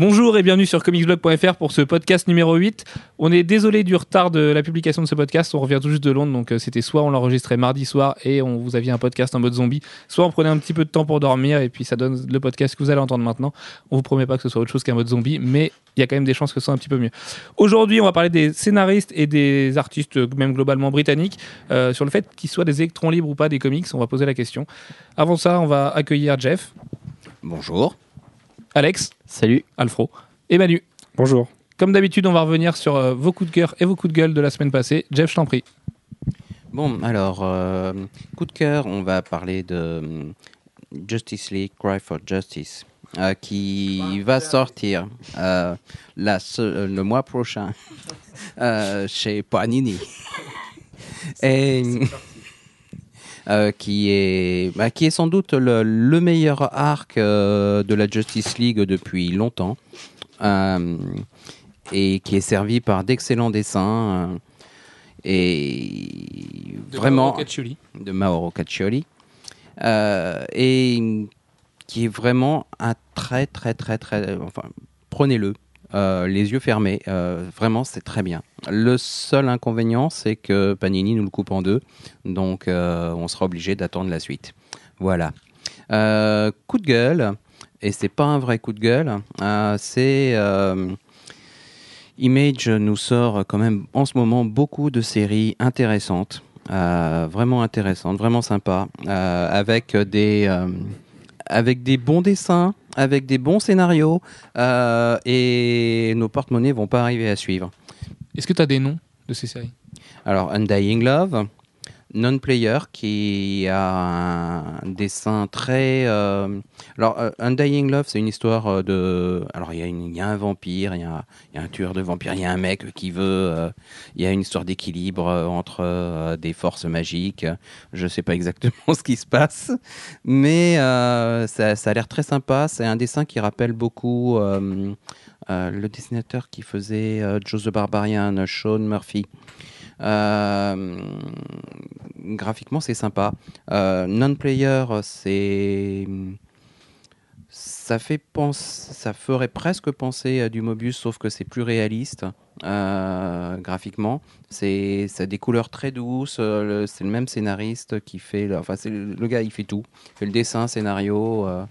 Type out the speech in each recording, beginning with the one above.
Bonjour et bienvenue sur comicsblog.fr pour ce podcast numéro 8. On est désolé du retard de la publication de ce podcast, on revient tout juste de Londres, donc euh, c'était soit on l'enregistrait mardi soir et on vous aviez un podcast en mode zombie, soit on prenait un petit peu de temps pour dormir et puis ça donne le podcast que vous allez entendre maintenant. On vous promet pas que ce soit autre chose qu'un mode zombie, mais il y a quand même des chances que ce soit un petit peu mieux. Aujourd'hui, on va parler des scénaristes et des artistes, euh, même globalement britanniques, euh, sur le fait qu'ils soient des électrons libres ou pas des comics. On va poser la question. Avant ça, on va accueillir Jeff, Bonjour. Alex, Salut. Alfro et Manu. Bonjour. Comme d'habitude, on va revenir sur euh, vos coups de cœur et vos coups de gueule de la semaine passée. Jeff, je t'en prie. Bon, alors, euh, coup de cœur, on va parler de euh, Justice League Cry for Justice, euh, qui va sortir euh, la euh, le mois prochain euh, chez Panini. Et, euh, qui, est, bah, qui est sans doute le, le meilleur arc euh, de la Justice League depuis longtemps. Euh, et qui est servi par d'excellents dessins. et vraiment de Mauro Caccioli et qui est vraiment un très très très très enfin prenez-le euh, les yeux fermés. Euh, vraiment c'est très bien. Le seul inconvénient c'est que Panini nous le coupe en deux. Donc euh, on sera obligé d'attendre la suite. Voilà. Coup de gueule et c'est pas un vrai coup de gueule c'est Image nous sort quand même en ce moment beaucoup de séries intéressantes, vraiment intéressantes, vraiment sympas, avec des avec des bons dessins, avec des bons scénarios, euh, et nos porte-monnaies vont pas arriver à suivre. Est-ce que tu as des noms de ces séries? Alors, Undying Love, Non-Player, qui a un dessin très... euh, Alors, euh, Undying Love, c'est une histoire euh, de... Alors, il y, a un vampire, il y y a un tueur de vampires, il y a un mec qui veut... Il y a une histoire d'équilibre entre des forces magiques. Je ne sais pas exactement ce qui se passe, mais ça, ça a l'air très sympa. C'est un dessin qui rappelle beaucoup... le dessinateur qui faisait Joe the Barbarian, Sean Murphy. Euh, graphiquement, c'est sympa. Euh, Non-player, c'est. Ça, fait penser, ça ferait presque penser à du Mobius, sauf que c'est plus réaliste euh, graphiquement. C'est ça a des couleurs très douces. euh, c'est le même scénariste qui fait. le- Enfin, c'est le, le gars, il fait tout. Il fait le dessin, scénario. euh,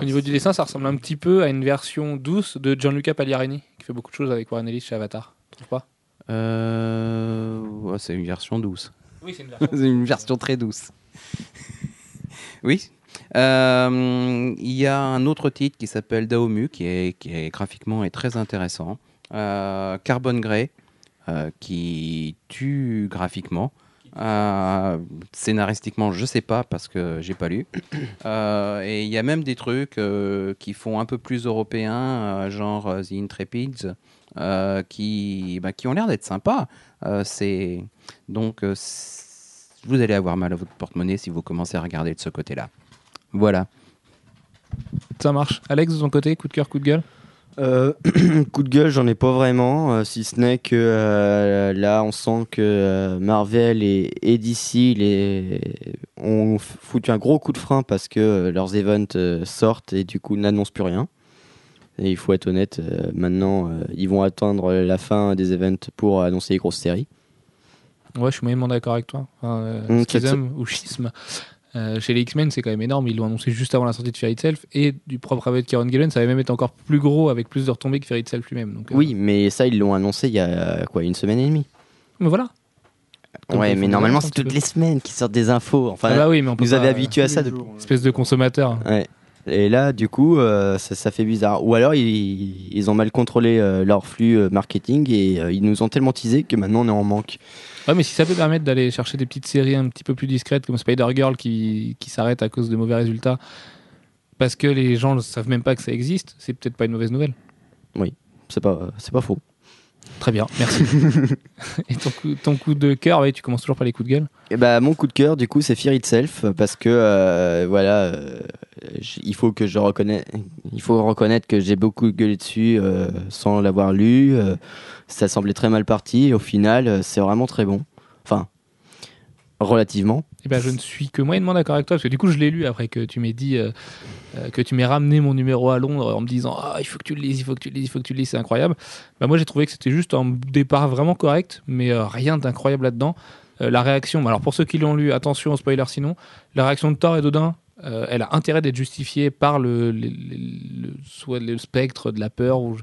Au niveau du dessin, ça ressemble un petit peu à une version douce de Gianluca Pagliarini, qui fait beaucoup de choses avec Warren Ellis chez Avatar. Tu trouves pas? Ouais, c'est une version douce. Oui, c'est une version. C'est une version très douce. oui. Euh, Il y a un autre titre qui s'appelle Daomu, qui est, qui est graphiquement est très intéressant. Euh, Carbon Grey, euh, qui tue graphiquement. Euh, scénaristiquement, je sais pas parce que j'ai pas lu. Euh, et il y a même des trucs euh, qui font un peu plus européens, euh, genre euh, The Intrepids, euh, qui, bah, qui ont l'air d'être sympas. Euh, c'est donc euh, vous allez avoir mal à votre porte-monnaie si vous commencez à regarder de ce côté-là. Voilà. Ça marche. Alex, de ton côté, coup de cœur, coup de gueule? Euh, coup de gueule, j'en ai pas vraiment, euh, si ce n'est que euh, là, on sent que euh, Marvel et, et DC les, ont foutu un gros coup de frein parce que euh, leurs events euh, sortent et du coup n'annoncent plus rien. Et il faut être honnête, euh, maintenant, euh, ils vont attendre la fin des events pour annoncer les grosses séries. Ouais, je suis moyennement d'accord avec toi. Enfin, euh, cette Schism ou Schisme. euh, chez les X-Men, c'est quand même énorme. Ils l'ont annoncé juste avant la sortie de Fear Itself et du propre aveu de Kieron Gillen, ça avait même été encore plus gros avec plus de retombées que Fear Itself lui-même. Donc, euh, Oui, mais ça, ils l'ont annoncé il y a quoi, une semaine et demie. Mais voilà. Donc, ouais, mais normalement, c'est toutes peu. les semaines qui sortent des infos. Enfin, Ah bah oui, mais on peut vous pas, avez habitué à ça depuis. Espèce de consommateur. Ouais. Et là, du coup, euh, ça, ça fait bizarre. Ou alors, ils, ils ont mal contrôlé euh, leur flux euh, marketing et ils nous ont tellement teasé que maintenant on est en manque. Ouais, mais si ça peut permettre d'aller chercher des petites séries un petit peu plus discrètes comme Spider-Girl qui, qui s'arrête à cause de mauvais résultats parce que les gens ne savent même pas que ça existe, c'est peut-être pas une mauvaise nouvelle. C'est pas, c'est pas faux. Très bien, merci. Et ton coup, ton coup de cœur, ouais, tu commences toujours par les coups de gueule. Et bah, mon coup de cœur, du coup, c'est Fear Itself parce que euh, voilà, euh, il faut que je reconnais, il faut reconnaître que j'ai beaucoup gueulé dessus euh, sans l'avoir lu. ça semblait très mal parti. Et au final, c'est vraiment très bon. Enfin, relativement. Eh ben, je ne suis que moyennement d'accord avec toi, parce que du coup, je l'ai lu après que tu m'aies dit, euh, euh, que tu m'aies ramené mon numéro à Londres en me disant Ah, il faut que tu le lises, il faut que tu le lises, il faut que tu le lises, c'est incroyable. Bah, moi, j'ai trouvé que c'était juste un départ vraiment correct, mais euh, rien d'incroyable là-dedans. La réaction, alors pour ceux qui l'ont lu, attention au spoiler sinon, la réaction de Thor et d'Odin, elle a intérêt d'être justifiée par le, soit le spectre de la peur, ou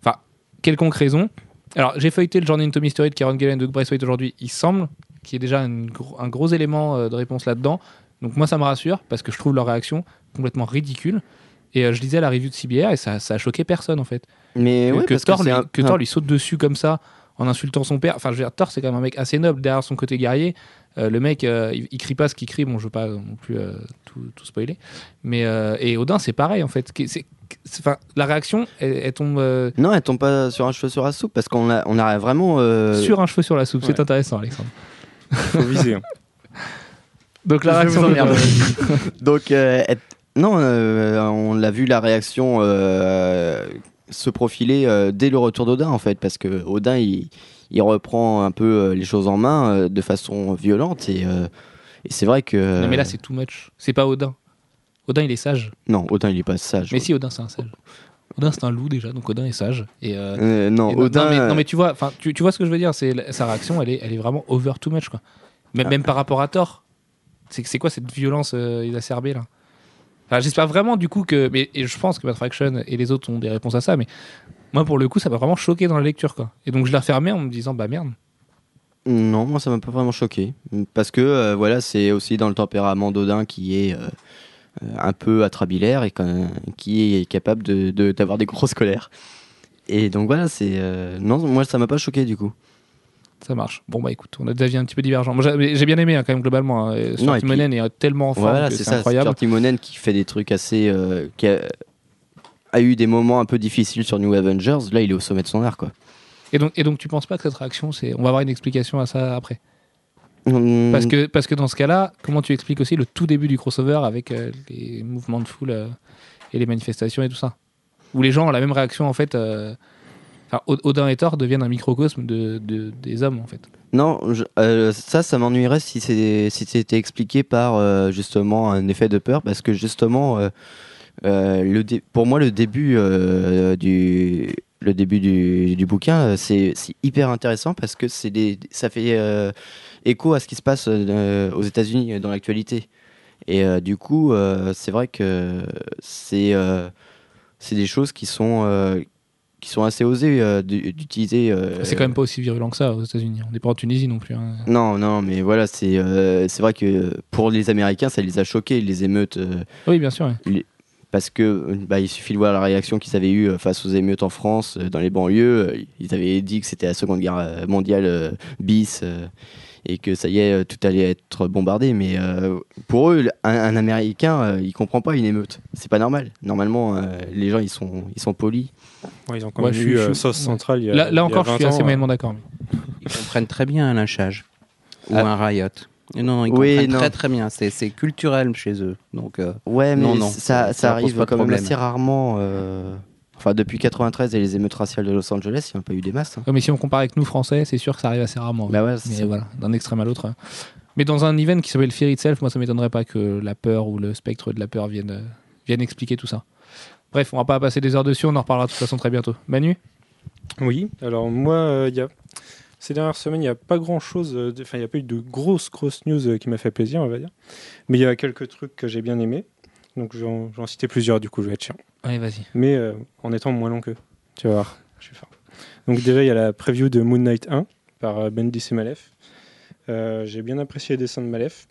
enfin, quelconque raison. Alors, j'ai feuilleté le Journey into Mystery de Kieron Gillen et de Doug Braithwaite aujourd'hui. Il semble qu'il y ait déjà une un gros élément euh, de réponse là-dedans. Donc, moi, ça me rassure parce que je trouve leur réaction complètement ridicule. Et euh, je lisais la review de CBR et ça, ça a choqué personne en fait. Mais que, ouais, que parce Thor, c'est lui, un- que Thor lui saute dessus comme ça en insultant son père. Enfin, je veux dire, Thor, c'est quand même un mec assez noble derrière son côté guerrier. Euh, le mec, euh, il, il crie pas ce qu'il crie. Bon, je veux pas non plus tout, tout spoiler. Mais et Odin, c'est pareil en fait. Que- c'est- Enfin, la réaction, elle, elle tombe euh, Non, elle tombe pas sur un cheveu sur la soupe parce qu'on a, on a vraiment. euh, sur un cheveu sur la soupe. C'est intéressant, Alexandre. Faut viser. hein. Donc la réaction. vous de-. Donc, euh, non, euh, on l'a vu la réaction euh, se profiler euh, dès le retour d'Odin en fait, parce que Odin il, il reprend un peu euh, les choses en main euh, de façon violente et, euh, et c'est vrai que. Non, mais là, c'est too much. C'est pas Odin. Odin, il est sage. Non, Odin il est pas sage. Mais si, Odin, c'est un sage. Odin, c'est un loup déjà, donc Odin est sage. Et, euh, Euh, non, Et Odin. non, mais, non, mais tu vois, enfin, tu, tu vois ce que je veux dire, c'est sa réaction, elle est, elle est vraiment over too much quoi. Même, Ah. même par rapport à Thor. C'est quoi cette violence euh, exacerbée là? Enfin, j'espère vraiment du coup que, mais et je pense que Matt Fraction et les autres ont des réponses à ça, mais moi pour le coup ça m'a vraiment choqué dans la lecture quoi. Et donc je l'ai refermé en me disant bah merde. Non, moi ça m'a pas vraiment choqué. Parce que euh, voilà, c'est aussi dans le tempérament d'Odin qui est euh, euh, un peu atrabilaire et quand- qui est capable de- de- d'avoir des grosses colères. Et donc voilà, c'est. euh, non, moi ça m'a pas choqué du coup. Ça marche. Bon bah écoute, on a des avis un petit peu divergents. J'ai bien aimé hein, quand même globalement. Hein. Non, puis- est tellement en voilà, c'est incroyable. Qui fait des trucs assez. euh, qui a, a eu des moments un peu difficiles sur New Avengers. Là, il est au sommet de son art quoi. Et donc, et donc tu penses pas que cette réaction, c'est, on va avoir une explication à ça après? Parce que, parce que dans ce cas-là, comment tu expliques aussi le tout début du crossover avec euh, les mouvements de foule euh, et les manifestations et tout ça? Où les gens ont la même réaction en fait. euh, enfin, Odin et Thor deviennent un microcosme de, de- des hommes en fait. Non, je- euh, ça, ça m'ennuierait si c'était expliqué par justement un effet de peur, parce que justement, le pour moi, le début du le début du, du bouquin, c'est hyper intéressant parce que c'est des, ça fait écho à ce qui se passe euh, aux États-Unis euh, dans l'actualité. Et euh, du coup, euh, c'est vrai que c'est euh, c'est des choses qui sont euh, qui sont assez osées euh, d'u- d'utiliser. euh, C'est quand même pas aussi virulent que ça aux États-Unis. On n'est pas en Tunisie non plus. hein. non, non, mais voilà, c'est euh, c'est vrai que pour les Américains, ça les a choqués, les émeutes, euh, Oui, bien sûr. ouais. parce que bah, il suffit de voir la réaction qu'ils avaient eue euh, face aux émeutes en France, euh, dans les banlieues. euh, Ils avaient dit que c'était la Seconde Guerre euh, mondiale euh, bis euh, et que ça y est, euh, tout allait être bombardé. Mais euh, pour eux, un, un Américain, euh, il comprend pas une émeute. C'est pas normal. Normalement, euh, les gens, ils sont, ils sont polis. Ouais, ils ont quand Ouais, même je suis- eu euh, suis- Sauce Centrale il y a Là, il y là a encore, je 20 suis assez ans, moyennement d'accord. mais- Ils comprennent très bien un lynchage ou Ah. un riot. Non, ils Oui, comprennent non. très très bien. C'est culturel chez eux. Donc, euh, Ouais, mais Non, non, ça, ça arrive quand même assez rarement. Euh, Enfin, depuis 93 et les émeutes raciales de Los Angeles, il n'y a pas eu des masses. hein. Ouais, mais si on compare avec nous Français, c'est sûr que ça arrive assez rarement. Bah ouais, mais voilà, d'un extrême à l'autre. hein. Mais dans un event qui s'appelle Fear Itself, moi ça m'étonnerait pas que la peur ou le spectre de la peur vienne, euh, vienne expliquer tout ça. Bref, on va pas passer des heures dessus, on en reparlera de toute façon très bientôt. Manu? Oui, alors moi, euh, il y a... ces dernières semaines, il n'y a pas grand chose, enfin, il n'y a pas eu de grosses, grosses news euh, qui m'a fait plaisir, on va dire. Mais il y a quelques trucs que j'ai bien aimés. Donc j'en citais plusieurs, du coup, je vais être chiant. Allez, vas-y. Mais euh, en étant moins long qu'eux. Tu vas voir, je suis fort. Donc déjà, il y a la preview de Moon Knight 1 par euh, Bendis et Malef. Euh, j'ai bien apprécié les dessins de Malef.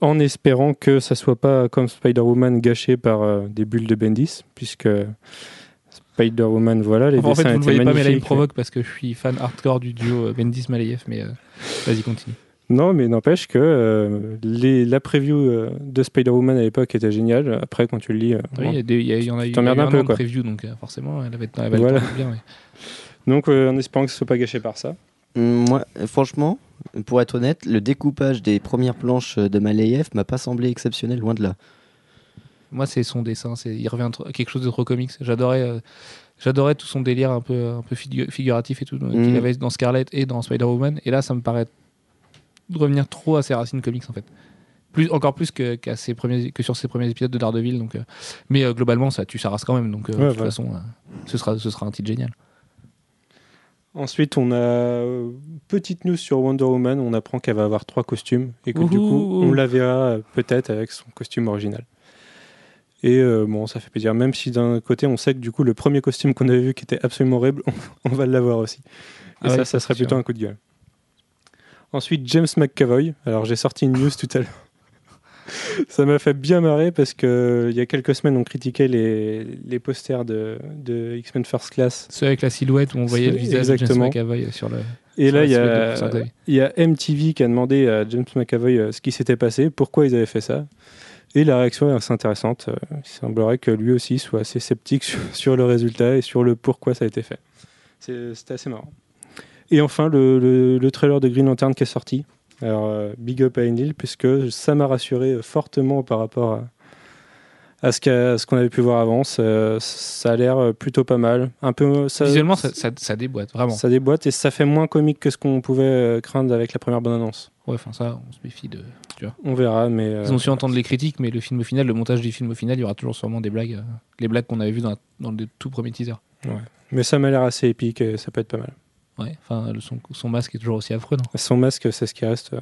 En espérant que ça soit pas comme Spider-Woman gâché par euh, des bulles de Bendis, puisque Spider-Woman, voilà, les Enfin, en fait, dessins vous le étaient voyez pas, mais là il provoque parce que je suis fan hardcore du duo Bendis Malayev, mais vas-y, continue. Non, mais n'empêche que euh, les, la preview euh, de Spider-Woman à l'époque était géniale. Après, quand tu le lis, euh, Oui, il y, en a eu, y a eu un, un peu, an de preview, donc euh, forcément, elle avait, elle avait Voilà. bien. donc euh, en espérant que ce soit pas gâché par ça. Hum, Moi, franchement, pour être honnête, le découpage des premières planches de Malayev m'a pas semblé exceptionnel, loin de là. Moi, c'est son dessin, c'est, il revient trop- quelque chose de trop comics. J'adorais, euh, j'adorais tout son délire un peu, un peu figu- figuratif et tout euh, qu'il Mhm. avait dans Scarlet et dans Spider-Woman. Et là, ça me paraît revenir trop à ses racines comics en fait. Plus, encore plus que, qu'à ses premiers, que sur ses premiers épisodes de Daredevil. Donc, euh, mais euh, globalement, ça tue sa race quand même. Donc, euh, Ouais, de toute façon, ce, sera, ce sera un titre génial. Ensuite, on a petite news sur Wonder Woman. On apprend qu'elle va avoir trois costumes et que du coup, on la verra peut-être avec son costume original. Et bon, ça fait plaisir. Même si d'un côté, on sait que du coup, le premier costume qu'on avait vu qui était absolument horrible, on, on va l'avoir aussi. Et Ah ça, ouais, ça serait plutôt un coup de gueule. Ensuite, James McAvoy. Alors, j'ai sorti une news tout à l'heure. Ça m'a fait bien marrer parce que il y a quelques semaines, on critiquait les, les posters de, de X-Men First Class Ceux avec la silhouette où on voyait le visage de James exactement. McAvoy sur le. Et sur là, il y, a, y MTV qui a demandé à James McAvoy euh, ce qui s'était passé, pourquoi ils avaient fait ça. Et la réaction est assez intéressante. Euh, Il semblerait que lui aussi soit assez sceptique sur, sur le résultat et sur le pourquoi ça a été fait. C'est- C'était assez marrant. Et enfin, le, le- le trailer de Green Lantern qui est sorti. Alors, euh, big up à Enlil, puisque ça m'a rassuré fortement par rapport à, à ce qu'on avait pu voir avant. Ça, ça a l'air plutôt pas mal. Un peu, ça, Visuellement, ça, ça, ça déboîte, vraiment. ça déboîte et ça fait moins comique que ce qu'on pouvait euh, craindre avec la première bande-annonce. Ouais, enfin, ça, on se méfie de. Tu vois. On verra, mais euh, Ils ont su entendre les critiques, mais le film au final, le montage du film au final, il y aura toujours sûrement des blagues. euh, les blagues qu'on avait vues dans, la- dans le tout premier teaser. mais ça m'a l'air assez épique et ça peut être pas mal. Ouais, enfin, le- son, son masque est toujours aussi affreux, non? Son masque, c'est ce qui reste. euh,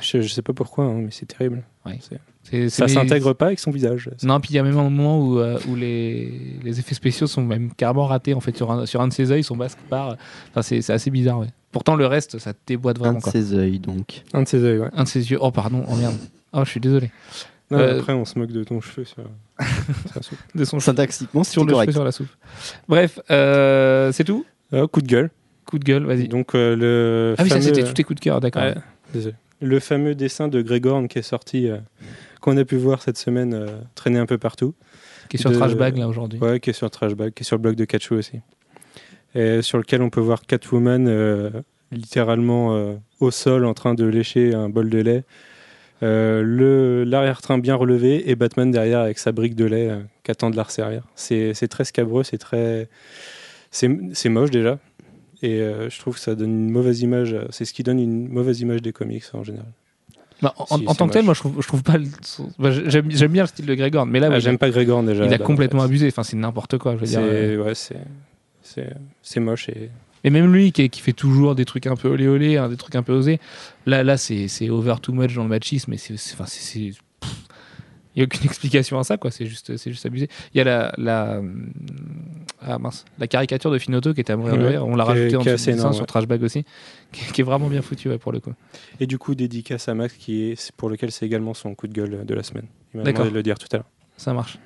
Je, je sais pas pourquoi, hein, mais c'est terrible. Ouais. C'est- C'est- Ça c'est- s'intègre pas avec son visage. Non, puis il y a même un moment où, euh, où les, les effets spéciaux sont même carrément ratés en fait sur un, sur un de ses yeux, son masque part. Enfin, c'est c'est assez bizarre, ouais. Pourtant, le reste, ça déboîte Un vraiment. de Quoi. ses œils, donc. Un de ses yeux, ouais. Un de ses yeux. Oh, pardon, oh merde. Oh, je suis désolé. Non, Euh, Après, on se moque de ton cheveu. Soupe. De son Syntaxiquement, c'est sur le correct. cheveu sur la soupe. Bref, euh, c'est tout? Euh, coup de gueule. Coup de gueule, vas-y. Donc, euh, le Ah oui, ça c'était tous tes coups de cœur, d'accord. Ouais, désolé. Le fameux dessin de Grégorn qui est sorti, euh, qu'on a pu voir cette semaine euh, traîner un peu partout. Qui est sur de- Trashbag là aujourd'hui. Ouais, qui est sur Trashbag, qui est sur le blog de Catchou aussi. Et sur lequel on peut voir Catwoman littéralement au sol en train de lécher un bol de lait. Euh, le- L'arrière-train bien relevé et Batman derrière avec sa brique de lait euh, qui attend de la resservir. C'est très scabreux, c'est très. C'est moche déjà. Et euh, je trouve que ça donne une mauvaise image. euh, C'est ce qui donne une mauvaise image des comics en général. Bah, en, Si, en c'est tant que tel, moi je trouve, je trouve pas. le- bah, j'aime j'aime bien le style de Greg Horn, mais là, Ah, J'aime pas Grégorn déjà. il a en complètement fait. abusé. Enfin, c'est n'importe quoi. Je veux dire. euh. C'est ouais, c'est- c'est- c'est moche et Et même lui qui, qui fait toujours des trucs un peu olé olé, hein, des trucs un peu osés, là, là c'est c'est over too much dans le machisme. Mais c'est. c'est- Enfin, c'est- c'est. pff, Il n'y a aucune explication à ça, quoi. C'est juste, c'est juste abusé. Il y a la, la, ah, mince, la caricature de Finoto qui était à mourir de rire. On l'a rajouté en dessin énorme, sur. Trashbag aussi, qui, qui est vraiment bien foutu ouais, pour le coup. Et du coup, dédicace à Max, qui est, pour lequel c'est également son coup de gueule de la semaine. Il m'a D'accord. demandé de le dire tout à l'heure. Ça marche.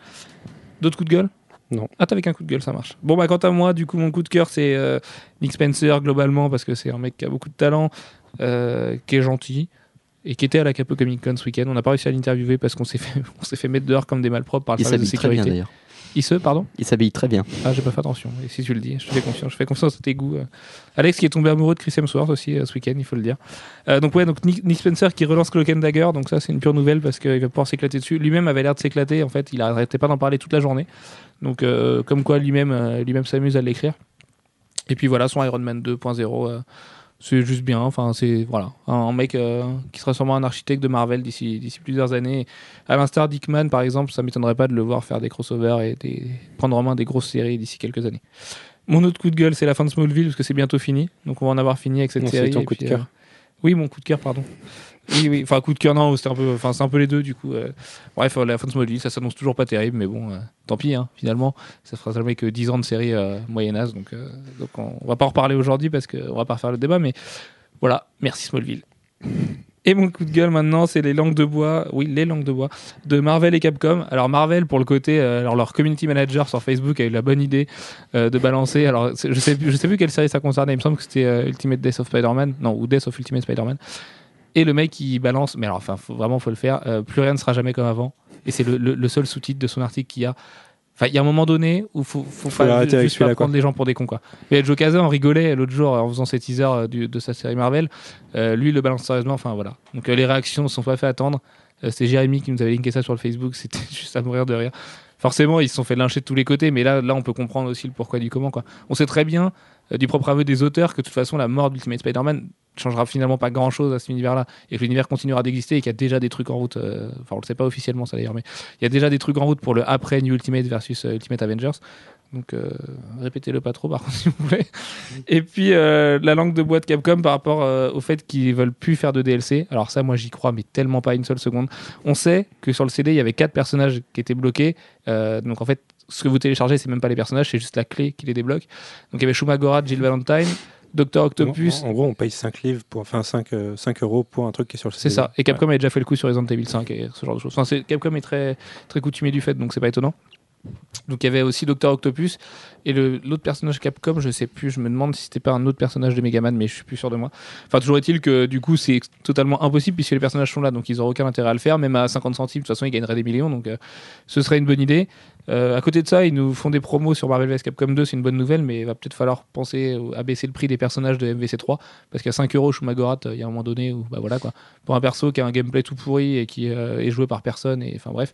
D'autres coups de gueule? Non. Ah, t'avais qu'un coup de gueule, ça marche. Bon, bah, quant à moi, du coup, mon coup de cœur, c'est euh, Nick Spencer, globalement, parce que c'est un mec qui a beaucoup de talent, euh, qui est gentil, et qui était à la Capo Comic Con ce week-end. On n'a pas réussi à l'interviewer parce qu'on s'est fait, on s'est fait mettre dehors comme des malpropres par le service de s'habille très bien sécurité. Il se, pardon? Il s'habille très bien. Ah, j'ai pas fait attention. Et si tu le dis, je te fais confiance. Je fais confiance à tes goûts. euh. Alex qui est tombé amoureux de Chris Hemsworth aussi euh, ce week-end, il faut le dire. Euh, donc ouais, donc Nick, Nick Spencer qui relance Cloak and Dagger, donc ça c'est une pure nouvelle parce qu'il va pouvoir s'éclater dessus. Lui-même avait l'air de s'éclater. En fait, il arrêtait pas d'en parler toute la journée. Donc euh, comme quoi lui-même, lui-même s'amuse à l'écrire. Et puis voilà, son Iron Man 2.0. euh, c'est juste bien, enfin c'est voilà un, un mec euh, qui sera sûrement un architecte de Marvel d'ici d'ici plusieurs années. À l'instar d'Hickman par exemple, ça m'étonnerait pas de le voir faire des crossovers et des, prendre en main des grosses séries d'ici quelques années. Mon autre coup de gueule, c'est la fin de Smallville parce que c'est bientôt fini, donc on va en avoir fini avec cette Non, c'est série. ton coup de cœur. Oui, mon coup de cœur, pardon. Oui, oui, enfin coup de cœur, non, c'était un peu, enfin c'est un peu les deux du coup. euh. Bref, euh, la fin de Smallville, ça s'annonce toujours pas terrible, mais bon, euh, tant pis, hein, finalement, ça fera jamais que 10 ans de série euh, moyen âge, donc, euh, donc on, on va pas en reparler aujourd'hui parce qu'on va pas refaire le débat, mais voilà, merci Smallville. Et mon coup de gueule maintenant, c'est les langues de bois, oui, les langues de bois, de Marvel et Capcom. Alors Marvel, pour le côté, euh, alors leur community manager sur Facebook a eu la bonne idée euh, de balancer. Alors je sais, sais plus quelle série ça concernait. Il me semble que c'était euh, Ultimate Death of Spider-Man, non, ou Death of Ultimate Spider-Man. Et le mec il balance, mais alors enfin faut, vraiment faut le faire. plus rien ne sera jamais comme avant. Et c'est le- le seul sous-titre de son article qu'il y a. Enfin, il y a un moment donné où faut, faut, Faut pas arrêter juste avec pas celui-là, prendre les gens pour des cons quoi. Mais Joe Casa en rigolait l'autre jour en faisant ses teasers euh, du- de sa série Marvel. Euh, lui il le balance sérieusement. Enfin voilà. Donc euh, les réactions ne sont pas fait attendre. Euh, c'est Jérémy qui nous avait linké ça sur le Facebook. C'était juste à mourir de rire. Forcément, ils se sont fait lyncher de tous les côtés, mais là, là, on peut comprendre aussi le pourquoi du comment. Quoi. On sait très bien, euh, du propre aveu des auteurs, que de toute façon, la mort d'Ultimate Spider-Man, changera finalement pas grand chose à cet univers-là et que l'univers continuera d'exister et qu'il y a déjà des trucs en route. euh, Enfin, on le sait pas officiellement ça d'ailleurs, mais il y a déjà des trucs en route pour le après New Ultimate versus euh, Ultimate Avengers. Donc euh, répétez-le pas trop par contre si vous voulez. Et puis la langue de bois de Capcom par rapport au fait qu'ils veulent plus faire de DLC. Alors ça, moi j'y crois, mais tellement pas une seule seconde. On sait que sur le CD, il y avait quatre personnages qui étaient bloqués. Donc en fait, ce que vous téléchargez, c'est même pas les personnages, c'est juste la clé qui les débloque. Donc il y avait Shumagora, Jill Valentine, Dr Octopus. En, en gros, on paye 5 livres pour, enfin 5, euh, 5 euros pour un truc qui est sur le C'est ça. Et Capcom avait déjà fait le coup sur Resident Evil 5 et ce genre de choses. Enfin, Capcom est très, très coutumier du fait, donc c'est pas étonnant. Donc il y avait aussi Dr Octopus et l'autre personnage Capcom, je sais plus, je me demande si c'était pas un autre personnage de Megaman, mais je suis plus sûr de moi. Enfin, toujours est-il que du coup c'est totalement impossible puisque les personnages sont là, donc ils n'auront aucun intérêt à le faire, même à 50 centimes, de toute façon ils gagneraient des millions, donc euh, ce serait une bonne idée. Euh, à côté de ça, ils nous font des promos sur Marvel vs. Capcom 2, c'est une bonne nouvelle, mais il va peut-être falloir penser à baisser le prix des personnages de MVC3 parce qu'à 5 euros Shumagorat, euh, il y a un moment donné où bah voilà quoi, pour un perso qui a un gameplay tout pourri et qui euh, est joué par personne, et enfin bref,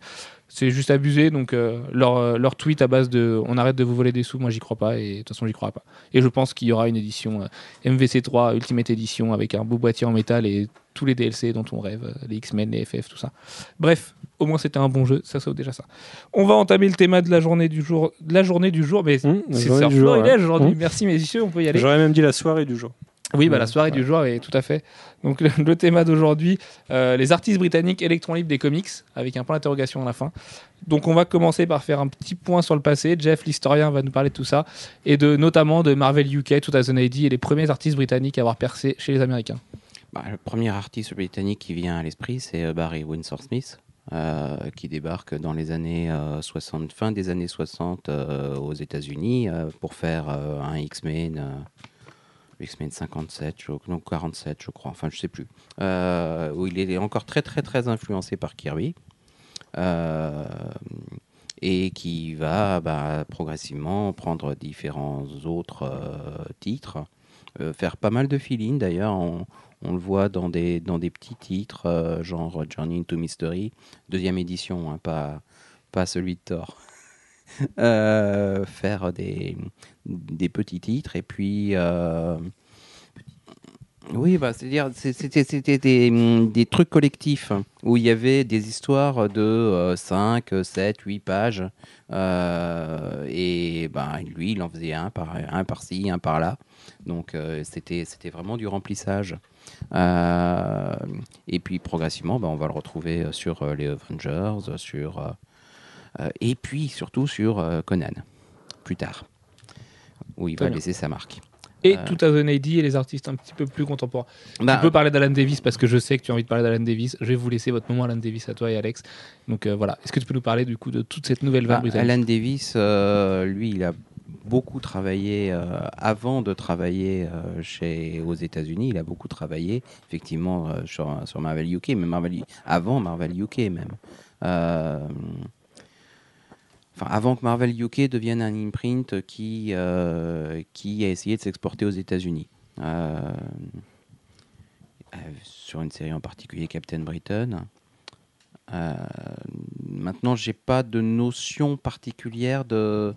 c'est juste abusé. Donc euh, leur, euh, leur tweet à base de on arrête de vous voler des sous, moi j'y crois pas et de toute façon j'y crois pas. Et je pense qu'il y aura une édition euh, MVC3 Ultimate Edition avec un beau boîtier en métal et tous les DLC dont on rêve, euh, les X-Men, les FF, tout ça. Bref, au moins c'était un bon jeu, ça sauve déjà ça. On va entamer le thème de la journée du jour, de la journée du jour, mais la c'est ouais. aujourd'hui. Hum. Merci messieurs, on peut y aller. J'aurais même dit la soirée du jour. Oui, bah, la soirée ouais. du jour, est tout à fait. Donc le, le thème d'aujourd'hui, euh, les artistes britanniques électrons libres des comics, avec un point d'interrogation à la fin. Donc on va commencer par faire un petit point sur le passé. Jeff, l'historien, va nous parler de tout ça, et de notamment de Marvel UK 2080 et les premiers artistes britanniques à avoir percé chez les Américains. Bah, le premier artiste britannique qui vient à l'esprit, c'est euh, Barry Windsor Smith, euh, qui débarque dans les années euh, 60, fin des années 60 euh, aux États-Unis pour faire un X-Men. X-Men 57, je- non 47, je crois, enfin je sais plus, euh, où il est encore très très très influencé par Kirby, euh, et qui va bah, progressivement prendre différents autres euh, titres, faire pas mal de fill d'ailleurs, on, le voit dans des, dans des petits titres, genre Journey into Mystery, deuxième édition, hein, pas, pas celui de Thor. Faire des, des petits titres. Et puis oui bah c'est à dire c'était c'était des, hum, des trucs collectifs où il y avait des histoires de euh, 5 7 8 pages euh, et ben lui il en faisait un par un par-ci un par-là donc euh, c'était c'était vraiment du remplissage euh, et puis progressivement, bah, on va le retrouver sur euh, les Avengers, sur, et puis surtout sur Conan, plus tard, où il Très va bien. laisser sa marque. Et Euh. 2080 et les artistes un petit peu plus contemporains. Bah, tu peux parler d'Alan Davis parce que je sais que tu as envie de parler d'Alan Davis. Je vais vous laisser votre moment Alan Davis à toi et Alex. Donc euh, voilà. Est-ce que tu peux nous parler du coup de toute cette nouvelle vague bah, Alan Davis, euh, lui, il a beaucoup travaillé euh, avant de travailler euh, chez aux États-Unis. Il a beaucoup travaillé effectivement euh, sur, sur Marvel UK, mais Marvel avant Marvel UK même. Avant que Marvel UK devienne un imprint qui, euh, qui a essayé de s'exporter aux États-Unis. Euh, euh, sur une série en particulier, Captain Britain. Euh, maintenant, j'ai pas de notion particulière de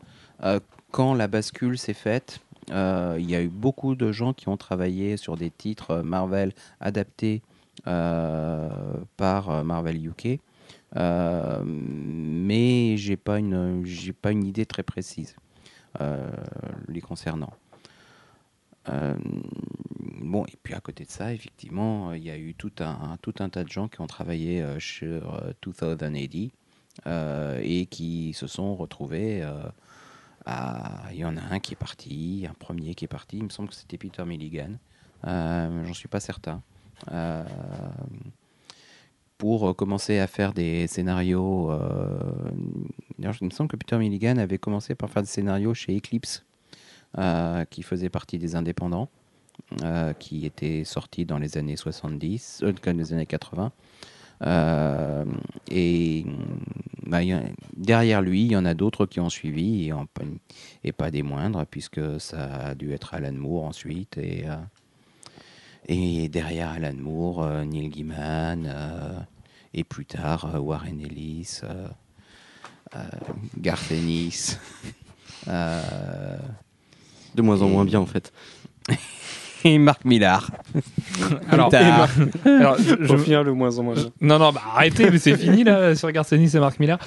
quand la bascule s'est faite. Il y a eu beaucoup de gens qui ont travaillé sur des titres Marvel adaptés par Marvel UK. Euh, mais j'ai pas pas une idée très précise euh, les concernant. Euh, bon et puis à côté de ça effectivement il y a eu tout un tout un tas de gens qui ont travaillé sur euh, 2080 euh, et qui se sont retrouvés il y en a un qui est parti un premier qui est parti il me semble que c'était Peter Milligan j'en suis pas certain pour euh, commencer à faire des scénarios. euh, D'ailleurs, il me semble que Peter Milligan avait commencé par faire des scénarios chez Eclipse, euh, qui faisait partie des indépendants, qui étaient sortis dans les années 70, euh, dans les années 80. Euh, et bah, y a- derrière lui, il y en a d'autres qui ont suivi, et, pas des moindres, puisque ça a dû être Alan Moore ensuite, et derrière Alan Moore, euh, Neil Gaiman, euh, et plus tard euh, Warren Ellis, euh, euh, Garth Ennis. euh, De moins en Et- moins bien en fait. et Marc Millard. Alors, je- je- Pour finir le moins en moins. bien. non, non, bah arrêtez, mais c'est fini là sur Garcenis et Mark Miller.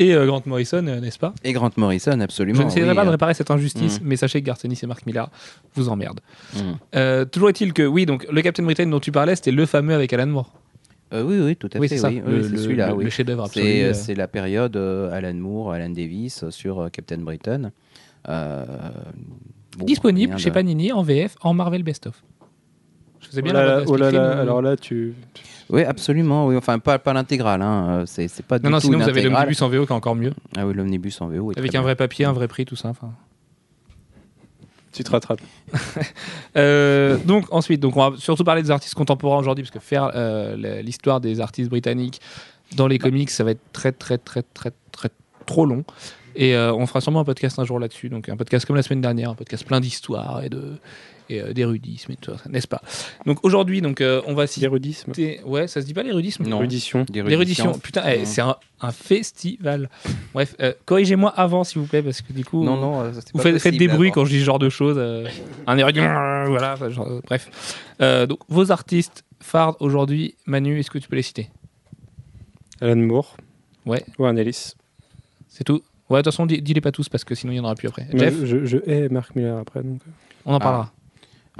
Et euh, Grant Morrison, euh, n'est-ce pas? Et Grant Morrison, Je absolument. n'essaierai oui. pas de réparer cette injustice, Mm. mais sachez que Garcenis et Mark Miller vous emmerdent. Mm. Euh, toujours est-il que, oui, donc le Captain Britain dont tu parlais, c'était le fameux avec Alan Moore. Euh, oui, oui, tout à oui, fait. c'est ça. oui, c'est celui-là. le- oui. le chef-d'œuvre absolu. C'est euh. c'est la période euh, Alan Moore, Alan Davis euh, sur euh, Captain Britain. Euh, bon, Disponible chez de- Panini en VF en Marvel Best of. Je faisais Oh bien là la là, bande oh là là, alors là, tu. Oui, absolument. Oui, enfin pas, pas l'intégrale. Hein. euh, C'est c'est pas du Non, non, tout sinon une vous avez intégrale. l'omnibus en VO qui est encore mieux. Ah oui, l'omnibus en VO. est Avec très un bien. vrai papier, un vrai prix, tout ça. Enfin. Tu te rattrapes. Euh, donc ensuite, donc on va surtout parler des artistes contemporains aujourd'hui, parce que faire euh, l'histoire des artistes britanniques dans les comics, ça va être très très très très très trop long. Et euh, on fera sûrement un podcast un jour là-dessus, donc un podcast comme la semaine dernière, un podcast plein d'histoires et de et euh, d'érudisme et tout ça, n'est-ce pas? Donc aujourd'hui, donc euh, on va L'érudisme. citer, ouais, ça se dit pas l'érudisme Non. L'érudition. L'érudition, putain, eh, c'est un, un festival. Bref, euh, corrigez-moi avant, s'il vous plaît, parce que du coup, Non, non, euh, c'est vous pas faites, faites des bruits avant. quand je dis ce genre de choses. euh, un érudit, voilà, genre, euh, bref. Euh, donc, vos artistes phares aujourd'hui, Manu, est-ce que tu peux les citer? Alan Moore. Ouais. Warren Ellis. C'est tout? Ouais, de toute façon, dis- dis-les pas tous parce que sinon il y en aura plus après. Jeff, je, je hais Mark Miller après. Donc. on en Ah.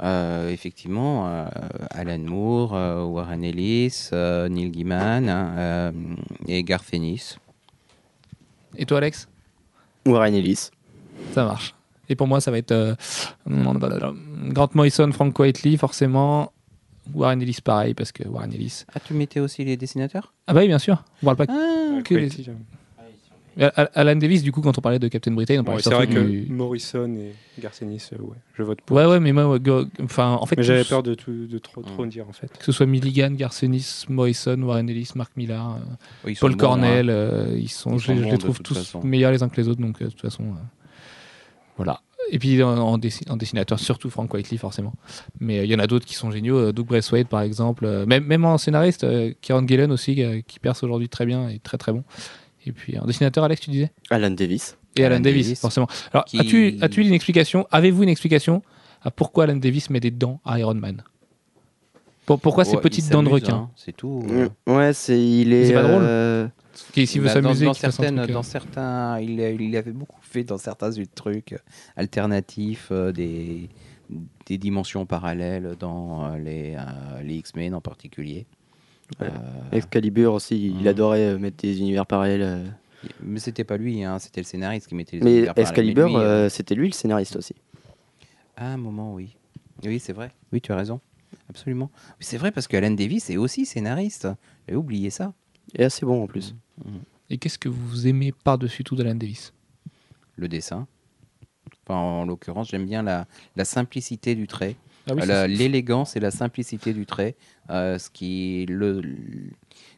Euh, effectivement, euh, Alan Moore, euh, Warren Ellis, euh, Neil Gaiman hein, euh, et Garth Ennis. Et toi, Alex? Warren Ellis. Ça marche. Et pour moi, ça va être euh, Grant Morrison, Frank Whiteley, forcément. Warren Ellis, pareil, parce que Warren Ellis. Ah, tu mettais aussi les dessinateurs? Ah, bah oui, bien sûr. On parle pas que. Ah, que les- Alan Davis, du coup, quand on parlait de Captain Britain, on Ouais, parlait c'est vrai surtout que du- Morrison et Garcenis, euh, ouais, je vote pour. Ouais, ouais, mais moi, ouais, go- enfin, en fait, Mais j'avais peur de, tout, de trop, trop Mm. dire en fait. que ce soit Milligan, Garcenis, Morrison, Warren Ellis, Mark Millar, euh, oui, Paul bons, Cornell, hein. euh, ils sont, Ils je, sont les- je bons les de trouve tous façon. meilleurs les uns que les autres, donc euh, de toute façon, euh, voilà. Et puis en, en dessi- en dessinateur, surtout Frank Whiteley, forcément. Mais euh, il y en a d'autres qui sont géniaux, euh, Doug Braithwaite par exemple, euh, même, même en scénariste, euh, Kieran Gillen aussi, euh, qui perce aujourd'hui très bien et très très bon. Et puis en dessinateur, Alex, tu disais Alan Davis. Et Alan, Alan Davis, Davis. forcément. Alors, Qui- as-tu as une explication Avez-vous une explication à pourquoi Alan Davis met des dents à Iron Man? Pour- Pourquoi ces petites dents de requin? hein, C'est tout. euh. Mm, Ouais, c'est il est. C'est pas drôle euh, Qui, S'il veut Bah, dans- s'amuser, dans, un certaines, euh, dans certains, il, il avait beaucoup fait dans certains trucs alternatifs, euh, des, des dimensions parallèles dans euh, les, euh, les X-Men en particulier. Ouais. Euh, Excalibur aussi, il Mm. adorait euh, mettre des univers parallèles. euh. mais c'était pas lui, hein, c'était le scénariste qui mettait les Mais univers parallèles. Excalibur, Mais lui, euh, euh, c'était lui le scénariste aussi. À un moment, oui. Oui, c'est vrai. Oui, tu as raison. Absolument. C'est vrai parce que Alan Davis est aussi scénariste. J'avais oublié ça. Et assez bon en plus. Et qu'est-ce que vous aimez par-dessus tout d'Alan Davis? Le dessin. Enfin, en l'occurrence, j'aime bien la, la simplicité du trait. Ah oui, c'est- L'élégance et la simplicité du trait. euh, ce qui, le, le-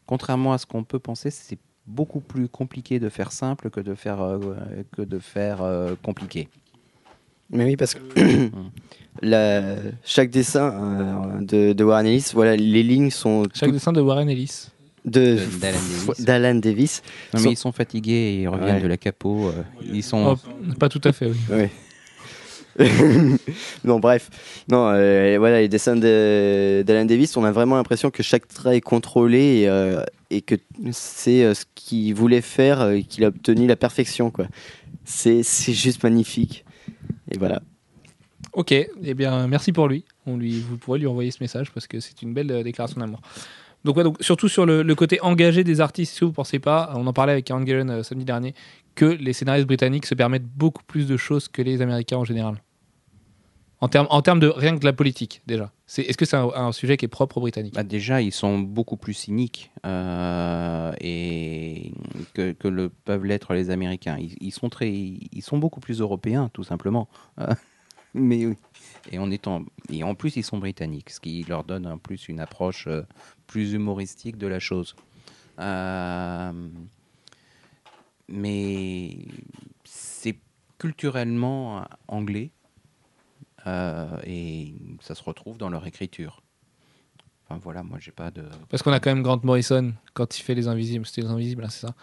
contrairement à ce qu'on peut penser, c'est beaucoup plus compliqué de faire simple que de faire, euh, que de faire euh, compliqué. Mais oui, parce que la, chaque dessin euh, de, de Warren Ellis, voilà, les lignes sont Chaque dessin de Warren Ellis. de De- d'Alan Davis. d'Alan Davis. Non, Sont- mais ils sont fatigués et ils reviennent Ouais. de la capo. euh, ils sont. Oh, pas tout à fait, oui. Ouais. non, bref. Non, euh, voilà, les dessins de- d'Alan Davis, on a vraiment l'impression que chaque trait est contrôlé et, euh, que c'est euh, ce qu'il voulait faire, et qu'il a obtenu la perfection. C'est juste magnifique. Et voilà. Ok, eh bien, merci pour lui. On lui, vous pourrez lui envoyer ce message parce que c'est une belle déclaration d'amour. Donc, ouais, donc, surtout sur le, côté engagé des artistes, si vous ne pensez pas, on en parlait avec Karen Gillen euh, samedi dernier, que les scénaristes britanniques se permettent beaucoup plus de choses que les Américains en général. En termes en termes de rien que de la politique, déjà. Est-ce que c'est un, sujet qui est propre aux Britanniques? Bah, déjà, ils sont beaucoup plus cyniques euh, et que, peuvent l'être les Américains. Ils, sont très, ils sont beaucoup plus européens, tout simplement. Mais oui. et en et en plus, ils sont britanniques, ce qui leur donne en plus une approche euh, plus humoristique de la chose. Euh, mais c'est culturellement anglais euh, et ça se retrouve dans leur écriture. Enfin voilà, moi j'ai pas de. Parce qu'on a quand même Grant Morrison, quand il fait Les Invisibles, c'était Les Invisibles, hein, c'est ça,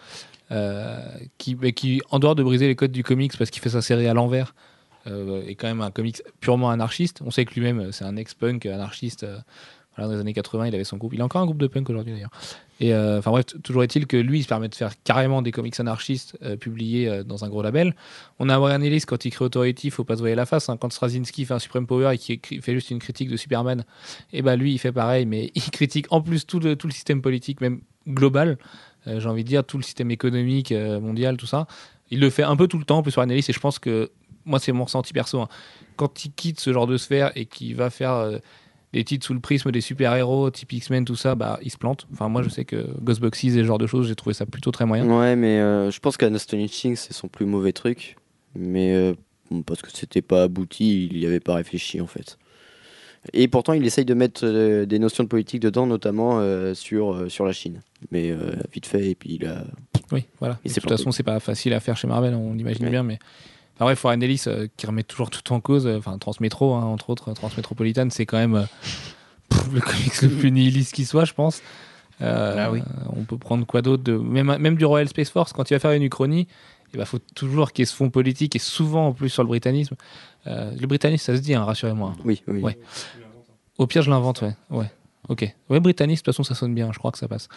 euh, qui, qui, en dehors de briser les codes du comics parce qu'il fait sa série à l'envers, est quand même un comics purement anarchiste. On sait que lui-même, c'est un ex-punk anarchiste. Euh, dans les années 80, il avait son groupe. Il a encore un groupe de punk aujourd'hui d'ailleurs. Et euh, enfin bref, t- toujours est-il que lui, il se permet de faire carrément des comics anarchistes euh, publiés euh, dans un gros label. On a Warren Ellis quand il crée Authority, faut pas se voiler la face. hein. Quand Straczynski fait un Supreme Power et qui fait juste une critique de Superman, et ben lui, il fait pareil, mais il critique en plus tout le, système politique, même global. Euh, J'ai envie de dire tout le système économique euh, mondial, tout ça. Il le fait un peu tout le temps, en plus Warren Ellis, et je pense que moi, c'est mon ressenti perso. hein. Quand il quitte ce genre de sphère et qu'il va faire des titres sous le prisme des super-héros, type X-Men, tout ça, bah, il se plante. Enfin, moi, je sais que Ghostboxes et ce genre de choses, j'ai trouvé ça plutôt très moyen. Ouais, mais euh, je pense qu'Astonishing, c'est son plus mauvais truc. Mais euh, parce que c'était pas abouti, il y avait pas réfléchi en fait. Et pourtant, il essaye de mettre euh, des notions de politique dedans, notamment sur, sur la Chine. Mais vite fait, et puis il a. Oui, voilà. Et de toute façon, c'est pas facile à faire chez Marvel, on l'imagine Ouais. bien, mais. Enfin, bref, Warren Ellis euh, qui remet toujours tout en cause, euh, enfin, Transmetro, hein, entre autres, Transmétropolitane, c'est quand même euh, pff, le comics le plus nihiliste qui soit, je pense. Euh, Ah oui. On peut prendre quoi d'autre de... même, même du Royal Space Force, quand il va faire une uchronie, il bah, faut toujours qu'il y ait ce fond politique et souvent en plus sur le britannisme. Euh, le britannisme, ça se dit, hein, rassurez-moi. Oui, oui. Ouais. Au pire, je l'invente, ouais. ouais. Ok. Ouais, britannique, de toute façon, ça sonne bien, je crois que ça passe.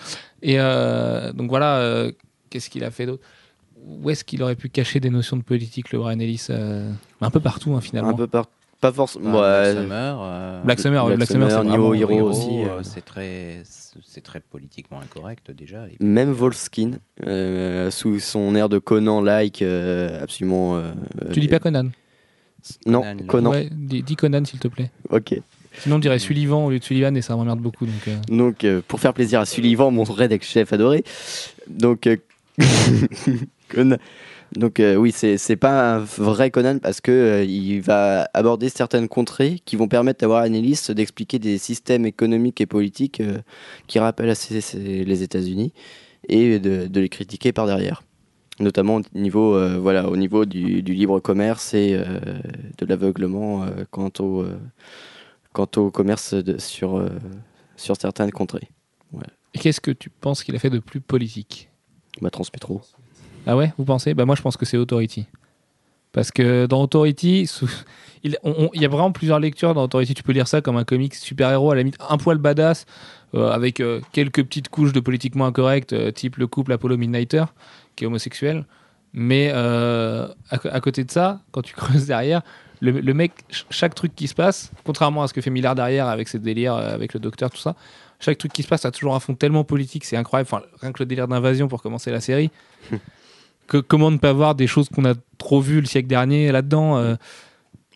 Et euh, donc voilà, euh, qu'est-ce qu'il a fait d'autre? Où est-ce qu'il aurait pu cacher des notions de politique, le Brian Ellis euh, Un peu partout, hein, finalement. Un peu par... Pas forcément. Bah, ouais, Black Summer, euh, Black Summer, Black Black Summer, c'est Summer, vraiment... Neo Hero Hero, aussi, euh, euh. c'est très, c'est très politiquement incorrect déjà. Et Même Volskin, euh, sous son air de Conan-like, euh, absolument. euh, Tu dis pas Conan Non, Conan, Conan. Ouais, dis, dis Conan, s'il te plaît. Ok. Sinon, on dirait Sullivan au lieu de Sullivan et ça m'emmerde beaucoup. Donc, euh, Donc, euh, pour faire plaisir à Sullivan, mon rédac chef adoré. Donc, euh, Conan. Donc, euh, oui, c'est pas un vrai Conan parce que euh, il va aborder certaines contrées qui vont permettre d'avoir un analyste d'expliquer des systèmes économiques et politiques euh, qui rappellent assez les États-Unis et de, de les critiquer par derrière. Notamment au niveau, euh, voilà, au niveau du, du libre commerce et de l'aveuglement quant, au, quant au commerce de- sur, sur certaines contrées. et Qu'est-ce que tu penses qu'il a fait de plus politique? Bah, Transmétro. Ah ouais, vous pensez? Bah moi je pense que c'est Authority. Parce que dans Authority, il, y a vraiment plusieurs lectures dans Authority. Tu peux lire ça comme un comics super-héros, à la limite un poil badass, euh, avec euh, quelques petites couches de politiquement incorrect, euh, type le couple Apollo Midnighter, qui est homosexuel. Mais à, côté de ça, quand tu creuses derrière, le, mec, ch- chaque truc qui se passe, contrairement à ce que fait Millard derrière avec ses délires, avec le docteur, tout ça, chaque truc qui se passe a toujours un fond tellement politique, c'est incroyable. Enfin, rien que le délire d'invasion pour commencer la série. que, comment ne pas voir des choses qu'on a trop vues le siècle dernier là-dedans euh,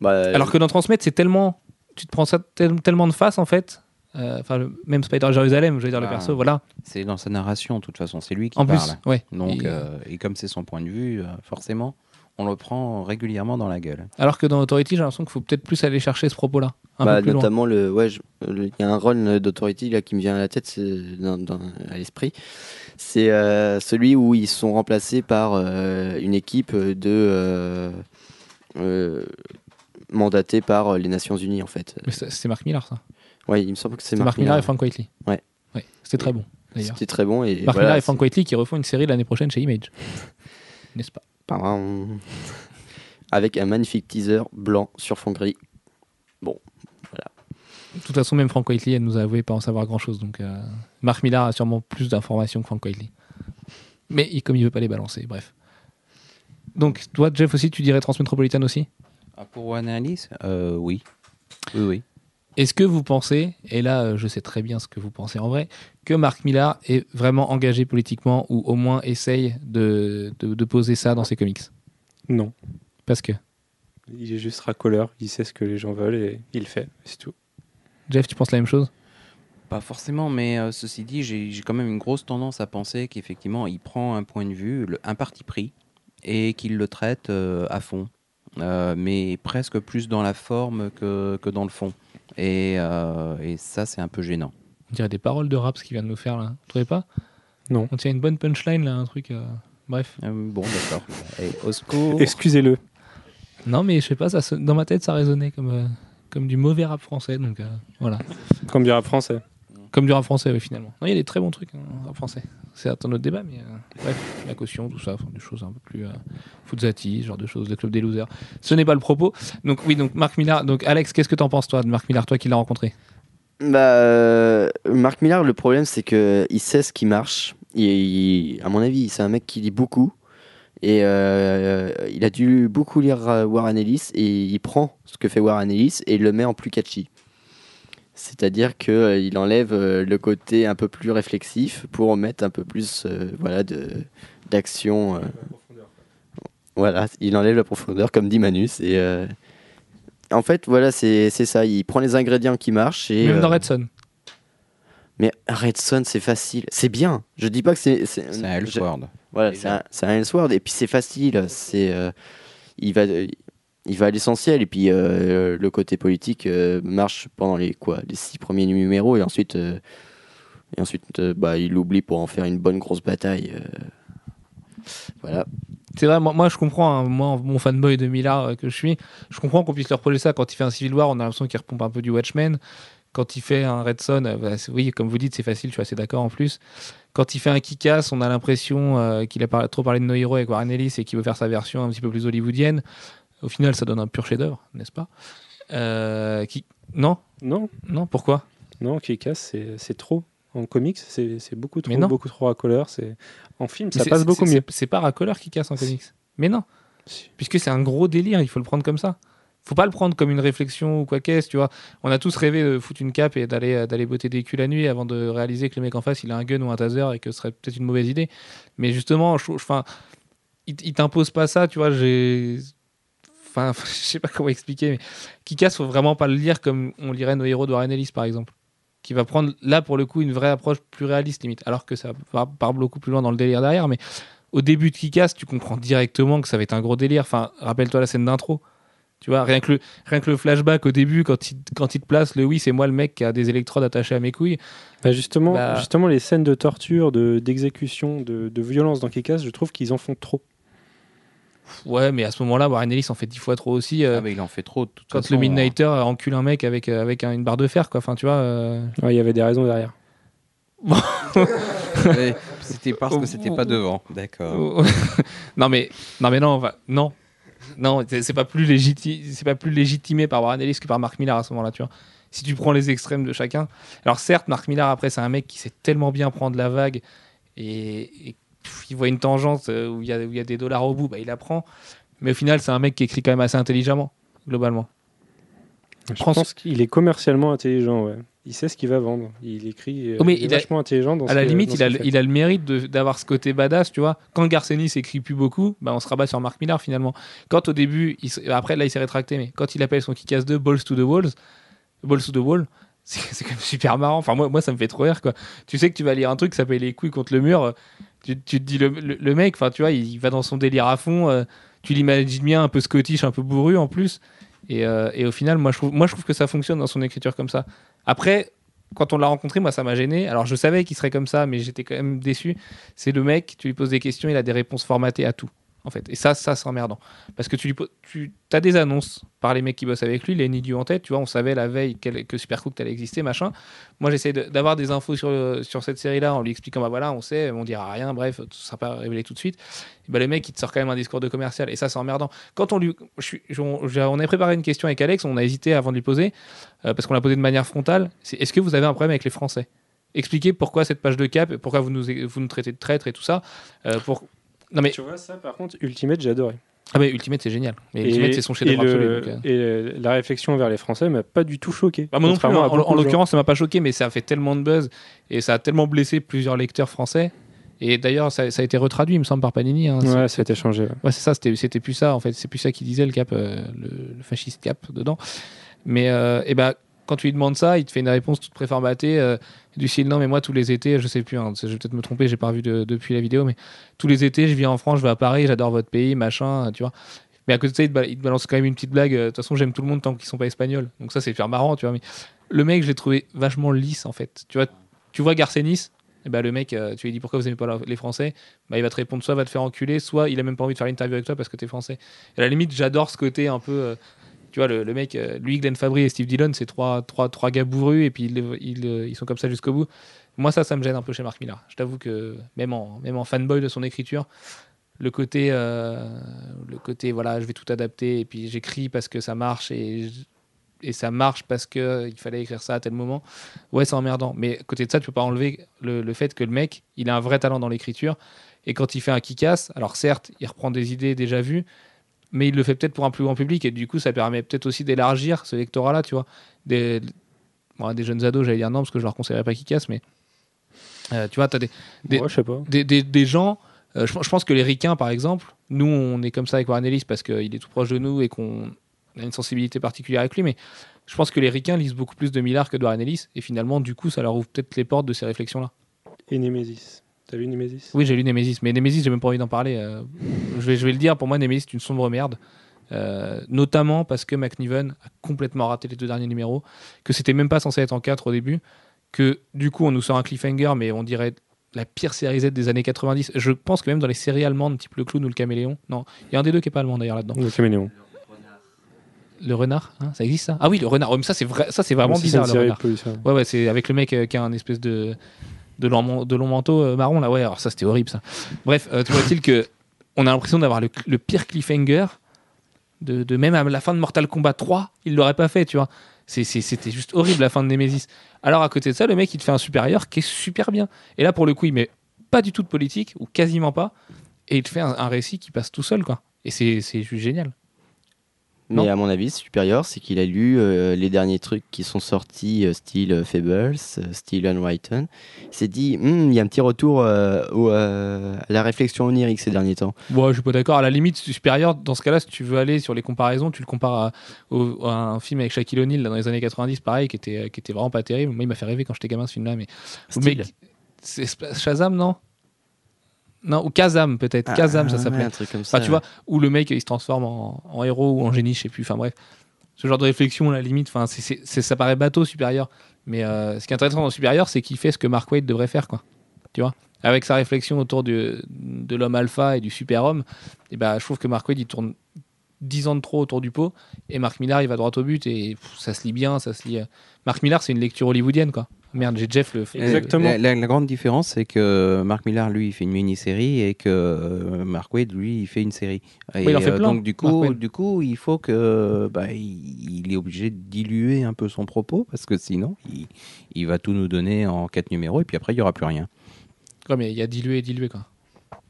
Bah, Alors que dans Transmettre, c'est tellement. Tu te prends ça tel- tellement de face en fait. Euh, Enfin, même Spider Jérusalem, je veux dire, le Ah. perso, voilà. C'est dans sa narration, de toute façon, c'est lui qui En parle. plus, ouais. Donc, Et- euh, et comme c'est son point de vue, forcément, on le prend régulièrement dans la gueule. Alors que dans Authority, j'ai l'impression qu'il faut peut-être plus aller chercher ce propos-là. Un bah, peu plus loin. notamment le ouais je- le- il y a un rôle d'autorité là qui me vient à la tête dans- dans- à l'esprit c'est euh, celui où ils sont remplacés par euh, une équipe de euh, euh, mandatée par les Nations Unies en fait Mais c'est Mark Millar, ça. ouais il me semble que c'est C'est Mark Millar et Frank Whiteley. Ouais. Ouais, C'était très bon, c'était très bon et Mark voilà, Millar et Frank Whiteley qui refont une série l'année prochaine chez Image. N'est-ce pas. avec un magnifique teaser blanc sur fond gris De toute façon, même Frank Whiteley, elle nous a avoué pas en savoir grand-chose. Donc, euh, Mark Millar a sûrement plus d'informations que Frank Whiteley. Mais il- comme il veut pas les balancer, bref. Donc, toi, Jeff aussi, tu dirais Transmétropolitane aussi? Ah, pour One Alice euh, Oui. Oui, oui. Est-ce que vous pensez, et là euh, je sais très bien ce que vous pensez en vrai, que Mark Millar est vraiment engagé politiquement ou au moins essaye de, de, de poser ça dans ses comics? Non. Parce que, Il est juste racoleur, il sait ce que les gens veulent et il le fait, c'est tout. Jeff, tu penses la même chose? Pas forcément, mais euh, ceci dit, j'ai j'ai quand même une grosse tendance à penser qu'effectivement, il prend un point de vue, le- un parti pris, et qu'il le traite euh, à fond. Euh, mais presque plus dans la forme que, que dans le fond. Et, euh, et ça, c'est un peu gênant. On dirait des paroles de rap ce qu'il vient de nous faire là. Vous trouvez pas? Non. On tient une bonne punchline là, un truc. euh, Bref. Euh, bon, d'accord. Et au secours. Excusez-le. Non, mais je sais pas, ça, dans ma tête ça résonnait comme, euh, comme du mauvais rap français. Donc euh, voilà. Comme du rap français. Comme du rap français, oui, finalement. Non, il y a des très bons trucs hein, en rap français. C'est un autre débat, mais euh, bref, la caution, tout ça, des choses un peu plus euh, genre de choses, le club des losers. Ce n'est pas le propos. Donc oui, donc Marc Millard. Donc Alex, qu'est-ce que t'en penses toi de Marc Millard, toi qui l'as rencontré? Bah, euh, Marc Millard, le problème, c'est que il sait ce qui marche. Il- à mon avis, c'est un mec qui lit beaucoup. Et euh, il a dû beaucoup lire Warren Ellis. Et il prend ce que fait Warren Ellis et il le met en plus catchy. C'est-à-dire qu'il enlève euh, le côté un peu plus réflexif pour mettre un peu plus euh, voilà, de- d'action. euh. voilà, il enlève la profondeur, comme dit Manus. Et, euh, en fait, voilà, c'est c'est ça. Il prend les ingrédients qui marchent. Et, Même dans euh, Red Son. mais Red Son, c'est facile. C'est bien. Je dis pas que c'est. C'est un Elseworld. Voilà, c'est un, c'est un Elseworld. Et puis c'est facile. C'est, euh, il, va, il va à l'essentiel. Et puis euh, le côté politique euh, marche pendant les, quoi, les six premiers numéros. Et ensuite, euh, et ensuite bah, il l'oublie pour en faire une bonne grosse bataille. Voilà. C'est vrai, moi, moi, je comprends, hein, moi mon fanboy de euh, que je suis, je comprends qu'on puisse leur projeter ça. Quand il fait un Civil War, on a l'impression qu'il repompe un peu du Watchmen. Quand il fait un Red Son, bah, oui, comme vous dites, c'est facile, je suis assez d'accord en plus. Quand il fait un Kick-Ass, on a l'impression qu'il a trop parlé de No Hero avec Warren Ellis et qu'il veut faire sa version un petit peu plus hollywoodienne. Au final, ça donne un pur chef-d'œuvre, n'est-ce pas Euh, qui... Non Non, Non Pourquoi non, qui casse, c'est trop. En comics, c'est beaucoup trop, beaucoup trop racoleur. C'est en film, ça passe beaucoup mieux. C'est pas Racoleur qui casse en comics. Mais non Si. puisque c'est un gros délire, il faut le prendre comme ça. Faut pas le prendre comme une réflexion ou quoi qu'est-ce, tu vois. On a tous rêvé de foutre une cape et d'aller d'aller botter des culs la nuit avant de réaliser que le mec en face il a un gun ou un taser et que ce serait peut-être une mauvaise idée. Mais justement, je, je- enfin, il, il t'impose pas ça, tu vois. J'ai, enfin, je sais pas comment expliquer, mais Kikas faut vraiment pas le lire comme on lirait nos héros de Warren Ellis par exemple, qui va prendre là pour le coup une vraie approche plus réaliste limite, alors que ça va- part beaucoup plus loin dans le délire derrière, mais au début de Kikas, tu comprends directement que ça va être un gros délire. Enfin, rappelle-toi la scène d'intro. Tu vois, rien que, le, rien que le flashback au début, quand il, quand il te place le oui, c'est moi le mec qui a des électrodes attachées à mes couilles. Bah, justement, Bah- justement, les scènes de torture, de- d'exécution, de, de violence dans Kikas, je trouve qu'ils en font trop. Ouais, mais à ce moment-là, Warren Ellis en fait dix fois trop aussi. euh, Ah, mais il en fait trop. de toute quand façon, le Midnighter encule un mec avec, euh, avec un- une barre de fer, quoi. Enfin, tu vois. euh, Ouais, Il y avait des raisons derrière. hein. C'était parce que c'était pas devant. D'accord. non mais non mais non non non c'est pas plus c'est pas plus légitimé par Warren Ellis que par Mark Millar à ce moment-là tu vois si tu prends les extrêmes de chacun alors certes Mark Millar après c'est un mec qui sait tellement bien prendre la vague et, il voit une tangente euh, où il y a où il y a des dollars au bout bah il la prend mais au final c'est un mec qui écrit quand même assez intelligemment globalement Je Prends- pense qu'il est commercialement intelligent. Ouais. Il sait ce qu'il va vendre. Il écrit. euh, Oh, mais il est il a- vachement intelligent dans à la limite, il a, le- fait. il a le mérite d'avoir ce côté badass, tu vois. Quand Garcenis écrit plus beaucoup, bah, on se rabat sur Mark Millar finalement. Quand au début, il après là il s'est rétracté, mais quand il appelle son Kick-Ass 2 Balls to the Walls, Balls to the Wall, c'est c'est quand même super marrant. Enfin, moi, moi, ça me fait trop rire, quoi. Tu sais que tu vas lire un truc qui s'appelle Les couilles contre le mur, euh, tu, te dis, le, mec, enfin, tu vois, il, va dans son délire à fond, euh, tu l'imagines bien un peu scottish, un peu bourru en plus. Et, euh, au final, je, trouve, moi, je trouve que ça fonctionne dans son écriture comme ça. Après, quand on l'a rencontré, moi, ça m'a gêné. Alors, je savais qu'il serait comme ça, mais j'étais quand même déçu. C'est le mec, tu lui poses des questions, il a des réponses formatées à tout. En fait. Et ça, ça c'est emmerdant. Parce que tu, as des annonces par les mecs qui bossent avec lui, les Nidu en tête, tu vois, on savait la veille que Supercook allait exister, machin. Moi, j'essaie d'avoir des infos sur, sur cette série-là en lui expliquant, bah voilà, on sait, on dira rien, bref, tout sera pas révélé tout de suite. Et bah, le mec, il te sort quand même un discours de commercial. Et ça, c'est emmerdant. Quand on lui. on, avait préparé une question avec Alex, on a hésité avant de lui poser, euh, parce qu'on l'a posé de manière frontale. C'est est-ce que vous avez un problème avec les Français? Expliquez pourquoi cette page de cap, pourquoi vous nous, vous nous traitez de traîtres et tout ça. Euh, pour... Non mais, Tu vois, ça, par contre, Ultimate, j'ai adoré. ah mais Ultimate, c'est génial. Mais Ultimate, c'est son chef-d'œuvre et absolu. donc, euh. et la réflexion vers les Français m'a pas du tout choqué. Bah, moi non plus, contrairement en, l'occurrence, ça m'a pas choqué, mais ça a fait tellement de buzz et ça a tellement blessé plusieurs lecteurs français. Et d'ailleurs, ça, ça a été retraduit, il me semble, par Panini. hein. Ouais, ça a été changé. ouais. Ouais, c'est ça, c'était, c'était plus ça, en fait. C'est plus ça qu'il disait, le cap, euh, le, le fasciste cap dedans. Mais, euh, et ben, quand tu lui demandes ça, il te fait une réponse toute préformatée, euh, du style non, mais moi, tous les étés, je sais plus, hein, je vais peut-être me tromper, j'ai pas vu de- depuis la vidéo, mais tous les étés, je viens en France, je vais à Paris, j'adore votre pays, machin, tu vois. Mais à côté de ça, il te, il balance quand même une petite blague. euh, De toute façon, j'aime tout le monde tant qu'ils sont pas espagnols. Donc ça, c'est super marrant, tu vois. Mais le mec, je l'ai trouvé vachement lisse, en fait. Tu vois, tu vois et ben, le mec, euh, tu lui dis pourquoi vous aimez pas les Français, bah, il va te répondre soit va te faire enculer, soit il a même pas envie de faire l'interview avec toi parce que t'es français. Et à la limite, j'adore ce côté un peu. euh, Tu vois, le, mec, euh, lui, Glenn Fabry et Steve Dillon, c'est trois, trois, trois gars bourrus et puis ils, ils, ils sont comme ça jusqu'au bout. Moi, ça, ça me gêne un peu chez Mark Millar. Je t'avoue que même en, même en fanboy de son écriture, le côté, euh, le côté, voilà, je vais tout adapter et puis j'écris parce que ça marche et, et ça marche parce que il fallait écrire ça à tel moment. Ouais, c'est emmerdant. Mais côté de ça, tu peux pas enlever le, le fait que le mec, il a un vrai talent dans l'écriture et quand il fait un kick-ass, alors certes, il reprend des idées déjà vues, mais il le fait peut-être pour un plus grand public et du coup, ça permet peut-être aussi d'élargir ce lectorat-là, tu vois. Des, bon, des jeunes ados, j'allais dire non parce que je leur conseillerais pas kick-ass, mais euh, tu vois, t'as des, des, Ouais, je sais pas. des, des, des gens. euh, je, je pense que les ricains, par exemple, nous, on est comme ça avec Warren Ellis parce qu'il est tout proche de nous et qu'on a une sensibilité particulière avec lui. Mais je pense que les ricains lisent beaucoup plus de Millard que de Warren Ellis. Et finalement, du coup, ça leur ouvre peut-être les portes de ces réflexions-là. Et Nemesis. T'as vu Nemesis? Oui, j'ai lu Nemesis. Mais Nemesis, j'ai même pas envie d'en parler. euh, je, vais, je vais le dire, pour moi, Nemesis, c'est une sombre merde. Euh, notamment parce que McNiven a complètement raté les deux derniers numéros, que c'était même pas censé être en 4 au début, que du coup on nous sort un cliffhanger, mais on dirait la pire série Z des années 90. Je pense que même dans les séries allemandes, type Le Clown ou Le Caméléon, non, il y a un des deux qui est pas allemand d'ailleurs là-dedans. Le caméléon. Le renard, hein, ça existe ça? Ah oui, le renard. Mais ça c'est vrai, ça c'est vraiment bizarre le renard. Ouais, ouais, c'est avec le mec euh, qui a un espèce de, de, long, de manteau euh, marron, là. Ouais, alors ça, c'était horrible, ça. Bref, euh, tu vois-t-il que on a l'impression d'avoir le, pire cliffhanger de, même à la fin de Mortal Kombat 3, il l'aurait pas fait, tu vois. C'était juste horrible la fin de Nemesis. Alors à côté de ça, le mec, il te fait un supérieur qui est super bien. Et là, pour le coup, il met pas du tout de politique, ou quasiment pas, et il te fait un, un récit qui passe tout seul, quoi. Et c'est juste génial. Mais Non. à mon avis, supérieur, c'est qu'il a lu euh, les derniers trucs qui sont sortis, euh, style euh, Fables, euh, style Unwritten. Il s'est dit, Hmm, il y a un petit retour euh, au, à la réflexion onirique ces derniers temps. Bon, je suis pas d'accord. À la limite, supérieur, dans ce cas-là, si tu veux aller sur les comparaisons, tu le compares à, au- à un film avec Shaquille O'Neal dans les années 90, pareil, qui était, qui était vraiment pas terrible. Moi, il m'a fait rêver quand j'étais gamin ce film-là. Mais, Style. mais Shazam, non? Non, ou Kazam peut-être. Kazam, ça Ah, s'appelait. un truc comme ça. Enfin, tu vois, où le mec il se transforme en, en héros ou en génie, je sais plus. Enfin bref, ce genre de réflexion, à la limite, enfin, c'est ça paraît bateau supérieur. Mais euh, ce qui est intéressant dans supérieur, c'est qu'il fait ce que Mark Waid devrait faire, quoi. Tu vois, avec sa réflexion autour du- de l'homme alpha et du super-homme, et ben, je trouve que Mark Waid il tourne 10 ans de trop autour du pot, et Mark Millar il va droit au but et pff, ça se lit bien, ça se lit. euh. Mark Millar, c'est une lecture hollywoodienne, quoi. Merde, j'ai Jeff le. Exactement. La, la- la grande différence, c'est que Mark Millar, lui, il fait une mini-série et que euh, Mark Waid, lui, il fait une série. Et, il en fait euh, plein, donc, du coup, du coup, il faut que bah, il, il est obligé de diluer un peu son propos parce que sinon, il, il va tout nous donner en quatre numéros et puis après, il y aura plus rien. Ouais, mais il y a dilué et dilué, quoi.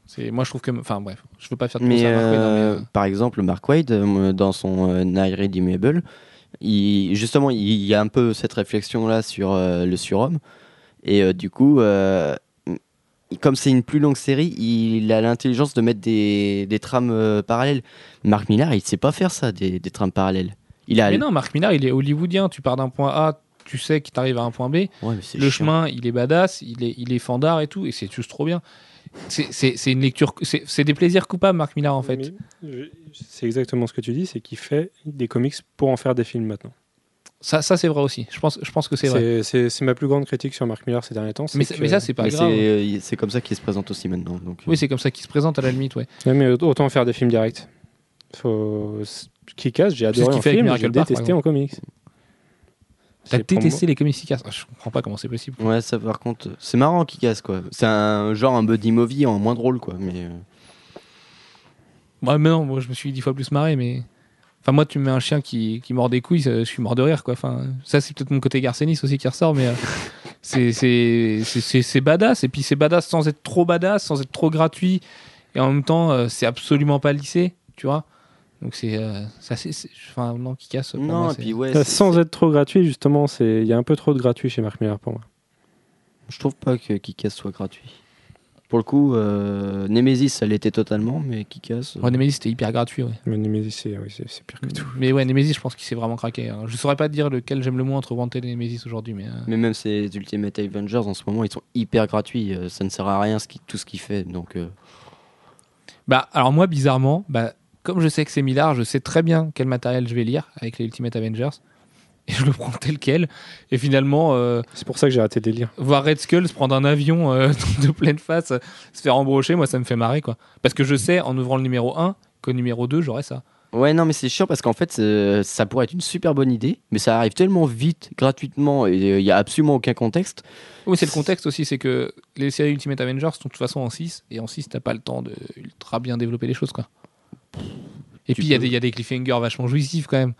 C'est moi je trouve que enfin bref, je veux pas faire de Mais, à Mark Waid, non, mais, euh, euh, par exemple, Mark Wade, dans son euh, Night Redeemable, il, justement, il y a un peu cette réflexion-là sur euh, le surhomme. Et euh, du coup, euh, comme c'est une plus longue série, il a l'intelligence de mettre des, des trames parallèles. Mark Millar, il sait pas faire ça, des, des trames parallèles. Il a Mais non, Mark Millar, il est hollywoodien. Tu pars d'un point A, tu sais que tu arrives à un point B. Ouais, Le chiant. chemin, il est badass, il est, il est fandard et tout, et c'est juste trop bien. C'est- une lecture, c'est des plaisirs coupables, Mark Millar, en fait. C'est exactement ce que tu dis, c'est qu'il fait des comics pour en faire des films maintenant. Ça, ça c'est vrai aussi. Je pense, je pense que c'est vrai. C'est ma plus grande critique sur Mark Millar ces derniers temps. Mais, que- mais ça, c'est pas Mais grave. c'est euh, c'est comme ça qu'il se présente aussi maintenant. Donc, Oui, c'est comme ça qu'il se présente à la limite, ouais. Ouais, mais autant faire des films directs. Faut... Kick-Ass, j'ai C'est ce adoré qu'il en fait film, j'ai détesté en comics. T'as détesté les comics efficaces. Ah, Je comprends pas comment c'est possible. Ouais, ça par contre, c'est marrant qu'il casse quoi. C'est un genre un buddy movie en moins drôle quoi. Mais euh, Ouais, mais non, moi je me suis dix fois plus marré, mais. Enfin, moi, tu me mets un chien qui, qui mord des couilles, je suis mort de rire, quoi. Enfin, ça, c'est peut-être mon côté Garcenis aussi qui ressort, mais. euh, c'est badass, et puis c'est badass sans être trop badass, sans être trop gratuit, et en même temps, euh, c'est absolument pas lissé, tu vois. Donc, c'est. euh, c'est assez- Enfin, non, qui casse. pour non, moi, puis ouais, Ça, c'est- Sans être trop gratuit, justement, c'est- il y a un peu trop de gratuit chez Mark Millar pour moi. je trouve pas que Kikas soit gratuit. Pour le coup, euh, Nemesis, ça l'était totalement, mais Kikas. euh, Ouais, Nemesis, c'était hyper gratuit, ouais. Mais Nemesis, c'est oui, pire que tout. Mais ouais, Nemesis, je pense qu'il s'est vraiment craqué. hein. Je saurais pas dire lequel j'aime le moins entre Wanted et Nemesis aujourd'hui, mais. euh, Mais même ces Ultimate Avengers en ce moment, ils sont hyper gratuits. euh, ça ne sert à rien ce qui- tout ce qu'il fait. Donc, euh, Bah, alors moi, bizarrement, bah, comme je sais que c'est Millard, je sais très bien quel matériel je vais lire avec les Ultimate Avengers. Et je le prends tel quel. Et finalement, euh, C'est pour ça que j'ai arrêté de les lire. voir Red Skull se prendre un avion euh, de pleine face, euh, se faire embrocher, moi, ça me fait marrer, quoi. Parce que je sais, en ouvrant le numéro 1, qu'au numéro 2, j'aurai ça. Ouais, non, mais c'est chiant parce qu'en fait, euh, ça pourrait être une super bonne idée, mais ça arrive tellement vite, gratuitement, et il n'y a absolument aucun contexte. Oui, c'est le contexte aussi, c'est que les séries Ultimate Avengers sont de toute façon en 6, et en 6, t'as pas le temps de ultra bien développer les choses, quoi. Et Tu puis, il y, a des- il y a des cliffhangers vachement jouissifs, quand même.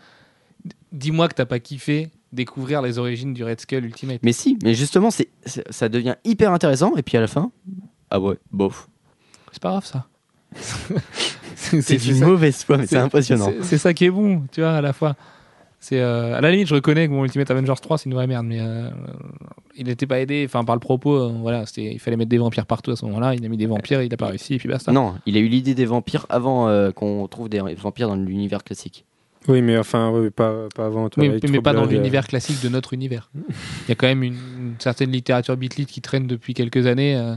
Dis-moi que t'as pas kiffé découvrir les origines du Red Skull Ultimate. Mais si, mais justement, c'est, ça devient hyper intéressant, et puis à la fin, ah ouais, bof. C'est pas grave, ça. c'est C'est c'est du ça- mauvaise foi, mais c'est impressionnant. C'est ça qui est bon, tu vois, à la fois. C'est euh, à la limite, je reconnais que mon Ultimate Avengers 3, c'est une vraie merde, mais euh, il n'était pas aidé, enfin par le propos, euh, voilà, c'était, il fallait mettre des vampires partout à ce moment-là. Il a mis des vampires, il a pas réussi, et puis basta. Non, il a eu l'idée des vampires avant euh, qu'on trouve des vampires dans l'univers classique. Oui, mais enfin, oui, pas, pas avant. Oui, Twilight, mais, mais pas dans l'univers classique de notre univers. Il y a quand même une, une certaine littérature bitlit qui traîne depuis quelques années. euh,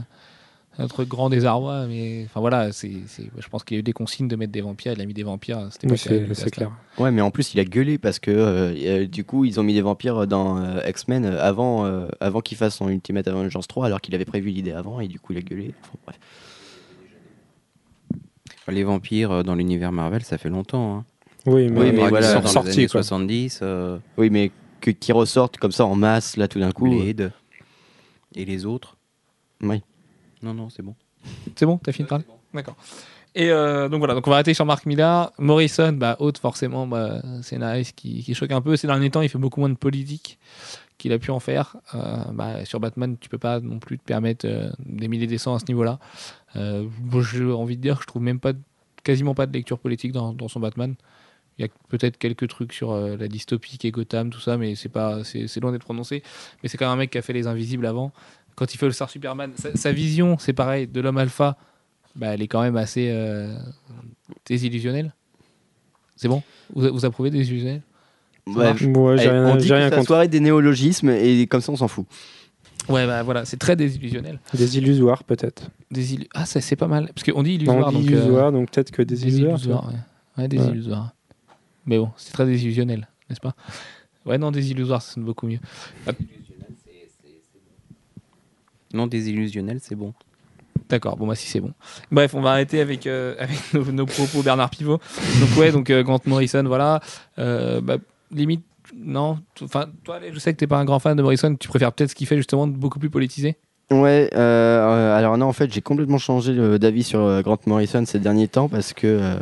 notre grand désarroi, mais enfin voilà, c'est, c'est- je pense qu'il y a eu des consignes de mettre des vampires, il a mis des vampires. C'était Oui, pas c'est clair. Ouais, mais en plus, il a gueulé parce que euh, euh, du coup, ils ont mis des vampires dans euh, X-Men avant, euh, avant qu'il fasse son Ultimate Avengers 3, alors qu'il avait prévu l'idée avant, et du coup, il a gueulé. Enfin, bref. Les vampires dans l'univers Marvel, ça fait longtemps. Hein. Oui, mais, Oui, mais voilà, sont ils sont dans sortis sortis, quoi. 70, euh, Oui, mais que, qui ressortent comme ça en masse, là, tout d'un coup. Blade et les autres? Oui. Non, non, c'est bon. C'est bon, t'as fini de parler D'accord. Et euh, donc voilà, donc on va arrêter sur Mark Millar. Morrison, bah, haute forcément, bah, scénariste qui, qui choque un peu. Ces derniers temps, il fait beaucoup moins de politique qu'il a pu en faire. Euh, bah, sur Batman, tu peux pas non plus te permettre euh, des milliers cents à ce niveau-là. Euh, j'ai envie de dire que je trouve même pas, de- quasiment pas de lecture politique dans, dans son Batman. Il y a peut-être quelques trucs sur euh, la dystopie et Gotham, tout ça, mais c'est pas, c'est c'est loin d'être prononcé. Mais c'est quand même un mec qui a fait les Invisibles avant. Quand il fait le Star Superman, sa, sa vision, c'est pareil, de l'homme alpha, bah, elle est quand même assez euh, désillusionnelle. C'est bon? Vous, vous approuvez désillusionnel Ouais. Moi, j'ai eh, rien, on dit que rien contre. soirée des néologismes, et comme ça, on s'en fout. Ouais, bah voilà, c'est très désillusionnel. Des illusoires, peut-être. Désillu- Ah, ça c'est pas mal. Parce qu'on dit illusoire. on dit donc, euh, illusoire, donc peut-être que des illusoires. tu vois. illusoires, ouais. Ouais, des Ouais. illusoires. Mais bon, c'est très désillusionnel, n'est-ce pas? Ouais, non, des illusoires, ça sonne beaucoup mieux. Non, désillusionnel, c'est bon. D'accord, bon bah si c'est bon. Bref, on va arrêter avec, euh, avec nos, nos propos Bernard Pivot. Donc ouais, donc euh, Grant Morrison, voilà. Euh, bah, limite, non. Enfin, toi, je sais que t'es pas un grand fan de Morrison. Tu préfères peut-être ce qu'il fait justement beaucoup plus politisé? Ouais, alors non, en fait, j'ai complètement changé d'avis sur Grant Morrison ces derniers temps parce que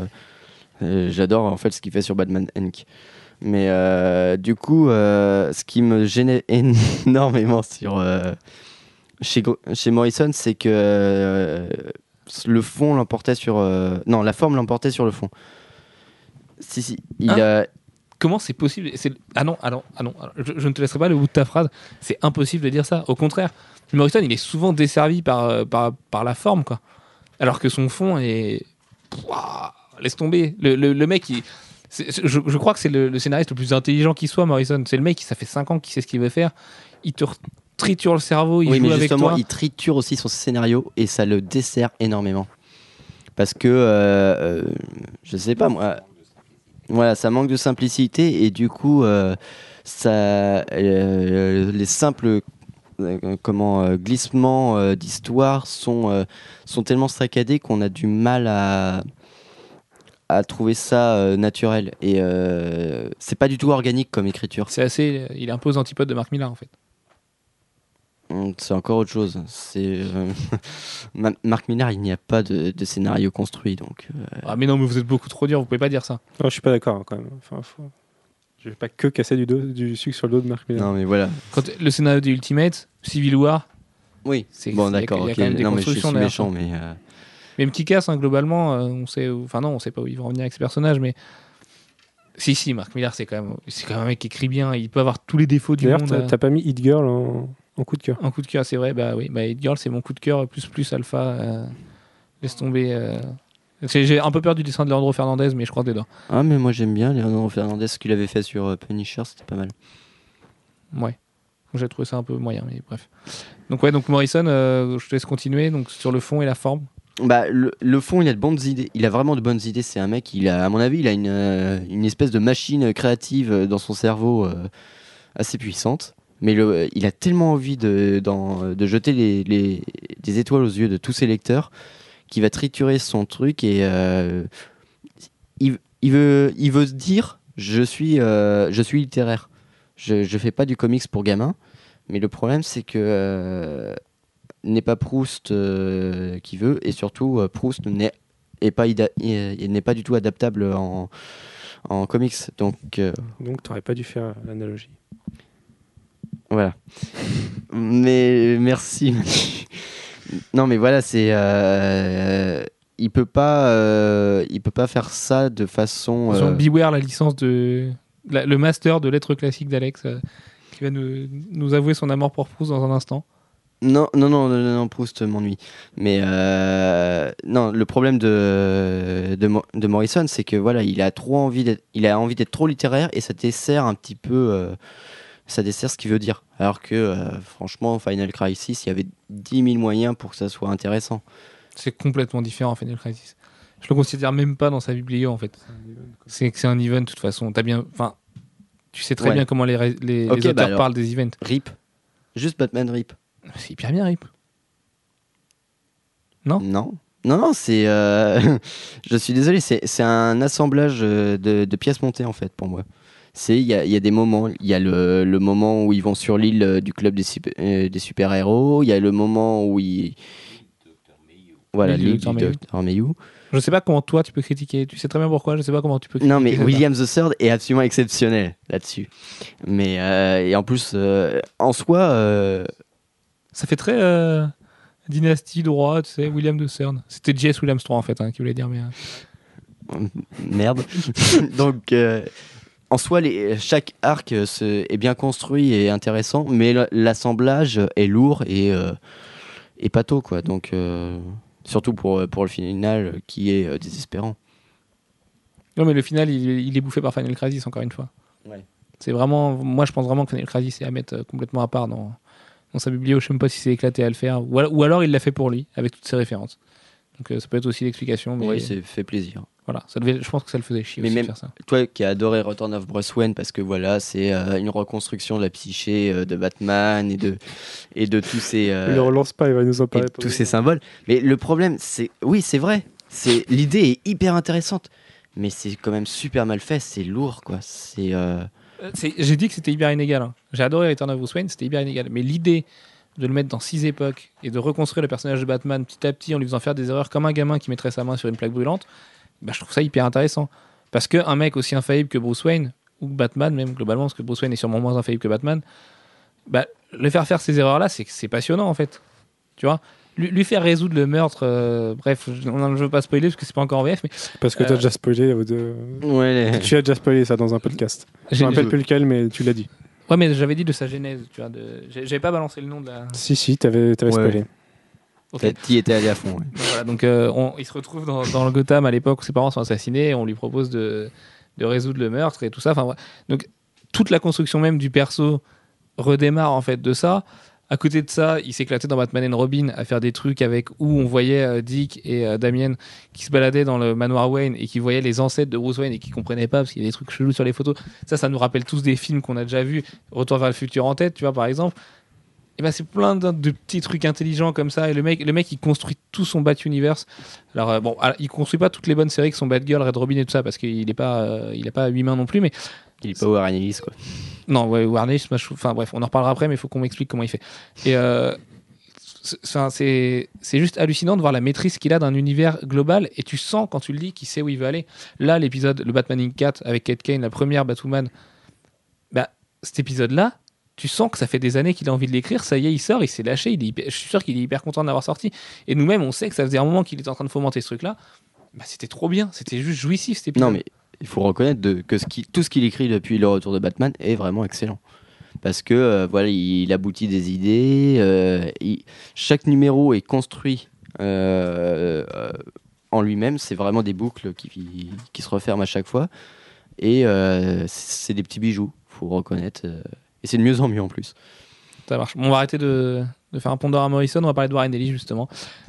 j'adore en fait ce qu'il fait sur Batman Inc. Mais euh, du coup, euh, ce qui me gênait énormément sur euh, chez, Morrison, c'est que euh, le fond l'emportait sur euh, non, la forme l'emportait sur le fond. Si si, il Hein a Comment c'est possible C'est- Ah non, ah non, ah non. Je, je ne te laisserai pas le bout de ta phrase. C'est impossible de dire ça. Au contraire, Morrison, il est souvent desservi par, euh, par, par la forme, quoi. Alors que son fond est. Pouah, laisse tomber. Le, le, le mec, il- c'est- je, je crois que c'est le, le scénariste le plus intelligent qui soit, Morrison. C'est le mec qui, ça fait 5 ans qu'il sait ce qu'il veut faire. Il te triture le cerveau, il oui, joue mais avec toi. il triture aussi son scénario et ça le dessert énormément. Parce que, euh, euh, je sais pas moi, voilà, ça manque de simplicité et du coup, euh, ça, euh, les simples euh, comment, euh, glissements euh, d'histoire sont, euh, sont tellement saccadés qu'on a du mal à, à trouver ça euh, naturel. Et euh, c'est pas du tout organique comme écriture. C'est assez. Il aux antipodes de Mark Millar, en fait. Hum, C'est encore autre chose. C'est euh, Ma- Marc Millar, il n'y a pas de, de scénario construit, donc euh, Ah, mais non, mais vous êtes beaucoup trop dur, vous pouvez pas dire ça. Non, je suis pas d'accord hein, quand même. Enfin, faut- Je vais pas que casser du, dos, du sucre sur le dos de Marc Millar. non mais voilà. Quand le scénario des Ultimate, Civil War, Oui. c'est Bon il d'accord. il y a ok. quand même des Non mais je suis méchant, mais euh, Même qui casse, hein, globalement, euh, on sait, où- enfin non, on sait pas où ils vont revenir avec ce personnage, mais si, si, Mark Millar, c'est quand même, c'est quand même un mec qui écrit bien. Il peut avoir tous les défauts du D'ailleurs, monde. t'as euh, t'as pas mis Hit Girl en, en coup de cœur. Un coup de cœur, c'est vrai. Bah oui, bah Hit Girl, c'est mon coup de cœur plus plus alpha. euh, laisse tomber. euh. J'ai un peu peur du dessin de Leandro Fernandez, mais je crois dedans. ah mais moi j'aime bien Leonardo Fernandez ce qu'il avait fait sur euh, Punisher, c'était pas mal. Ouais. J'ai trouvé ça un peu moyen, mais bref. Donc ouais, donc Morrison, euh, je te laisse continuer. Donc sur le fond et la forme. Bah le, le fond, il a de bonnes idées. Il a vraiment de bonnes idées. C'est un mec. Il a, à mon avis, il a une, euh, une espèce de machine créative dans son cerveau euh, assez puissante. Mais il a tellement envie de, de jeter les, les- des étoiles aux yeux de tous ses lecteurs qu'il va triturer son truc et euh, il, il veut, il veut dire, je suis, euh, je suis littéraire. Je, je fais pas du comics pour gamins, mais le problème c'est que euh, n'est pas Proust euh, qui veut, et surtout Proust n'est est pas, pas du tout adaptable en, en comics. Donc Donc, t'aurais pas dû faire l'analogie. Voilà. mais merci. Non, mais voilà, c'est. euh, il peut pas. euh, il peut pas faire ça de façon. Euh, Beware, la licence de. la- le master de lettres classiques d'Alex, euh, qui va nous, nous avouer son amour pour Proust dans un instant. Non, non, non, non, non, Proust m'ennuie. Mais non, le problème de, de, Mo- de Morrison, c'est que voilà, il a trop envie d'être, il a envie d'être trop littéraire et ça dessert un petit peu, ça dessert ce qu'il veut dire. Alors que euh, franchement, Final Crisis, il y avait 10 000 moyens pour que ça soit intéressant. C'est complètement différent, Final Crisis. Je le considère même pas dans sa biblio, en fait. C'est que c'est un event, de toute façon. T'as bien. Enfin. Tu sais très Ouais. bien comment les, les, bah auteurs alors. parlent des events. Rip, juste Batman Rip. C'est hyper bien, Rip. Non? Non. Non, non, c'est. euh, je suis désolé, c'est c'est un assemblage euh, de, de pièces montées en fait pour moi. C'est il y y a des moments, il y a le, le moment où ils vont sur l'île euh, du club des, super, euh, des super héros, il y a le moment où ils. Voilà, l'île Dr. du. Dr. Mayhew. Je sais pas comment toi tu peux critiquer. Tu sais très bien pourquoi. Je sais pas comment tu peux critiquer. Non, mais. William the Third est absolument exceptionnel là-dessus. Mais euh, et en plus, euh, en soi, Ça fait très dynastie de roi, tu sais, William de CERN. C'était J.S. Williams III en fait, hein, qui voulait dire. Mais, Merde. Donc, euh, en soi, les, chaque arc euh, se- est bien construit et intéressant, mais l'assemblage est lourd et, euh, et pâteau, quoi. Donc, euh, surtout pour, pour le final qui est désespérant. Non, mais le final, il, il est bouffé par Final Crisis, encore une fois. Ouais. C'est vraiment. Moi, je pense vraiment que Final Crisis est à mettre complètement à part dans, dans sa biblio. Je sais même pas si c'est éclaté à le faire. Ou, ou alors, il l'a fait pour lui, avec toutes ses références. Donc, euh, ça peut être aussi l'explication. Mais Oui, c'est fait plaisir. Voilà, ça devait, je pense que ça le faisait chier Mais aussi de même- faire ça. Toi qui as adoré Return of Bruce Wayne, parce que voilà, c'est euh, une reconstruction de la psyché euh, de Batman et de, et de tous ces. euh, Il relance pas, il va nous en parler. tous ces symboles. Mais le problème, c'est. Oui, c'est vrai. C'est L'idée est hyper intéressante. Mais c'est quand même super mal fait. C'est lourd, quoi. C'est. euh, Euh, c'est- J'ai dit que c'était hyper inégal. hein. J'ai adoré Return of Bruce Wayne, c'était hyper inégal. Mais l'idée de le mettre dans six époques et de reconstruire le personnage de Batman petit à petit en lui faisant faire des erreurs comme un gamin qui mettrait sa main sur une plaque brûlante, bah, je trouve ça hyper intéressant. Parce qu'un mec aussi infaillible que Bruce Wayne, ou Batman même globalement, parce que Bruce Wayne est sûrement moins infaillible que Batman, bah, le faire faire ces erreurs-là, c'est c'est passionnant en fait. Tu vois? Lui, lui faire résoudre le meurtre, euh, bref, je ne veux pas spoiler parce que c'est pas encore en VF, mais Parce que t'as Euh, déjà spoilé. euh, de- Ouais, les- Tu as déjà spoilé ça dans un podcast. Je me rappelle plus lequel, mais tu l'as dit. ouais, mais j'avais dit de sa genèse, tu vois, de... j'avais pas balancé le nom de la. Si, si, t'avais avais Ouais. spoilé. Ok. T'as- T'y étais allé à fond. ouais. Donc voilà, donc euh, on- il se retrouve dans, dans le Gotham à l'époque où ses parents sont assassinés et on lui propose de, de résoudre le meurtre et tout ça. Enfin, voilà. Donc toute la construction même du perso redémarre en fait de ça. À côté de ça, il s'éclatait dans Batman and Robin à faire des trucs avec où on voyait euh, Dick et euh, Damien qui se baladaient dans le manoir Wayne et qui voyaient les ancêtres de Bruce Wayne et qui comprenaient pas parce qu'il y a des trucs chelous sur les photos. Ça, ça nous rappelle tous des films qu'on a déjà vus. Retour vers le futur en tête, tu vois, par exemple. Et ben c'est plein de, de petits trucs intelligents comme ça. Et le mec, le mec, il construit tout son Bat Universe. Alors euh, bon, alors, il construit pas toutes les bonnes séries qui sont Batgirl, Red Robin et tout ça parce qu'il est pas, euh, il a pas huit mains non plus. Mais Il est pas Warren Ellis, quoi. non, ouais, je trouve- enfin bref, on en reparlera après, mais il faut qu'on m'explique comment il fait. Et euh, c'est- juste hallucinant de voir la maîtrise qu'il a d'un univers global et tu sens quand tu le lis qu'il sait où il veut aller. Là, l'épisode, le Batman Inc. 4 avec Kate Kane, la première Batwoman, bah, cet épisode-là, tu sens que ça fait des années qu'il a envie de l'écrire, ça y est, il sort, il s'est lâché, il est hyper- je suis sûr qu'il est hyper content d'avoir sorti. Et nous-mêmes, on sait que ça faisait un moment qu'il était en train de fomenter ce truc-là. Bah, c'était trop bien, c'était juste jouissif épisode. Non, mais il faut reconnaître de- que ce qui, tout ce qu'il écrit depuis le retour de Batman est vraiment excellent. Parce que euh, voilà, il aboutit des idées. euh, il- chaque numéro est construit euh, en lui-même. C'est vraiment des boucles qui, qui se referment à chaque fois. Et c'est des petits bijoux, faut reconnaître. Et c'est de mieux en mieux en plus. Ça marche. Bon, on va arrêter de, de faire un pont à Morrison. On va parler de Warren Ellis, justement.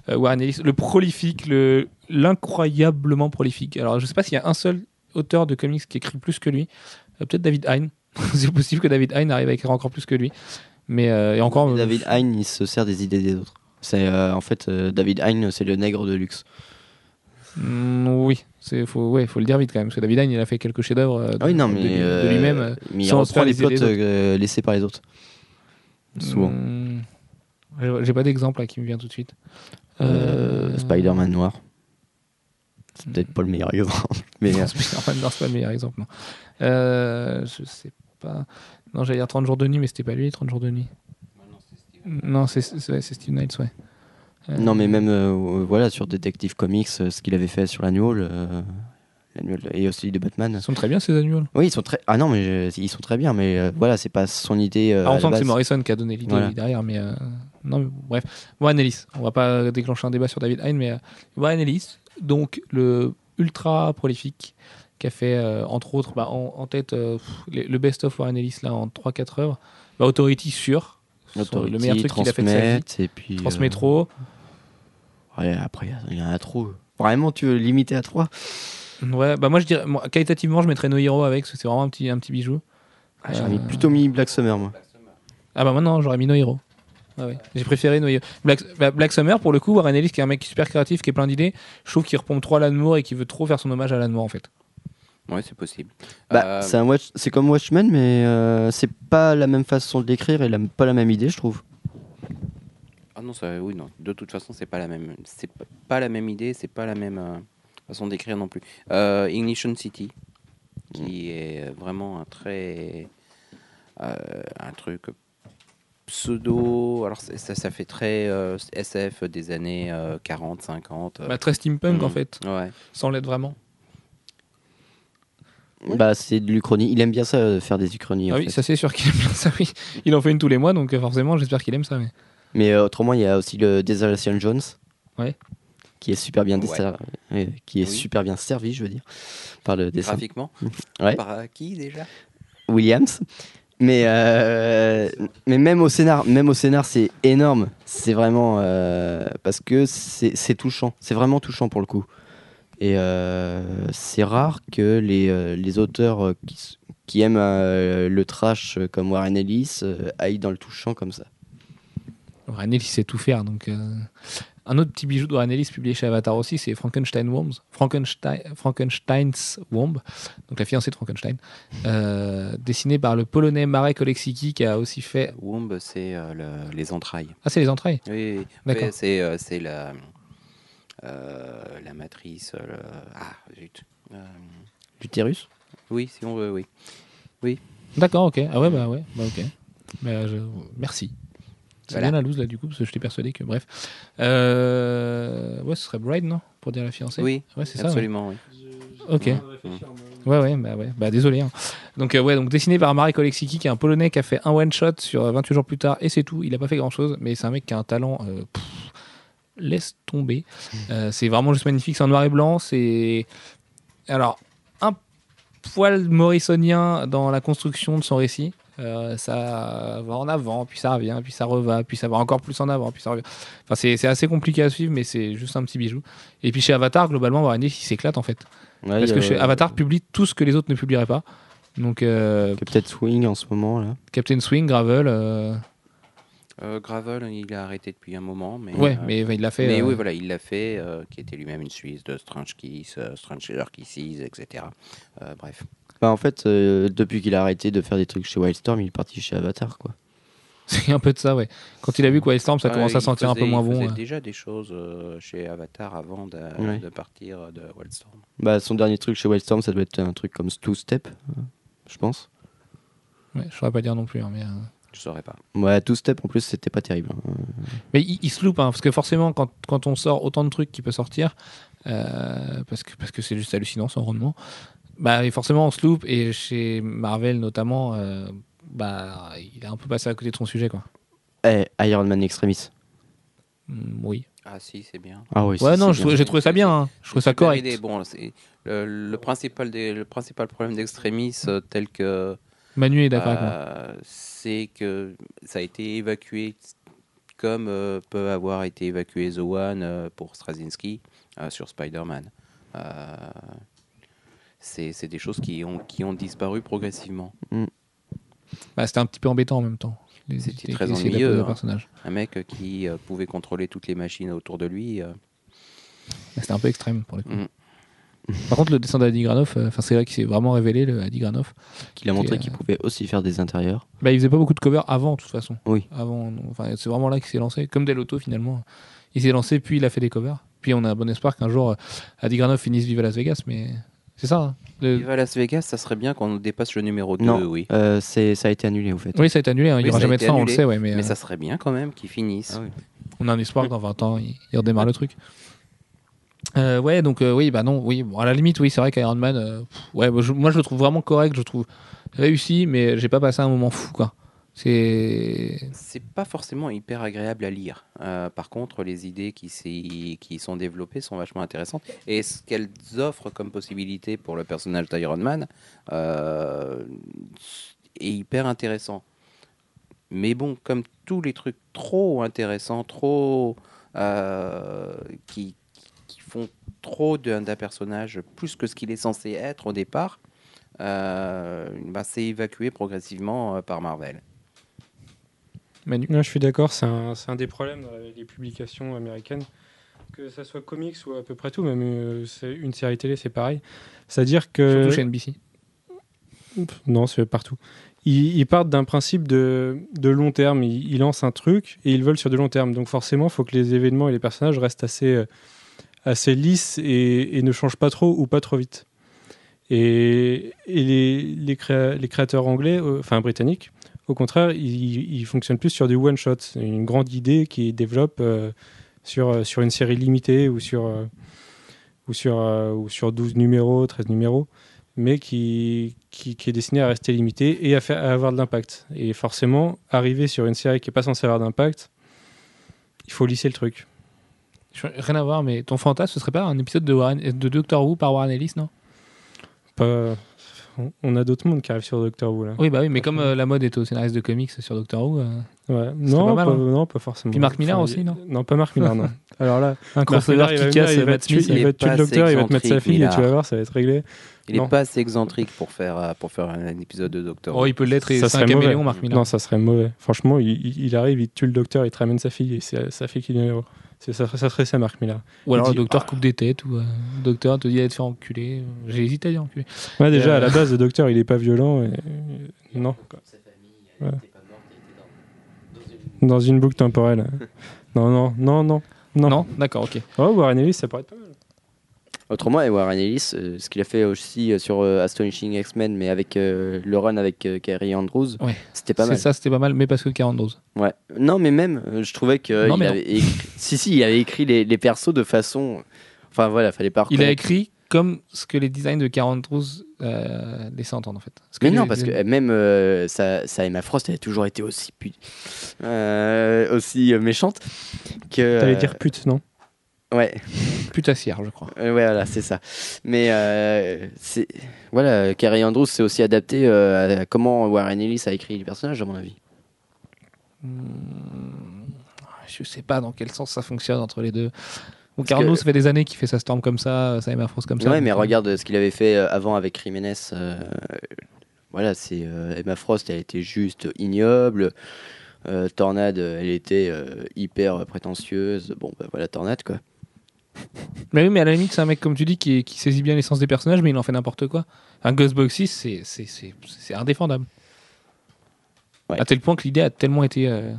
Euh, Warren Ellis, le prolifique, le- l'incroyablement prolifique. Alors, je sais pas s'il y a un seul auteur de comics qui écrit plus que lui. Euh, Peut-être David Hein. C'est possible que David Hein arrive à écrire encore plus que lui. Mais euh, et encore. euh, David Hein, il se sert des idées des autres. C'est euh, en fait euh, David Hein, c'est le nègre de luxe. mm, oui, C'est faut ouais, faut le dire vite quand même parce que David Hein, il a fait quelques chefs-d'œuvre euh, Ah oui, non, de, mais, lui- de euh, lui-même. euh, mais il sans reprend les faire les plots euh, laissés par les autres. Souvent. Hmm, j'ai- pas d'exemple là qui me vient tout de suite. Euh, Spider-Man noir. C'est peut-être pas le meilleur exemple. Mais euh, Non, Spider-Man, non, c'est pas le meilleur exemple. Non. Euh, je sais pas. Non, j'allais dire 30 jours de nuit, mais c'était pas lui, 30 jours de nuit. Non, c'est Steve Knights, ouais. Euh, non, mais même euh, voilà, sur Detective Comics, euh, ce qu'il avait fait sur l'annual, euh, et aussi de Batman. Ils sont très bien ces annuals. Oui, ils sont très. Ah non, mais euh, ils sont très bien, mais euh, voilà, c'est pas son idée. euh, Ah, on sent que c'est. Morrison qui a donné l'idée Voilà. derrière, mais euh, non, mais bref. Warren Ellis, on va pas déclencher un débat sur David Hein, mais euh, Warren Ellis, donc le ultra prolifique, qui a fait euh, entre autres bah, en, en tête euh, les- le best-of Warren Ellis là en 3-4 œuvres. Bah, Authority sûr, Authority, le meilleur truc qu'il a fait de sa vie. Et puis. euh. Ouais, après, il y en a trop. Vraiment, tu veux limiter à 3 Ouais, bah moi je dirais, moi, qualitativement, je mettrais No Hero avec, parce que c'est vraiment un petit, un petit bijou. J'aurais Euh, plutôt mis Black Summer, moi. Ah bah maintenant, j'aurais mis No Hero. Ah ouais. J'ai préféré No Hero. Black, bah, Black Summer, pour le coup, Warren Ellis, qui est un mec super créatif, qui est plein d'idées, je trouve qu'il repompe trop à Moore et qu'il veut trop faire son hommage à Alan Moore en fait. Ouais, c'est possible. Bah, Euh, c'est un watch, c'est comme Watchmen, mais euh, c'est pas la même façon de l'écrire et la- pas la même idée, je trouve. Ah non, ça, oui, non. De toute façon, c'est pas la même, c'est pas la même idée, c'est pas la même euh, façon d'écrire non plus. Euh, Ignition City, qui est vraiment un très, euh, un truc pseudo. Alors ça, ça fait très euh, SF des années euh, 40, 50. euh. Bah, très steampunk en Mm. fait, Ouais. sans l'être vraiment. Bah, c'est de l'Uchronie. Il aime bien ça, euh, faire des Uchronies. ah oui, fait. ça c'est sûr qu'il aime bien ça, oui. Il en fait une tous les mois, donc euh, forcément, j'espère qu'il aime ça. Mais... Mais euh, autrement, il y a aussi le Desolation Jones. Ouais. Qui est super bien, Ouais. euh, qui est Oui. super bien servi, je veux dire, par le dessin. Graphiquement. Ouais. Par euh, qui déjà? Williams. Mais, euh, mais même au scénar, même au scénar, c'est énorme. C'est vraiment euh, parce que c'est touchant. C'est vraiment touchant pour le coup. Et euh, c'est rare que les, les auteurs qui, qui aiment euh, le trash comme Warren Ellis euh, aillent dans le touchant comme ça. Warren Ellis sait tout faire, donc. euh, Un autre petit bijou de Warren Ellis publié chez Avatar aussi, c'est Frankenstein Worms. Frankenstein, Frankenstein's Womb, donc la fiancée de Frankenstein, euh, dessiné par le polonais Marek Oleksicki qui a aussi fait. Womb, c'est euh, le- les entrailles. Ah, c'est les entrailles Oui, oui. D'accord. C'est euh, c'est la, euh, la matrice. le- Ah, zut. Euh, L'utérus oui, si on veut, oui. D'accord, ok. Ah ouais, bah ouais, bah ok. Bah, je- Merci. C'est Voilà. bien la loose là du coup, parce que je t'ai persuadé que. Bref. Euh... Ouais, ce serait Bride, non Pour dire la fiancée Oui, Ouais, c'est ça. ouais. absolument, oui. Ok. Ouais, ouais, bah ouais, bah désolé. hein. Donc, euh, ouais, donc dessiné par Marek Oleksicki, qui est un polonais qui a fait un one-shot sur euh, 28 jours plus tard, et c'est tout. Il a pas fait grand-chose, mais c'est un mec qui a un talent. euh, pff, laisse tomber. Euh, c'est vraiment juste magnifique. C'est en noir et blanc. C'est. Alors, un poil morrisonien dans la construction de son récit. Euh, ça va en avant, puis ça revient, puis ça reva, puis ça va encore plus en avant, puis ça revient. Enfin, c'est c'est assez compliqué à suivre, mais c'est juste un petit bijou. Et puis chez Avatar, globalement, Warren Ellis, il s'éclate en fait. Ouais, Parce que chez euh, Avatar publie tout ce que les autres ne publieraient pas. Donc euh, Captain Swing en ce moment là. Captain Swing, Gravel, euh, Euh, Gravel, il a arrêté depuis un moment, mais. ouais, euh, mais il l'a fait. mais euh, oui, voilà, il l'a fait, euh, qui était lui-même une Suisse de Strange Kiss, euh, Stranger Kisses, etc. Euh, bref. Bah, en fait, euh, depuis qu'il a arrêté de faire des trucs chez Wildstorm, il est parti chez Avatar quoi. C'est un peu de ça, ouais. Quand il a vu que Wildstorm, ça Ouais, commence à il sentir un peu moins il bon. faisait euh. déjà des choses euh, chez Avatar avant de, Ouais. de partir de Wildstorm. Bah, son dernier truc chez Wildstorm, ça doit être un truc comme Two Step, euh, je pense. Ouais, je saurais pas dire non plus. hein, mais, euh. Je saurais pas. Ouais, Two Step en plus, c'était pas terrible. hein. mais il, il se loupe, hein, parce que forcément, quand, quand on sort autant de trucs qui peut sortir, euh, parce que parce que c'est juste hallucinant son rendement, bah et forcément on se loupe. Et chez Marvel notamment, euh, bah il a un peu passé à côté de son sujet, quoi. Eh, Iron Man Extremis. Mm, oui. Ah si, c'est bien. Ah oui. Ouais, si, non, j'ai trouvé ça bien. hein. Je trouvais ça correct. idée. Bon, c'est le, le principal des, le principal problème d'Extremis euh, tel que Manu est d'accord avec moi. euh, c'est que ça a été évacué comme euh, peut avoir été évacué The One euh, pour Straczynski euh, sur Spider-Man. Euh, c'est c'est des choses qui ont, qui ont disparu progressivement. Bah, c'était un petit peu embêtant en même temps. C'était très ennuyeux, hein. personnage. Un mec qui euh, pouvait contrôler toutes les machines autour de lui. euh, Mais C'était un peu extrême pour le coup. Mm. Par contre, le dessin d'Adi Granoff, euh, enfin c'est là qu'il s'est vraiment révélé, le Adi Granoff. Qu'il a montré qu'il pouvait aussi faire des intérieurs. Bah, il faisait pas beaucoup de covers avant, de toute façon. Oui. Avant, enfin, c'est vraiment là qu'il s'est lancé, comme Del Auto finalement. Il s'est lancé, puis il a fait des covers. Puis on a bon espoir qu'un jour, euh, Adi Granoff finisse Viva Las Vegas, mais c'est ça. hein. Le- Viva Las Vegas, ça serait bien qu'on dépasse le numéro 2, Non. oui. Euh, c'est, ça a été annulé, au fait. Oui, ça a été annulé, hein. il n'y Oui, aura jamais de fin, on le sait, ouais, mais, Mais euh, ça serait bien quand même qu'ils finissent. Ah oui. on a un espoir que dans 20 ans, il, il redémarre le truc. Euh, ouais, donc euh, oui, bah non, oui. Bon, à la limite, oui, c'est vrai qu'Iron Man, euh, pff, ouais, moi je, moi, je le trouve vraiment correct, je le trouve réussi, mais j'ai pas passé un moment fou, quoi. C'est. Pas forcément hyper agréable à lire. Euh, par contre, les idées qui, qui sont développées sont vachement intéressantes. Et ce qu'elles offrent comme possibilité pour le personnage d'Iron Man euh, est hyper intéressant. Mais bon, comme tous les trucs trop intéressants, trop. euh, qui, font trop d'un personnage plus que ce qu'il est censé être au départ, bah, c'est évacué progressivement par Marvel. Manu. Non, je suis d'accord, c'est un, des problèmes dans les publications américaines. Que ça soit comics ou à peu près tout, même euh, c'est- une série télé, c'est pareil. C'est-à-dire que. Surtout chez NBC. Non, c'est partout. Ils, ils partent d'un principe de, de long terme. Ils, ils lancent un truc et ils veulent sur du long terme. Donc forcément, il faut que les événements et les personnages restent assez, euh, assez lisses et, et ne changent pas trop ou pas trop vite. Et, et les, les, créa- les créateurs anglais, euh, enfin britanniques, au contraire, ils, ils fonctionnent plus sur du one-shot. C'est une grande idée qui développe euh, sur, euh, sur une série limitée ou sur, euh, ou, sur, euh, ou sur 12 numéros, 13 numéros mais qui, qui, qui est destiné à rester limité et à, faire, à avoir de l'impact. Et forcément, arriver sur une série qui n'est pas censée avoir d'impact, il faut lisser le truc. Rien à voir, mais ton fantasme, ce serait pas un épisode de, Warren, de Doctor Who par Warren Ellis, non? Pas... on- a d'autres mondes qui arrivent sur Doctor Who là. Oui, bah oui, mais comme euh, la mode est au scénariste de comics sur Doctor Who, euh, Ouais. Non, pas mal, pas, hein. non, pas forcément. Puis Mark Enfin, aussi, non Non, pas Mark Miller, non. Alors là, un crossover qui casse il va Matt tuer- il va tuer le docteur, il va te mettre sa fille et tu vas voir, ça va être réglé. Il n'est pas assez excentrique pour faire, euh, pour faire un épisode de Doctor. Oh, il peut l'être et Ça c'est un serait mauvais. caméléon, Mark Miller. Non, ça serait mauvais. Franchement, il, arrive, il tue le docteur, il te ramène sa fille et c'est sa fille qui est le héros. C'est- Ça, ça serait ça, Mark Miller. Ou alors le docteur ah. coupe des têtes, ou euh, le docteur te dit d'aller te faire enculer. J'ai hésité à dire enculer. Ouais, déjà, Euh, à la base, le docteur, il est pas violent. Et... Non. quoi. Ouais. Dans une boucle temporelle. non, non, non, non. Non. Non, D'accord, ok. Oh, Warren Ellis, ça pourrait être pas mal. Autrement, et Warren Ellis, euh, ce qu'il a fait aussi euh, sur euh, Astonishing X-Men, mais avec euh, le run avec euh, Carrie Andrews, Ouais. c'était pas C'est mal. ça, c'était pas mal, mais parce que 42. Ouais. Non, mais même, euh, je trouvais que Non, il mais avait écrit... si, si, il avait écrit les, les persos de façon. Enfin voilà, fallait pas. Il a écrit comme ce que les designs de 42 euh, laissaient entendre, en fait. Que Mais les- non, parce que même euh, sa, sa Emma Frost, elle a toujours été aussi pu- euh, aussi méchante que. T'allais dire pute, non? Ouais, Putassière, je crois. euh, ouais, voilà, c'est ça. Mais euh, c'est voilà, Carrie Andrews s'est aussi adapté euh, à comment Warren Ellis a écrit les personnages, à mon avis. Hmm, Je sais pas dans quel sens ça fonctionne entre les deux. Bon, 42, que- ça fait des années qu'il fait sa storm comme ça, ça Emma Frost comme ça. ouais, mais euh, regarde ce qu'il avait fait euh, avant avec Jiménez. euh, voilà, c'est euh, Emma Frost, elle était juste ignoble. Euh, Tornade, elle était euh, hyper prétentieuse. Bon, bah voilà, Tornade quoi. Mais oui, mais à la limite, c'est un mec, comme tu dis, qui, qui saisit bien l'essence des personnages, mais il en fait n'importe quoi. Un Ghostboxy, c'est, c'est, c'est, c'est indéfendable. Ouais. À tel point que l'idée a tellement été euh,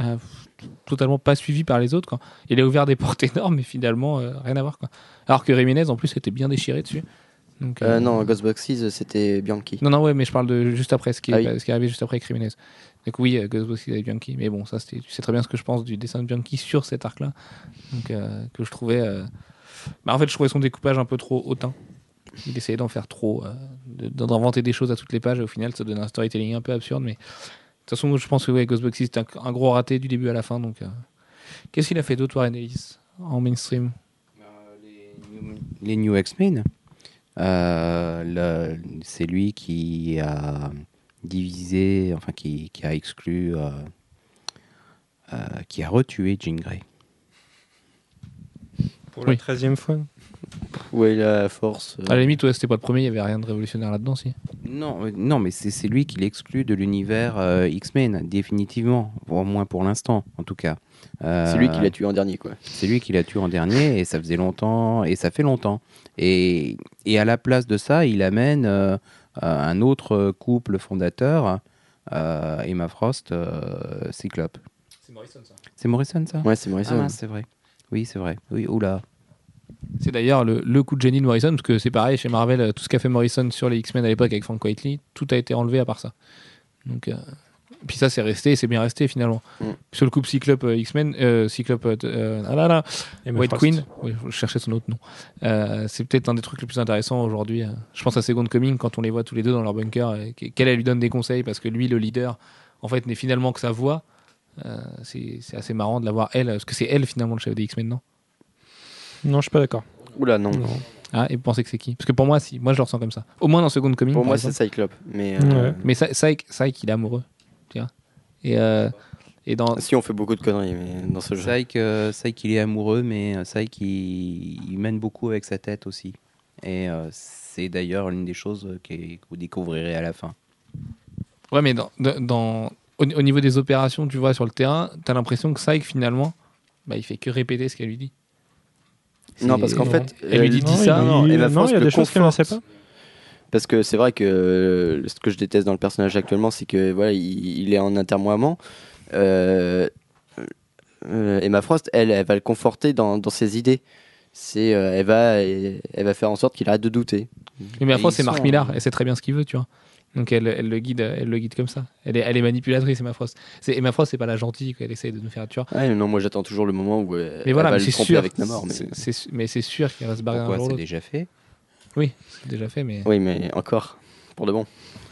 euh, totalement pas suivie par les autres. Quoi. Il a ouvert des portes énormes, mais finalement, euh, rien à voir. Quoi. Alors que Jiménez, en plus, était bien déchiré dessus. Donc, Euh, non, Ghostboxes, c'était Bianchi. Non, non, ouais, mais je parle de juste après, ce qui, est, Ah oui. ce qui est arrivé juste après avec Jiménez. Donc oui, euh, Ghostbusters avec Bianchi, mais bon, ça, tu sais très bien ce que je pense du dessin de Bianchi sur cet arc-là, euh, que je trouvais, euh, bah, en fait, je trouvais son découpage un peu trop hautain. Il essayait d'en faire trop, euh, d'inventer des choses à toutes les pages, et au final, ça donnait un storytelling un peu absurde, mais de toute façon, je pense que ouais, Ghostboxes c'était un, gros raté du début à la fin, donc qu'est-ce qu'il a fait d'autre, Warren Ellis, en mainstream? Les New X-Men, euh, le- c'est lui qui a divisé, enfin qui, qui a exclu, euh, euh, qui a retué Jean Grey. Pour Oui. la treizième fois. Où est la force euh, À la limite, ouais, c'était pas le premier, il y avait rien de révolutionnaire là-dedans, si. Non, euh, non, mais c'est c'est lui qui l'exclut de l'univers euh, X-Men, définitivement. Au moins pour l'instant, en tout cas. Euh, C'est lui qui l'a tué en dernier, quoi. C'est lui qui l'a tué en dernier, et ça faisait longtemps, et ça fait longtemps. Et, et à la place de ça, il amène euh, un autre couple fondateur, euh, Emma Frost, euh, Cyclope. C'est Morrison, ça. C'est Morrison, ça? Ouais, c'est Morrison. Ah, c'est vrai. Oui, c'est vrai. Oui, oula. C'est d'ailleurs le, le coup de génie de Morrison, parce que c'est pareil chez Marvel, euh, tout ce qu'a fait Morrison sur les X-Men à l'époque avec Frank Whiteley, tout a été enlevé à part ça. Donc, euh, puis ça, c'est resté, et c'est bien resté finalement. Mm. Sur le couple Cyclope euh, X-Men, euh, Cyclope, euh, euh, ah là là, White Frost. Queen, oui, je cherchais son autre nom. Euh, c'est peut-être un des trucs les plus intéressants aujourd'hui. Je pense à Second Coming quand on les voit tous les deux dans leur bunker, qu'elle elle lui donne des conseils parce que lui, le leader, en fait, n'est finalement que sa voix. Euh, c'est c'est assez marrant de la voir elle, parce que c'est elle finalement le chef des X-Men, non? Non, je suis pas d'accord. Oula, non. Non. Ah, et vous pensez que c'est qui? Parce que pour moi, si, moi je le ressens comme ça. Au moins dans Second Coming. Pour moi, c'est Cyclope. Mais euh, Ouais. Mais il est amoureux. Et, euh, et dans. si on fait beaucoup de conneries mais dans ce jeu. Saïk, euh, Saïk, il est amoureux, mais euh, Saïk, il, il mène beaucoup avec sa tête aussi. Et euh, c'est d'ailleurs l'une des choses que vous découvrirez à la fin. Ouais, mais dans, dans- dans- au, au niveau des opérations, tu vois, sur le terrain, t'as l'impression que Saïk, finalement, bah, il fait que répéter ce qu'elle lui dit. Non, parce qu'en fait, Elle lui dit, ça. il- non, il y a des choses qu'elle ne sait pas. Parce que c'est vrai que euh, ce que je déteste dans le personnage actuellement, c'est que voilà, il, il est en intermoiement. Euh, euh, Emma Frost, elle, elle va le conforter dans, dans ses idées. C'est, euh, elle va, elle, elle va faire en sorte qu'il arrête de douter. Mais Et fois, ils c'est Marc sont- Millar, elle sait très bien ce qu'il veut, tu vois. Donc elle, elle le guide, elle le guide comme ça. Elle est, elle est manipulatrice, Emma Frost. C'est, Emma Frost, c'est pas la gentille qu'elle essaye de nous faire, tu vois. Ouais, non, moi j'attends toujours le moment où euh, Mais voilà, elle va mais le c'est tromper sûr. avec Namor. Mais... c'est- c'est- mais c'est sûr qu'il va se barrer un jour ou c'est l'autre. déjà fait? Oui, c'est déjà fait, mais. Oui, mais encore, pour de bon.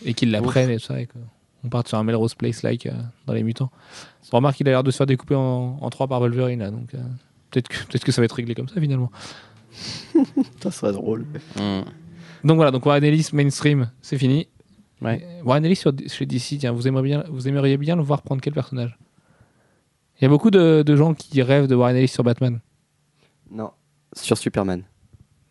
et qu'ils l'apprennent et tout ça. et qu'on parte sur un Melrose Place-like euh, dans les mutants. On remarque qu'il a l'air de se faire découper en, en trois par Wolverine, là, donc euh, peut-être que, peut que ça va être réglé comme ça finalement. Ça serait drôle. Hum. Donc voilà, donc Warren Ellis mainstream, c'est fini. Ouais. Warren Ellis sur, chez DC, tiens, vous aimeriez, bien, vous aimeriez bien le voir prendre quel personnage? Il y a beaucoup de, de gens qui rêvent de Warren Ellis sur Batman. Non, sur Superman.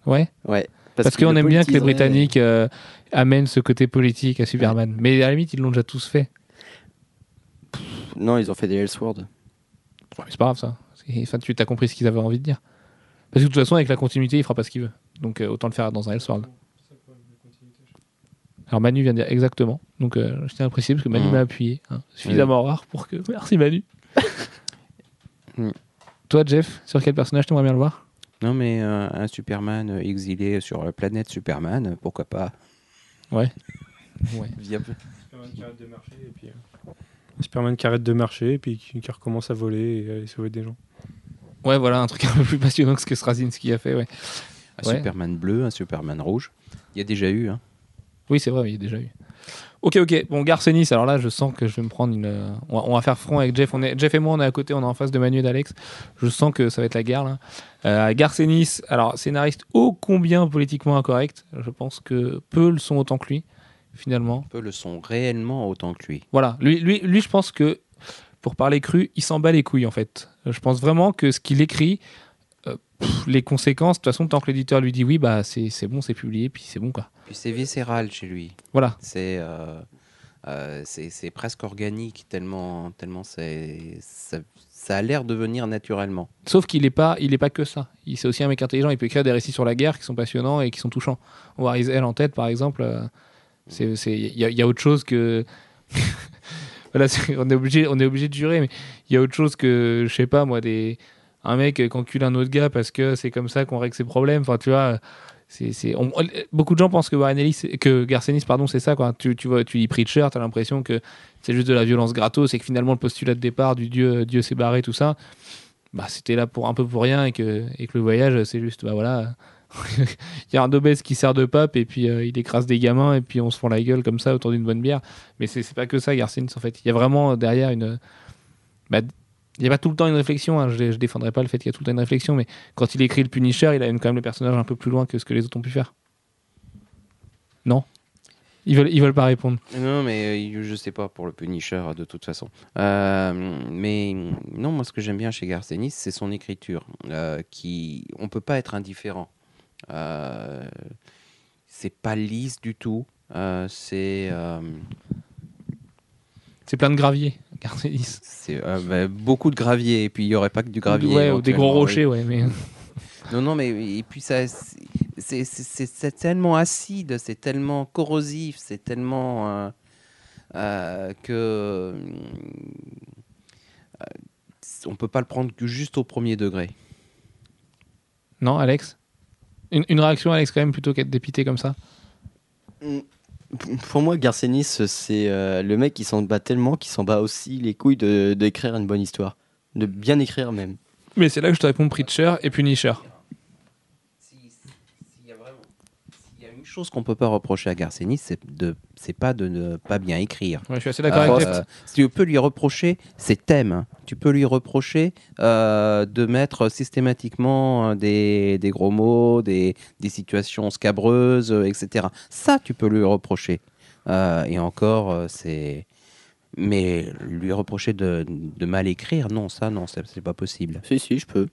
Ouais? Ouais. Parce, qu'on aime bien que les. Britanniques euh, amènent ce côté politique à Superman. Mais à la limite, ils l'ont déjà tous fait. Non, ils ont fait des Elseworlds. Ouais, mais c'est pas grave ça. Enfin, tu as compris ce qu'ils avaient envie de dire. Parce que de toute façon, avec la continuité, il fera pas ce qu'il veut. Donc euh, autant le faire dans un Elseworld. Alors Manu vient de dire exactement. Donc euh, je tiens à préciser parce que Manu Mhm. m'a appuyé. hein. Suffisamment rare pour que. Merci Manu. Mhm. Toi, Jeff, sur quel personnage t'aimerais bien le voir? Non, mais euh, un Superman euh, exilé sur la planète Superman, euh, pourquoi pas? Ouais. Ouais. Superman qui arrête de marcher et puis. euh, Superman qui arrête de marcher et puis qui, qui recommence à voler et à aller sauver des gens. Ouais, voilà, un truc un peu plus passionnant que ce que Straczynski a fait, ouais. Un Ouais. Superman bleu, un Superman rouge. Il y a déjà eu. Hein. Oui, c'est vrai, il y a déjà eu. Ok, ok. Bon, Garcenis, alors là, je sens que je vais me prendre une. euh, On va, on va faire front avec Jeff. On est... Jeff et moi, on est à côté, on est en face de Manu et d'Alex. Je sens que ça va être la guerre, là. Euh, Garcenis, alors, scénariste ô combien politiquement incorrect? Je pense que peu le sont autant que lui, finalement. Peu le sont réellement autant que lui. Voilà. Lui, lui, lui, je pense que, pour parler cru, il s'en bat les couilles, en fait. Je pense vraiment que ce qu'il écrit, euh, pff, les conséquences, de toute façon, tant que l'éditeur lui dit oui, bah, c'est c'est bon, c'est publié, puis c'est bon, quoi. Puis c'est viscéral chez lui. Voilà. C'est euh, euh, c'est presque organique, tellement, tellement ça, ça a l'air de venir naturellement. Sauf qu'il n'est pas, il est pas que ça. Il c'est aussi un mec intelligent. Il peut écrire des récits sur la guerre qui sont passionnants et qui sont touchants. War is Hell en tête, par exemple, euh, il y, a- il y a autre chose que. voilà, on est obligé, on est obligé de jurer, mais il y a autre chose que, je sais pas moi, des, un mec qui encule un autre gars parce que c'est comme ça qu'on règle ses problèmes. Enfin, tu vois. On- beaucoup de gens pensent que Warren que Garcenis, pardon, c'est ça quoi. Tu, tu vois, tu lis t'as l'impression que c'est juste de la violence gratos et que finalement le postulat de départ du dieu, Dieu s'est barré, tout ça bah, c'était là pour un peu pour rien et que, et que le voyage, c'est juste, bah voilà, il y a un obèse qui sert de pape et puis euh, il écrase des gamins et puis on se fend la gueule comme ça autour d'une bonne bière. Mais c'est pas que ça, Garcins, en fait. Il y a vraiment euh, derrière une. Bah, il n'y a pas tout le temps une réflexion, hein. je, je défendrai pas le fait qu'il y a tout le temps une réflexion, mais quand il écrit le Punisher, il amène quand même le personnage un peu plus loin que ce que les autres ont pu faire. Non? Ils veulent, ils veulent pas répondre. Non, mais euh, je sais pas pour le Punisher de toute façon. Euh, mais non, moi ce que j'aime bien chez Garcenis, c'est son écriture. euh, qui, on peut pas être indifférent. Euh, c'est pas lisse du tout. Euh, c'est C'est plein de gravier. C'est, euh, bah, beaucoup de gravier et puis il y aurait pas que du gravier. Ouais, ou des gros oui. rochers, ouais. Mais... Non, non, mais et puis ça, c'est- tellement acide, c'est tellement corrosif, c'est tellement euh, euh, que euh, on peut pas le prendre que juste au premier degré. Non, Alex? Une, une réaction, Alex, quand même, plutôt qu'être dépité comme ça? Pour moi, Garcenis, c'est euh, le mec qui s'en bat tellement qu'il s'en bat aussi les couilles d'écrire une bonne histoire. De bien écrire même. Mais c'est là que je te réponds Preacher et Punisher. S'il y a vraiment- s'il y a une chose qu'on peut pas reprocher à Garcenis, c'est de, c'est pas de ne pas bien écrire. Ouais, je suis assez d'accord Euh, avec toi. euh, tu peux lui reprocher ses thèmes. Tu peux lui reprocher euh, de mettre systématiquement euh, des, des gros mots, des, des situations scabreuses, euh, etc. Ça, tu peux lui reprocher. Euh, et encore, c'est. Mais lui reprocher de, de mal écrire, non, ça, non, c'est c'est pas possible. Si, si, je peux.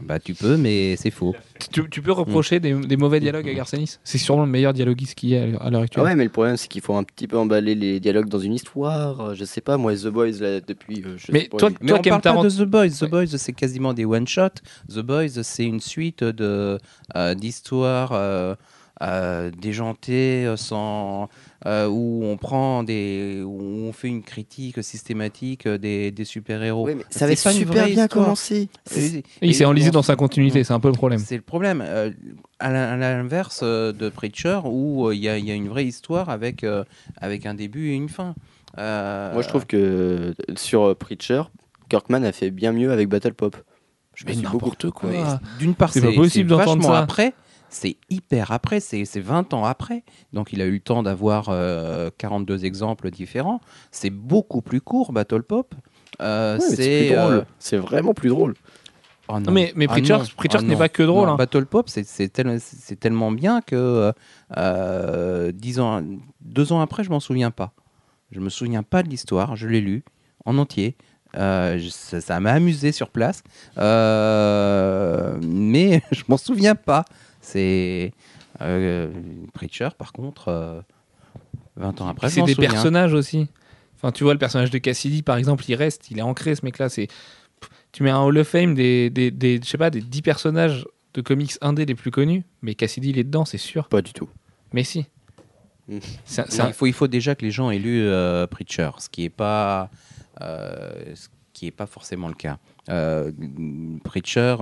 Bah, tu peux, mais c'est faux. Tu, tu peux reprocher des, des mauvais dialogues à Garcenis? C'est sûrement le meilleur dialoguiste qu'il y a à l'heure Ah actuelle. ouais, mais le problème, c'est qu'il faut un petit peu emballer les dialogues dans une histoire. Euh, Je sais pas, moi, The Boys, là, depuis. euh, je Mais sais pas, toi- il- Mais on parle pas de The Boys. The Ouais. Boys, c'est quasiment des one-shot. The Boys, c'est une suite de euh, d'histoires euh, euh, déjantées, euh, sans euh, où on prend des, où on fait une critique systématique des, super-héros. Ouais, mais ça avait pas super bien histoire. commencé. Et- Il s'est enlisé dans sa continuité, c'est un peu le problème. C'est le problème. Euh, à l'in- à l'inverse de Preacher, où il y, a- il y a une vraie histoire avec, euh, avec un début et une fin. Euh, Moi, je trouve que sur Preacher, Kirkman a fait bien mieux avec Battle Pop. Je me Mais n'importe quoi. D'une part, C'est c'est pas possible c'est d'entendre vachement ça. après. C'est hyper après, c'est c'est 20 ans après. Donc il a eu le temps d'avoir euh, 42 exemples différents. C'est beaucoup plus court, Battle Pop. Euh, Ouais, c'est euh, C'est vraiment plus drôle. oh non. Non, mais, mais Ah Preacher, non. Preacher Ah n'est pas que drôle. Non, hein. Battle Pop, c'est c'est tel- c'est tellement bien que euh, dix ans, deux ans après, je m'en souviens pas. Je me souviens pas de l'histoire. Je l'ai lu en entier. Euh, je- ça ça m'a amusé sur place, Euh, mais je m'en souviens pas. C'est euh, Preacher, par contre, euh, 20 ans après, c'est des souviens. personnages aussi. Enfin, tu vois, le personnage de Cassidy, par exemple, il reste, il est ancré, ce mec-là. C'est... Tu mets un Hall of Fame des, des, des, je sais pas, des 10 personnages de comics indés les plus connus, mais Cassidy, il est dedans, c'est sûr. Pas du tout. Mais si. Mm. Un- il, faut, il faut déjà que les gens aient lu euh, Preacher, ce qui n'est pas, euh, ce qui est pas forcément le cas. Euh, Preacher.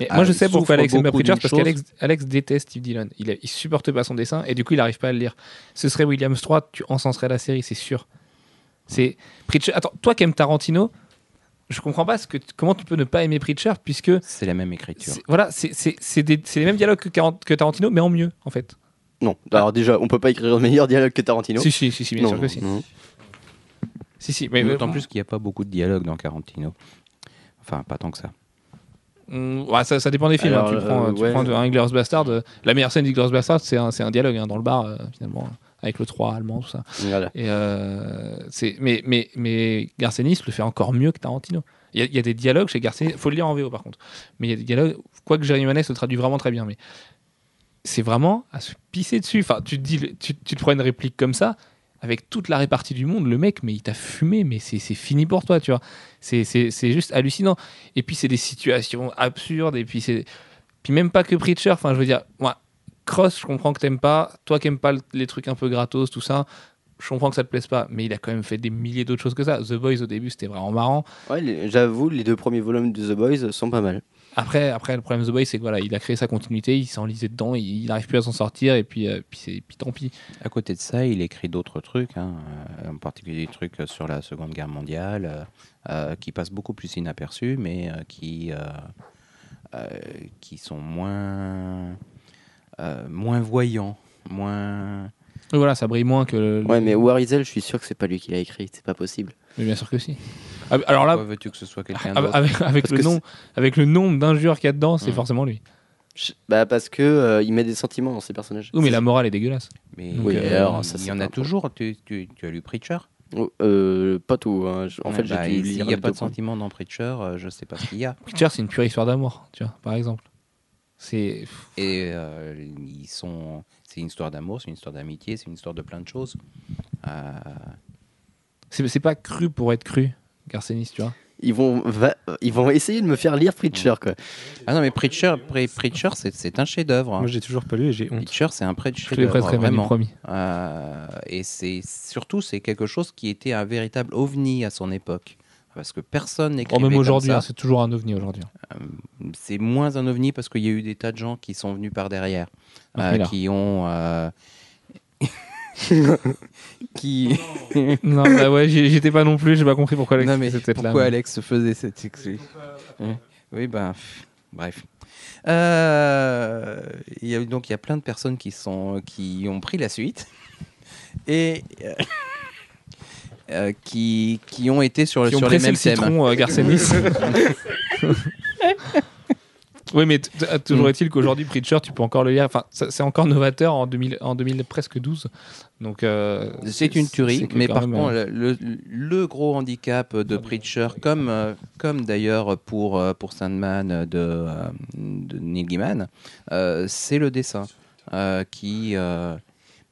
Euh, Mais a- moi, je sais pourquoi Alex aime pas Preacher, parce qu'Alex Alex déteste Steve Dillon. Il, a- il supporte pas son dessin, et du coup, il arrive pas à le lire. Ce serait Williams 3, tu encenserais la série, c'est sûr. C'est Preacher. Attends, toi qui aimes Tarantino, je comprends pas ce que, comment tu peux ne pas aimer Preacher, puisque C'est la même écriture. voilà, c'est les mêmes dialogues que, Tarantino, mais en mieux, en fait. Non. Alors, déjà, on peut pas écrire un meilleur dialogue que Tarantino. Si, si, si, si, bien non, sûr que si. non. Si, si, mais D'autant plus qu'il n'y a pas beaucoup de dialogue dans Tarantino. Enfin, pas tant que ça. Mm, ouais, ça, ça dépend des films. hein. Tu prends, euh, tu ouais. prends un Inglourious Bastard. euh, la meilleure scène d'Inglourious Bastard, c'est un, un dialogue hein, dans le bar, euh, finalement, avec le 3 allemand, tout ça. Voilà. Et mais, mais, mais Garcenis le fait encore mieux que Tarantino. Il y, a- il y a des dialogues chez Garcenis, faut le lire en VO par contre. Mais il y a des dialogues, quoique Jerry Manet se traduit vraiment très bien, mais c'est vraiment à se pisser dessus. Enfin, tu te dis, tu, tu te prends une réplique comme ça, avec toute la répartie du monde, le mec, mais il t'a fumé, mais c'est, fini pour toi, tu vois. C'est, juste hallucinant. Et puis c'est des situations absurdes, et puis c'est. Puis même pas que Preacher, enfin, je veux dire, moi, Cross, je comprends que t'aimes pas. Toi qui aimes pas le- les trucs un peu gratos, tout ça, je comprends que ça te plaise pas. Mais il a quand même fait des milliers d'autres choses que ça. The Boys, au début, c'était vraiment marrant. Ouais, j'avoue, les deux premiers volumes de The Boys sont pas mal. Après, après le problème de The Boys, c'est que voilà, il a créé sa continuité, il s'enlisait dedans, il n'arrive plus à s'en sortir, et puis, euh, puis, c'est- puis tant pis. À côté de ça, il écrit d'autres trucs, hein, euh, en particulier des trucs sur la Seconde Guerre mondiale, euh, euh, qui passent beaucoup plus inaperçus, mais euh, qui, euh, euh, qui sont moins, euh, moins voyants, moins. Et voilà, ça brille moins que. le- Ouais, mais Warizel, je suis sûr que c'est pas lui qui l'a écrit, c'est pas possible. Mais bien sûr que si. Ah, Alors là, Pourquoi veux-tu que ce soit quelqu'un avec, d'autre avec, le nom, avec le nombre d'injures qu'il y a dedans, c'est Mm. forcément lui. Bah, parce que euh, il met des sentiments dans ses personnages. Oui, mais la morale est dégueulasse. Mais Oui, euh, alors, ça, il y en a toujours. Tu, tu- tu as lu Preacher? Oh, euh, pas tout. hein. En fait, Bah, j'ai S'il n'y a pas de sentiment dans Preacher, euh, je sais pas ce qu'il y a. Preacher, c'est une pure histoire d'amour, tu vois, par exemple. C'est Et euh, ils sont. C'est une histoire d'amour, c'est une histoire d'amitié, c'est une histoire de plein de choses. Euh, c'est c'est pas cru pour être cru, Garcenis, tu vois. Ils vont, va- ils vont essayer de me faire lire Preacher, quoi. Ah non, mais Preacher, Pre- Preacher c'est- c'est un chef-d'œuvre. Moi, j'ai toujours pas lu et j'ai honte. Preacher, c'est un prêt de Je te les chef-d'œuvre, prêterai, vraiment. promis. Euh, et c'est surtout, c'est quelque chose qui était un véritable ovni à son époque. Parce que personne Oh, n'écrivait même comme aujourd'hui, hein, c'est toujours un ovni aujourd'hui. c'est moins un ovni parce qu'il y a eu des tas de gens qui sont venus par derrière, Marc euh, qui ont, euh, qui. non, bah ouais, j'y- j'étais pas non plus, j'ai pas compris pourquoi Alex non mais faisait cette là. pourquoi Alex faisait cette excuse Oui, ben, pff, bref. Euh, il y a, donc il y a plein de personnes qui sont qui ont pris la suite et euh, euh, qui, qui ont été sur, Qui ont sur les mêmes thèmes. citron, euh, Garcenis. oui, mais t- toujours Mm. est-il qu'aujourd'hui, Preacher, tu peux encore le lire. Enfin, c'est encore novateur en 2000, en 2000 presque 12. Donc, euh, C'est une tuerie, mais par même, contre, euh, le, gros handicap de Preacher, comme, euh, comme d'ailleurs pour, euh, pour Sandman de, euh, de Neil Gaiman, euh, c'est le dessin euh, qui, euh,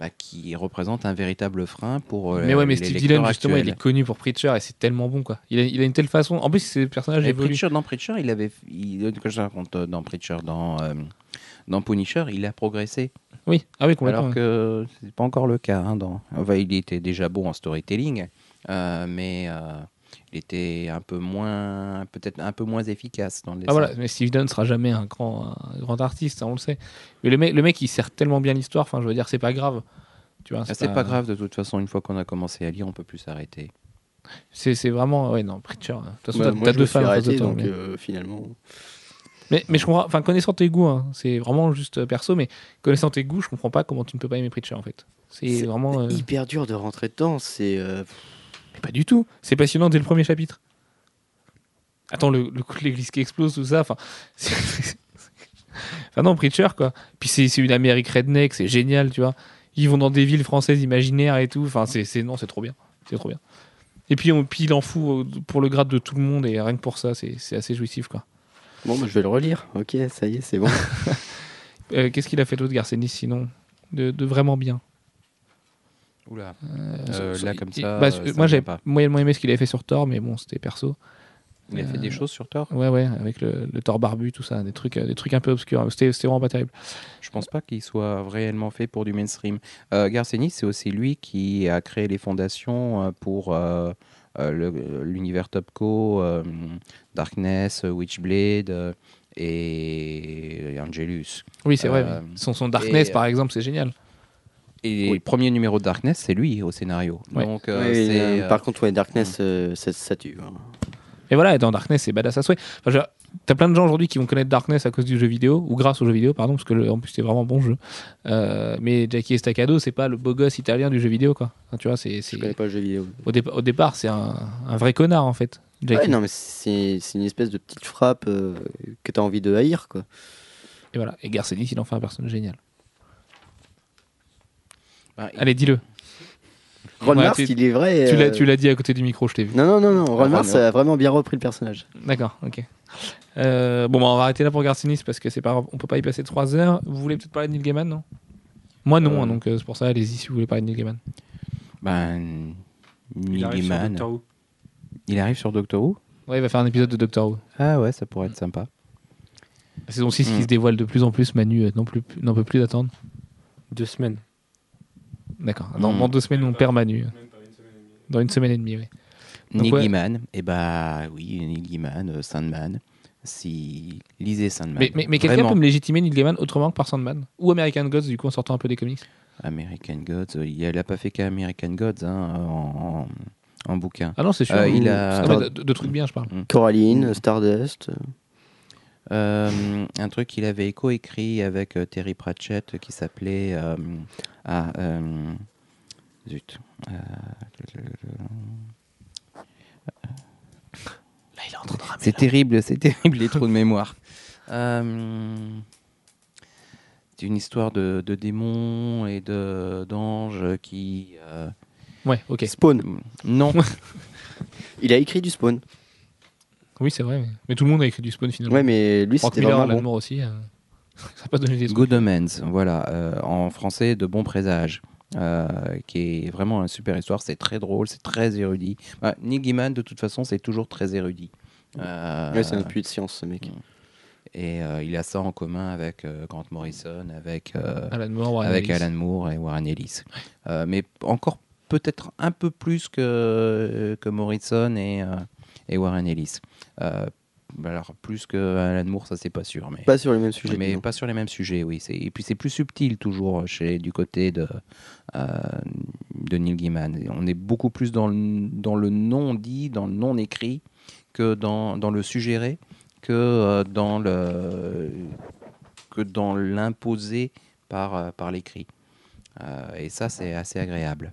bah, qui représente un véritable frein pour euh, mais ouais, mais Steve Dillon, justement, il actuels. est connu pour Preacher et c'est tellement bon, quoi. Il a, il a une telle façon. En plus, ses personnages Et évoluent. Preacher, dans Preacher, il avait, il, que je raconte euh, dans Preacher, dans, euh, dans Punisher, il a progressé. Oui, ah oui, complètement. Alors que c'est pas encore le cas. hein, dans... enfin, il était déjà bon en storytelling, euh, mais euh, il était un peu moins, peut-être un peu moins efficace dans le Ah voilà, mais Steve Dunn sera jamais un grand, un grand artiste, ça, on le sait. Mais le mec, le mec, il sert tellement bien l'histoire. Enfin, je veux dire, c'est pas grave. Tu vois, Ah, c'est pas... grave de toute façon. Une fois qu'on a commencé à lire, on peut plus s'arrêter. C'est c'est vraiment, ouais, non, Preacher. De toute façon, Bah, t'as- moi, t'as je deux me suis fans de arrêté, toi. donc mais... euh, finalement. Mais, mais je comprends, enfin, connaissant tes goûts, hein, c'est vraiment juste euh, perso, mais connaissant tes goûts, je comprends pas comment tu ne peux pas aimer Preacher en fait. C'est C'est vraiment. euh, hyper dur de rentrer dedans. C'est. euh, mais pas du tout. C'est passionnant dès le premier chapitre. Attends, le, le coup de l'église qui explose, tout ça, enfin. non, Preacher, quoi. Puis c'est une Amérique redneck, c'est génial, tu vois. Ils vont dans des villes françaises imaginaires et tout. Enfin, c'est c'est- non, c'est trop bien. C'est trop bien. Et puis, on, puis il en fout euh, pour le grade de tout le monde, et rien que pour ça, c'est c'est assez jouissif, quoi. Bon, bah, je vais le relire. Ok, ça y est, c'est bon. Euh, Qu'est-ce qu'il a fait d'autre, Garcenis, sinon? De, de vraiment bien Oula. Euh, là, comme ça, bah, euh, ça moi, vient pas. moyennement aimé ce qu'il avait fait sur Thor, mais bon, c'était perso. Il a fait Euh, des choses sur Thor. Ouais, ouais, avec le, le Thor barbu, tout ça, des trucs, euh, des trucs un peu obscurs. C'était vraiment pas terrible. Je pense pas qu'il soit réellement fait pour du mainstream. Euh, Garcenis, c'est aussi lui qui a créé les fondations euh, pour euh, euh, l'univers Topco, euh, Darkness, euh, Witchblade euh, et Angelus. Oui, c'est vrai. Euh, Son, son Darkness, et, par exemple, c'est génial. Et Oui. le premier numéro de Darkness, c'est lui au scénario. Ouais. Donc, euh, Oui, c'est, euh, euh, Par contre, ouais, Darkness, euh, ça, ça tue. hein. Et voilà, et dans Darkness, c'est badass à souhait. Enfin, je- T'as plein de gens aujourd'hui qui vont connaître Darkness à cause du jeu vidéo, ou grâce au jeu vidéo, pardon, parce que le- en plus c'était vraiment bon jeu. Euh, mais Jackie Estacado, c'est pas le beau gosse italien du jeu vidéo, quoi. Enfin, tu vois, c'est, c'est- Je connais pas le jeu vidéo. au, dépa- au départ, c'est un, un vrai connard, en fait. Jackie. Ouais, non, mais c'est c'est une espèce de petite frappe euh, que t'as envie de haïr, quoi. Et voilà. Et Garcenis, il en fait un personnage génial. Bah, il- Allez, dis-le. Ron Ouais, Mars, il est vrai. Tu l'as, euh, tu l'as dit à côté du micro, je t'ai vu. Non, non, non, non. Ron Ah, Mars a vraiment bien repris le personnage. D'accord, ok. Euh, bon, bah, on va arrêter là pour Garcinis parce que c'est pas, grave, on peut pas y passer trois heures. Vous voulez peut-être parler de Neil Gaiman, non? Moi non, Euh. hein, donc euh, c'est pour ça. Allez-y si vous voulez parler de Neil Gaiman. ben, Il Neil arrive sur Gaiman. Doctor Who. Il arrive sur Doctor Who? Ouais, il va faire un épisode de Doctor Who. Ah ouais, ça pourrait être sympa. La saison 6 qui Mm. se dévoile de plus en plus. Manu euh, n'en peut plus d'attendre. Deux semaines. D'accord. Dans, Mm. dans deux semaines, on perd Manu. Dans une semaine et demie, oui. Neil ouais. Gaiman, et bah oui, Neil Gaiman, euh, Sandman. Si lisez Sandman. Mais, mais, mais quelqu'un peut me légitimer Neil Gaiman autrement que par Sandman Ou American Gods, du coup, en sortant un peu des comics? American Gods, euh, il n'a pas fait qu'American Gods hein, en, en- en bouquin. Ah non, c'est sûr. Euh, il a- Ah, mais de, de trucs bien, je parle. Coraline, Stardust. Euh, un truc qu'il avait coécrit avec euh, Terry Pratchett qui s'appelait. euh, ah, euh, zut. Euh, Là, il est en train de ramer. c'est terrible, c'est terrible les trous de mémoire. Euh, c'est une histoire de, de démons et de d'anges qui. euh, Ouais, ok. Spawn. non, Il a écrit du Spawn. Oui, c'est vrai. Mais, mais tout le monde a écrit du Spawn finalement. Ouais, mais lui, c'était vraiment Alan bon. Moore aussi. euh, Ça n'a pas donné des. Good Omens, voilà, euh, en français de bon présage, euh, qui est vraiment une super histoire. C'est très drôle, c'est très érudit. Bah, Neil Gaiman, de toute façon, c'est toujours très érudit. Euh, Ouais, c'est un puits de science, ce mec. et euh, il a ça en commun avec euh, Grant Morrison, avec, euh, Alan Moore, avec. Alan Moore et Warren Ellis. Euh, mais encore peut-être un peu plus que, que Morrison et, euh, et Warren Ellis. Euh, alors, plus que Alan Moore, ça c'est pas sûr. Mais... Pas sur le même sujet. Mais pas sur les mêmes sujets, oui. Et puis c'est plus subtil toujours chez, du côté de, euh, de Neil Gaiman. On est beaucoup plus dans le, dans le non-dit, dans le non-écrit, que dans, dans le suggéré, que euh, dans le que dans l'imposé par, par l'écrit. Euh, et ça, c'est assez agréable.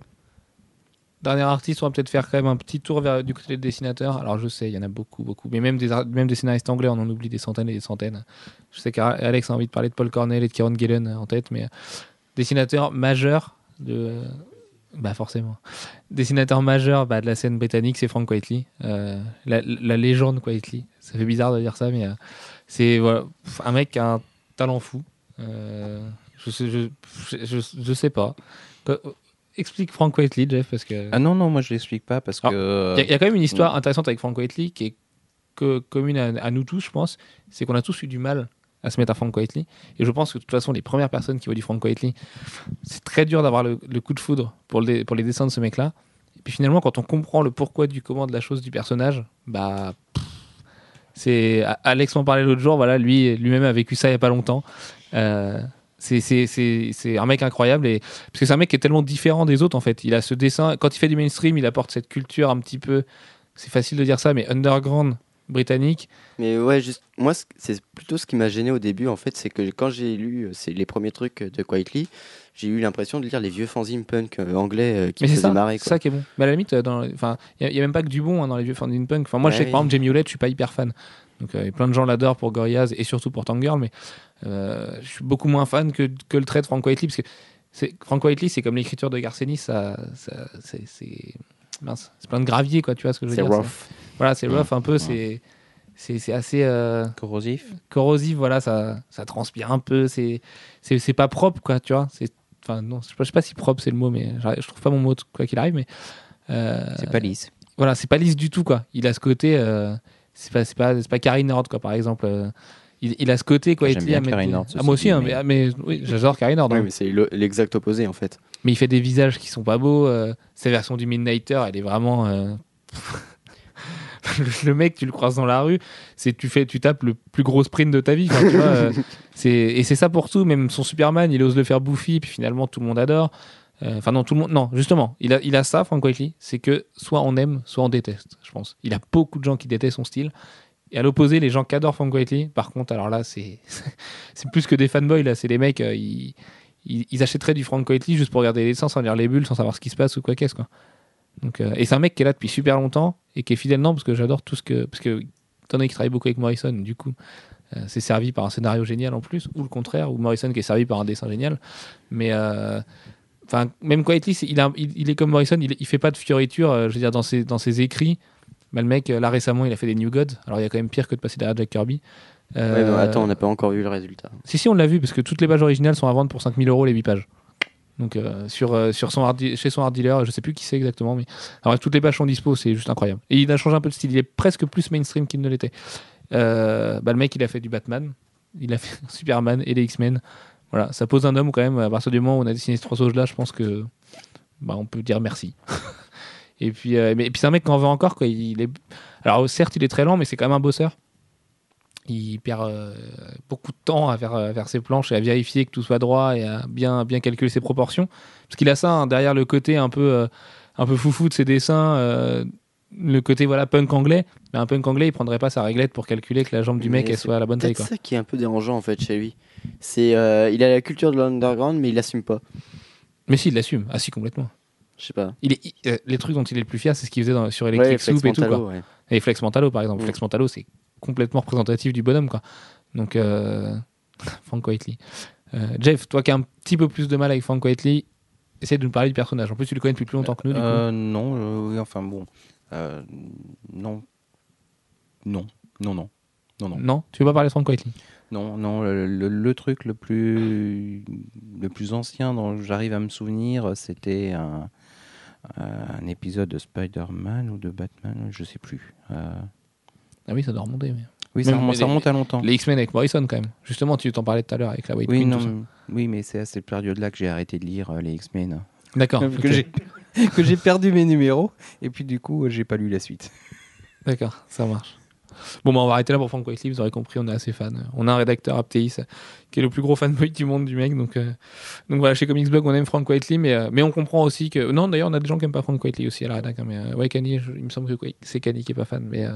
Dernier artiste, on va peut-être faire quand même un petit tour vers, du côté des dessinateurs. Alors je sais, il y en a beaucoup, beaucoup. Mais même des, même scénaristes anglais, on en oublie des centaines et des centaines. Je sais qu'Alex a envie de parler de Paul Cornell et de Kieron Gillen en tête, mais euh, dessinateur majeur de... euh, Bah forcément. Dessinateur majeur bah, de la scène britannique, c'est Frank. Euh, la, légende Whiteley. Ça fait bizarre de dire ça, mais euh, c'est un mec qui a un talent fou. Euh, je- je sais pas. Que- Explique Frank Whiteley, Jeff, parce que... Ah non, non, moi je l'explique pas parce Alors, que. Il y, a- il y a quand même une histoire intéressante avec Frank Whiteley qui est que- commune à, à nous tous, je pense. C'est qu'on a tous eu du mal à se mettre à Frank Whiteley. Et je pense que de toute façon, les premières personnes qui voient du Frank Whiteley, c'est très dur d'avoir le, le coup de foudre pour, le dé- pour les dessins de ce mec-là. Et puis finalement, quand on comprend le pourquoi du comment de la chose du personnage, bah. C'est Alex m'en parlait l'autre jour, voilà, lui lui-même a vécu ça il y a pas longtemps. Euh, c'est- un mec incroyable et parce que c'est un mec qui est tellement différent des autres en fait. Il a ce dessin quand il fait du mainstream, il apporte cette culture un petit peu. C'est facile de dire ça, mais underground britannique. Mais ouais, juste, moi, c'est plutôt ce qui m'a gêné au début, en fait, c'est que quand j'ai lu euh, les premiers trucs de Quietly, j'ai eu l'impression de lire les vieux fanzines punk euh, anglais euh, qui mais faisaient ça, marrer. c'est ça qui est bon. Mais à la limite, il y, a même pas que du bon hein, dans les vieux fanzine punk. Enfin, moi, je sais que par exemple Jamie Hewlett, je suis pas hyper fan. Donc, euh, plein de gens l'adorent pour Gorillaz et surtout pour Tangirl, mais euh, je suis beaucoup moins fan que, que le trait de Frank Whiteley parce que Frank Whiteley, c'est comme l'écriture de Garcenis, ça, ça c'est mince, c'est plein de gravier, quoi. Tu vois ce que je veux C'est dire rough. c'est- Voilà, c'est rough un peu, c'est c'est c'est assez euh, Corrosif corrosif, voilà, ça, ça transpire un peu, c'est c'est c'est pas propre, quoi, tu vois. C'est enfin non, je sais pas, je sais pas si propre c'est le mot, mais je trouve pas mon mot quoi qu'il arrive, mais euh, C'est pas lisse. voilà, c'est pas lisse du tout, quoi. Il a ce côté, c'est pas c'est pas c'est pas Carrie Nord, quoi, par exemple. euh, il, il a ce côté quoi. J'aime il bien Carrie Nord, Ah, ceci moi aussi, hein, mais- mais, mais oui, j'adore Carrie Nord. Hein. mais c'est le- l'exact opposé, en fait. Mais il fait des visages qui sont pas beaux. euh, sa version du Midnighter, elle est vraiment. euh, le mec, tu le croises dans la rue, c'est tu fais, tu tapes le plus gros sprint de ta vie. quoi, tu vois, euh, c'est et c'est ça pour tout. Même son Superman, il ose le faire bouffi, puis finalement tout le monde adore. Euh, Enfin non, tout le monde. Non, justement, il a, il a ça, Frank Whiteley, c'est que soit on aime, soit on déteste. Je pense. Il a beaucoup de gens qui détestent son style. Et à l'opposé, les gens qui adorent Frank Whiteley, par contre, alors là, c'est plus que des fanboys. Là, c'est les mecs, euh, ils, ils, achèteraient du Frank Whiteley juste pour regarder les dessins sans lire les bulles, sans savoir ce qui se passe ou quoi qu'est-ce quoi. Donc, euh, et c'est un mec qui est là depuis super longtemps et qui est fidèle non parce que j'adore tout ce que parce que étant donné qu'il travaille beaucoup avec Morrison, du coup, c'est servi par un scénario génial en plus ou le contraire ou Morrison qui est servi par un dessin génial. Mais enfin même Quietly, il, a- il, il est comme Morrison, il, il fait pas de fioritures, euh, je veux dire dans ses dans ses écrits. Bah, le mec euh, là récemment, il a fait des New Gods. Alors il y a quand même pire que de passer derrière Jack Kirby. Ouais, Euh, mais attends, on n'a pas encore vu le résultat. si, si, on l'a vu, parce que toutes les pages originales sont à vendre pour 5000 euros les 8 pages. Donc, euh, sur, euh, sur son hard chez son art dealer, je sais plus qui c'est exactement, mais alors, toutes les pages sont dispo, c'est juste incroyable. Et il a changé un peu de style, il est presque plus mainstream qu'il ne l'était. Euh, bah, le mec, il a fait du Batman, il a fait Superman et les X-Men. Voilà, ça pose un homme quand même, à partir du moment où on a dessiné ces trois sauges là je pense que bah, on peut dire merci. et puis, euh, mais, puis c'est un mec qui en veut encore, quoi. Il est... Alors, certes, il est très lent, mais c'est quand même un bosseur. Il perd euh, beaucoup de temps à faire, ses planches et à vérifier que tout soit droit et à bien, bien calculer ses proportions. Parce qu'il a ça hein, derrière le côté un peu, euh, un peu foufou de ses dessins, le côté voilà punk anglais. Mais un punk anglais, il prendrait pas sa réglette pour calculer que la jambe du mec Mais elle c'est soit à la bonne taille. Quoi. ça qui est un peu dérangeant, en fait, chez lui. C'est, euh, il a la culture de l'underground, mais il l'assume pas. Mais si, il l'assume. Ah si, complètement. Je sais pas. Il est, il- euh, les trucs dont il est le plus fier, c'est ce qu'il faisait dans- sur Ouais, Electric Flex Soup et tout. Quoi. ouais. Et Flex Mentalo, par exemple. Mm. Flex Mentalo, c'est complètement représentatif du bonhomme. Quoi. Donc, euh... Frank Whiteley. Euh, Jeff, toi qui as un petit peu plus de mal avec Frank Whiteley, essaie de nous parler du personnage. En plus, tu le connais depuis plus longtemps que nous. Du coup. Non, euh, oui, enfin bon. Euh, non. Non, non, non. non, non. Non Tu veux pas parler de Frank Whiteley? Non, non, le, le- le truc le plus, le plus ancien dont j'arrive à me souvenir, c'était un, un épisode de Spider-Man ou de Batman, je sais plus. Euh, Ah oui, ça doit remonter. mais- oui, ça remonte, les- ça remonte à longtemps. Les X-Men avec Morrison, quand même. Justement, tu t'en parlais tout à l'heure avec la White Oui, Queen. non, tout ça. mais- oui, mais c'est à cette période-là que j'ai arrêté de lire euh, les X-Men. D'accord. que ok. j'ai que j'ai perdu mes numéros et puis du coup j'ai pas lu la suite. D'accord, ça marche. Bon, bah, on va arrêter là pour Frank Whiteley. Vous aurez compris, on est assez fan. On a un rédacteur Aptéis qui est le plus gros fanboy du monde du mec. Donc, euh, donc voilà, chez Comics Blog, on aime Frank Whiteley, mais, euh, mais on comprend aussi que. Non, d'ailleurs, on a des gens qui aiment pas Frank Whiteley aussi à la rédac. hein, mais euh, ouais, Kanye, il me semble que c'est Kanye qui est pas fan. Mais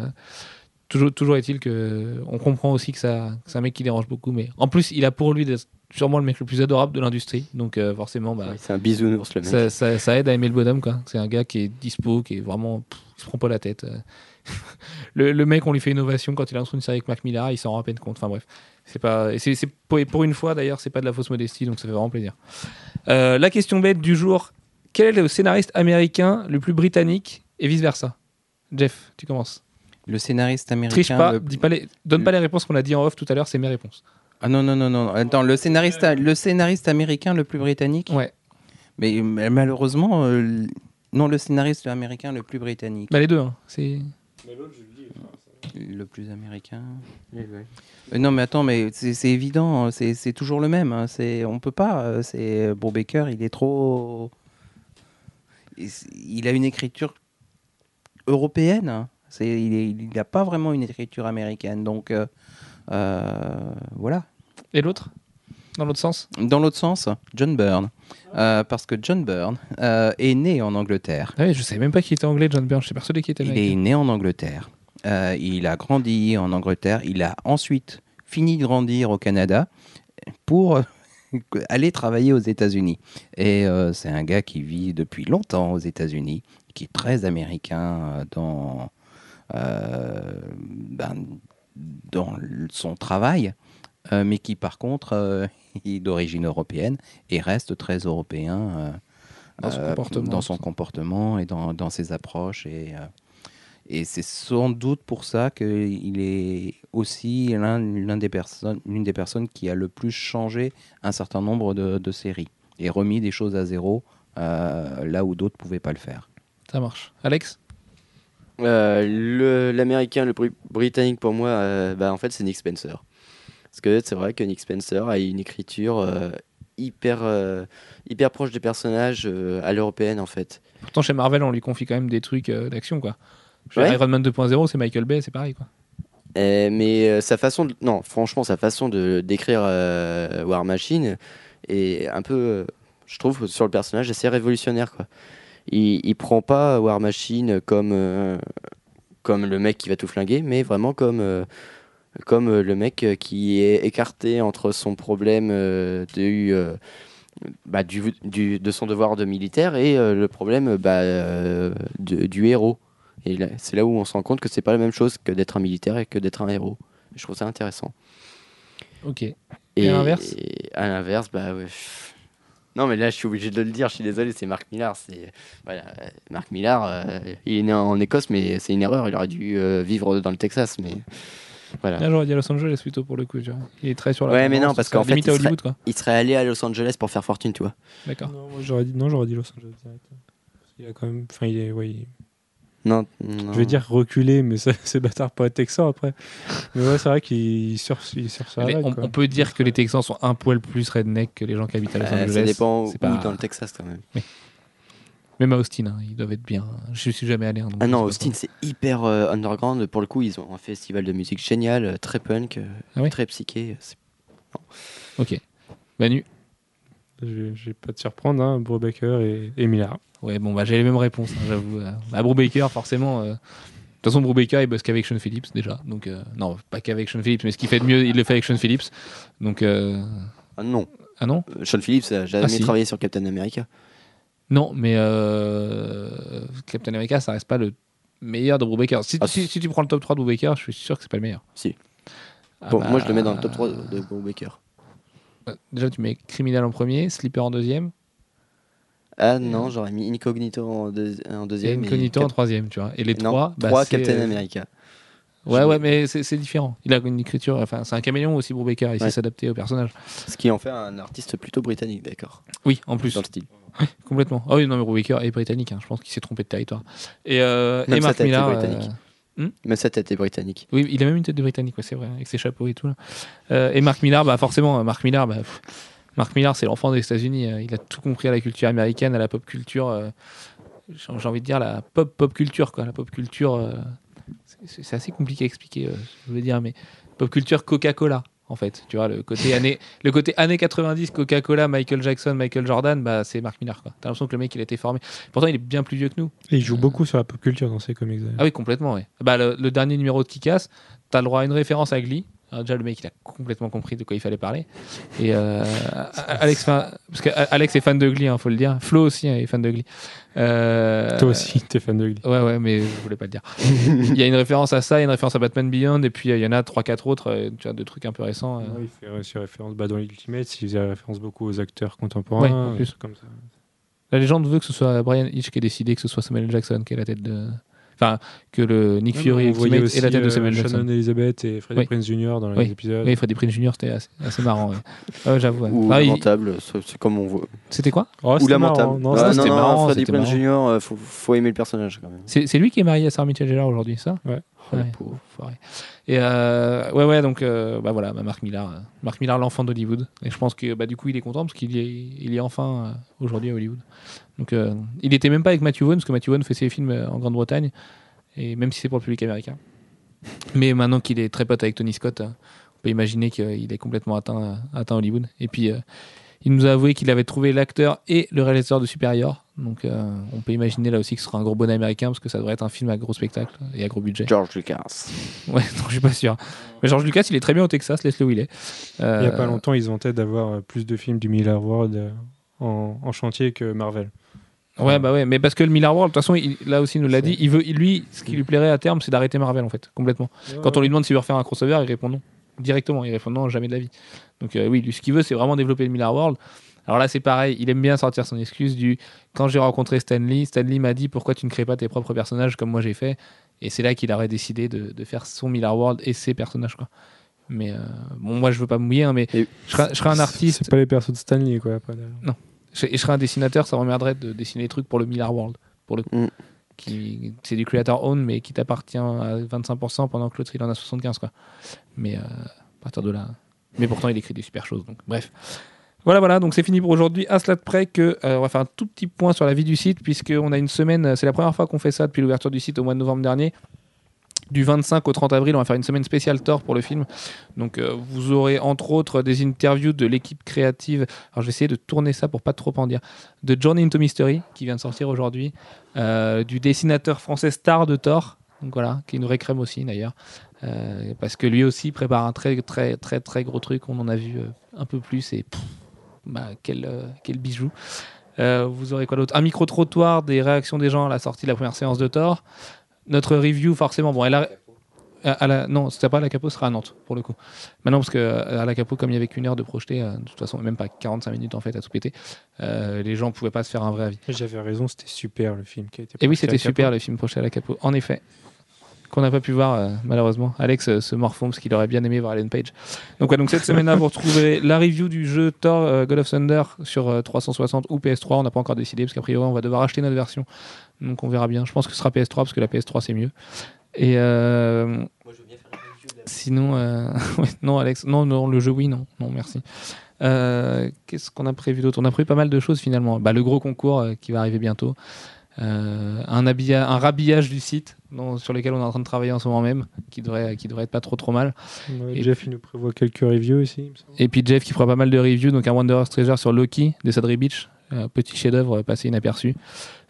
toujours, toujours est-il que on comprend aussi que, ça, c'est un mec qui dérange beaucoup. Mais en plus, il a pour lui d'être sûrement le mec le plus adorable de l'industrie. Donc euh, forcément, bah, c'est un bisounours le mec. ça, ça- ça aide à aimer le bonhomme quoi. C'est un gars qui est dispo, qui est vraiment, pff, il se prend pas la tête. euh. le, le mec, on lui fait une ovation quand il a une série avec Mac Millar, il s'en rend à peine compte. Enfin bref, c'est pas, et c'est, pour une fois d'ailleurs, c'est pas de la fausse modestie, donc ça fait vraiment plaisir. Euh, la question bête du jour quel est le scénariste américain le plus britannique et vice versa Jeff, tu commences. Le scénariste américain. Triche pas, le- dis pas les, donne pas les réponses qu'on a dit en off tout à l'heure, c'est mes réponses. Ah non non non non. Attends, le scénariste le scénariste américain le plus britannique. Ouais, Mais, mais malheureusement euh, non le scénariste américain le plus britannique. bah les deux, hein. c'est. Le plus américain. Euh, non mais attends mais c'est évident hein, c'est c'est toujours le même. hein, C'est on peut pas. euh, C'est Bob Baker il est trop. Il il a une écriture européenne. hein. C'est il il n'a pas vraiment une écriture américaine donc euh, euh, voilà. Et l'autre? Dans l'autre sens? Dans l'autre sens, John Byrne. Euh, parce que John Byrne euh, est né en Angleterre. ah oui, Je savais même pas qu'il était anglais, John Byrne. Je suis persuadé qu'il était Il américain. est né en Angleterre. Euh, il a grandi en Angleterre. Il a ensuite fini de grandir au Canada pour aller travailler aux États-Unis. Et c'est un gars qui vit depuis longtemps aux États-Unis, qui est très américain dans, ben, dans son travail, euh, mais qui par contre euh, est d'origine européenne et reste très européen. euh, Dans son comportement. dans son comportement et dans, dans ses approches. Et, euh, et c'est sans doute pour ça qu'il est aussi l'un l'un des personnes, l'une des personnes qui a le plus changé un certain nombre de, de séries et remis des choses à zéro euh, là où d'autres pouvaient pas le faire. Ça marche. Alex? Euh, L'américain le britannique pour moi, euh, bah, en fait, c'est Nick Spencer. Parce que c'est vrai que Nick Spencer a une écriture euh, hyper, euh, hyper proche des personnages à l'européenne, en fait. Pourtant, chez Marvel, on lui confie quand même des trucs d'action, quoi. Chez Ouais. Iron Man 2.0, c'est Michael Bay, c'est pareil, quoi. Euh, mais sa façon de... Non, franchement, sa façon de d'écrire War Machine est un peu, je trouve, sur le personnage, assez révolutionnaire, quoi. Il, il prend pas War Machine comme, euh, comme le mec qui va tout flinguer, mais vraiment comme, euh, comme euh, le mec qui est écarté entre son problème de, bah, du, du- de son devoir de militaire et le problème bah, de- du héros. Et c'est là où on se rend compte que c'est pas la même chose que d'être un militaire et que d'être un héros. Je trouve ça intéressant. Ok. Et, Et à l'inverse? et à l'inverse, bah ouais. Non, mais là, je suis obligé de le dire. Je suis désolé, c'est Marc Millar. C'est voilà, Marc Millar. euh, il est né en Écosse, mais c'est une erreur. Il aurait dû euh, vivre dans le Texas, mais voilà. Là, j'aurais dit à Los Angeles plutôt pour le coup. tu vois. Il est très sur la. Ouais, mais non, parce qu'en fait, il serait- quoi. Il serait allé à Los Angeles pour faire fortune, tu vois. D'accord. Non, moi, j'aurais dit, non, j'aurais dit Los Angeles direct. Qu'il a quand même. Enfin, il est. Ouais, il- Non, non. Je vais dire reculé, mais ça- c'est bâtard pour être texan après. Mais ouais, c'est vrai qu'il il Les- vague, on, peut dire que les Texans sont un poil plus redneck que les gens qui habitent à Los Euh, Angeles. ça dépend où C'est pas- dans le Texas, quand même. Même à Austin, hein, ils doivent être bien. Je suis jamais allé. hein, donc Ah non, Austin, c'est hyper euh, underground. Pour le coup, ils ont un festival de musique génial, euh, très punk, euh, Ah très psyché. Ok. Manu Je vais- je vais pas te surprendre, hein, Brubaker et, et Millard. Ouais, bon, bah, j'ai les mêmes réponses, hein, j'avoue. Euh, Bah, Brubaker, forcément. euh, De toute façon, Brubaker, il bosse qu'avec Sean Phillips, déjà. Donc, euh, non, pas qu'avec Sean Phillips, mais ce qu'il fait de mieux, il le fait avec Sean Phillips. Donc, euh, Ah non, ah non? Euh, Sean Phillips a jamais Ah, si. travaillé sur Captain America. Non, mais euh, Captain America, ça reste pas le meilleur de Brubaker. Si, Ah, si, si. tu prends le top 3 de Brubaker, je suis sûr que c'est pas le meilleur. Si. Ah Bon, bah, moi, je le mets dans le top 3 de Bob Baker. euh, Déjà, tu mets Criminal en premier, Slipper en deuxième, Ah non, j'aurais mis Incognito en, deux- en et deuxième. Incognito et en troisième, tu vois. Et les non, trois, bah, trois Captain euh, America. Ouais, ouais, mais c'est différent. Il a une écriture, enfin, c'est un caméléon aussi, Brubaker. Il sait Ouais. s'adapter au personnage. Ce qui en fait un artiste plutôt britannique, d'accord. Oui, en plus, Dans le style. complètement. Ah oui, non, mais Brubaker est britannique. hein. Je pense qu'il s'est trompé de territoire. Et, euh, et Mark Britannique. Mais sa tête est britannique. Oui, il a même une tête de britannique, ouais, c'est vrai, avec ses chapeaux et tout. là. Euh, et Mark Millar, bah forcément, Mark Millar, bah, pff, Mark Millar, c'est l'enfant des États-Unis. euh, Il a tout compris à la culture américaine, à la pop culture. euh, J'ai envie de dire la pop pop culture, quoi. La pop culture, euh, c'est assez compliqué à expliquer, je veux dire, mais pop culture Coca-Cola. En fait, tu vois, le côté années, le côté années 90, Coca-Cola, Michael Jackson, Michael Jordan, bah, c'est Mark Millar. quoi. T'as l'impression que le mec, il a été formé. Pourtant, il est bien plus vieux que nous. Et il joue beaucoup sur la pop culture dans ses comics. Ah oui, complètement, ouais. Bah, le, le dernier numéro de Kick-Ass, t'as le droit à une référence à Glee. Alors déjà, le mec, il a complètement compris de quoi il fallait parler. Et euh, Alex, parce que Alex est fan de Glee, hein, faut le dire. Flo aussi hein, est fan de Glee. Euh, Toi aussi, t'es fan de Glee. Ouais, ouais, mais je voulais pas le dire. Il y a une référence à ça, il y a une référence à Batman Beyond, et puis euh, il y en a 3-4 autres, euh, tu vois, de trucs un peu récents. euh. Ouais, il fait aussi référence bah, dans l'Ultimate, il faisait référence beaucoup aux acteurs contemporains. Ouais, en plus. comme ça. La légende veut que ce soit Brian Hitch qui ait décidé que ce soit Samuel. Jackson qui est la tête de. Enfin, que le Nick Fury on voyait Ultimate est la aussi, tête de euh, Samuel Jackson. Shannon Elizabeth et Freddie Oui. Prinze Jr. dans les Oui. épisodes. Oui, Freddie Prinze Jr., c'était assez, assez marrant. ouais. Ouais, j'avoue. ouais. Ou Ah, lamentable, c'est c'est comme on voit. C'était quoi? Oh, Ou c'était lamentable. marrant. Non, Ah, non, c'était non, marrant, Freddie Prinze. Jr., euh, faut, faut aimer le personnage quand même. C'est c'est lui qui est marié à Sarah Michelle Gellar aujourd'hui, ça? Ouais. Oh, pauvre. Et euh, ouais, ouais, donc euh, bah voilà, bah, Marc Millar, euh, Marc Millar, l'enfant d'Hollywood. Et je pense que bah, du coup, il est content parce qu'il est, il est enfin euh, aujourd'hui à Hollywood. Donc, il était même pas avec Matthew Vaughn parce que Matthew Vaughn fait ses films en Grande-Bretagne, et même si c'est pour le public américain. Mais maintenant qu'il est très pote avec Tony Scott, on peut imaginer qu'il est complètement atteint, atteint Hollywood. Et puis, il nous a avoué qu'il avait trouvé l'acteur et le réalisateur de Superior. Donc, euh, on peut imaginer là aussi que ce sera un gros bonnet américain parce que ça devrait être un film à gros spectacle et à gros budget. George Lucas. Ouais, non, je suis pas sûr. Mais George Lucas, il est très bien au Texas, laisse-le où il est. Euh, Il n'y a pas longtemps, ils vantaient d'avoir euh, plus de films du Miller World euh, en, en chantier que Marvel. Ouais, bah ouais, mais parce que le Miller World, de toute façon, il- là aussi, il nous l'a dit, il veut, lui, ce qui lui plairait à terme, c'est d'arrêter Marvel, en fait, complètement. Quand on lui demande s'il veut refaire un crossover, il répond non. Directement, il répond non, jamais de la vie. Donc, euh, oui, lui, ce qu'il veut, c'est vraiment développer le Miller World. Alors là, c'est pareil, il aime bien sortir son excuse du quand j'ai rencontré Stanley, Stanley m'a dit pourquoi tu ne crées pas tes propres personnages comme moi j'ai fait. Et c'est là qu'il aurait décidé de, de faire son Miller World et ses personnages, quoi. Mais euh, bon, moi, je veux pas me mouiller, hein, mais Et- je serais, je serais un artiste. C'est pas les persos de Stanley, quoi. Après, derrière. Je, et je serais un dessinateur, ça m'emmerderait de dessiner des trucs pour le Miller World, pour le coup. Mm. C'est du creator own, mais qui t'appartient à 25% pendant que l'autre il en a 75 quoi. Mais euh, à partir de là. Mais pourtant il écrit des super choses. Donc bref. Voilà, voilà, donc c'est fini pour aujourd'hui. À cela de près que euh, on va faire un tout petit point sur la vie du site, puisqu'on a une semaine, c'est la première fois qu'on fait ça depuis l'ouverture du site au mois de novembre dernier. Du 25 au 30 avril, on va faire une semaine spéciale Thor pour le film. Donc euh, vous aurez entre autres des interviews de l'équipe créative. Alors je vais essayer de tourner ça pour pas trop en dire. De Journey into Mystery qui vient de sortir aujourd'hui, Euh, du dessinateur français star de Thor, donc voilà, qui nous récrème aussi d'ailleurs, Euh, parce que lui aussi prépare un très très très très gros truc. On en a vu un peu plus et pff, bah, quel quel bijou. Vous aurez quoi d'autre? Un micro trottoir des réactions des gens à la sortie de la première séance de Thor. Notre review forcément, bon, elle a à- la, non, c'était pas à la Capo, ce sera à Nantes pour le coup. Maintenant, parce que euh, à la Capo, comme il y avait qu'une heure de projeté, euh, de toute façon, même pas 45 minutes en fait à tout péter, euh, les gens pouvaient pas se faire un vrai avis. J'avais raison, c'était super le film qui a été Et oui, c'était super le film projeté à la Capo, en effet. Qu'on n'a pas pu voir, euh, malheureusement. Alex euh, se morfond parce qu'il aurait bien aimé voir Ellen Page. Donc, ouais, donc cette semaine-là, vous retrouverez la review du jeu Thor euh, God of Thunder sur euh, 360 ou PS3. On n'a pas encore décidé parce qu'a priori, on va devoir acheter notre version. Donc, on verra bien. Je pense que ce sera PS3 parce que la PS3 c'est mieux. Et euh, sinon, euh, ouais, non, Alex, non, non, le jeu, oui, non, non, merci. Qu'est-ce qu'on a prévu d'autre? On a prévu pas mal de choses finalement. Bah, le gros concours qui va arriver bientôt. Euh, un, habilla- un rhabillage du site dont- sur lequel on est en train de travailler en ce moment même, qui devrait, qui devrait être pas trop trop mal. Ouais, Et- Jeff, il nous prévoit quelques reviews aussi. Et puis Jeff qui fera pas mal de reviews, donc un Wanderer's Treasure sur Loki de Sadri Beach, un petit chef-d'œuvre passé inaperçu.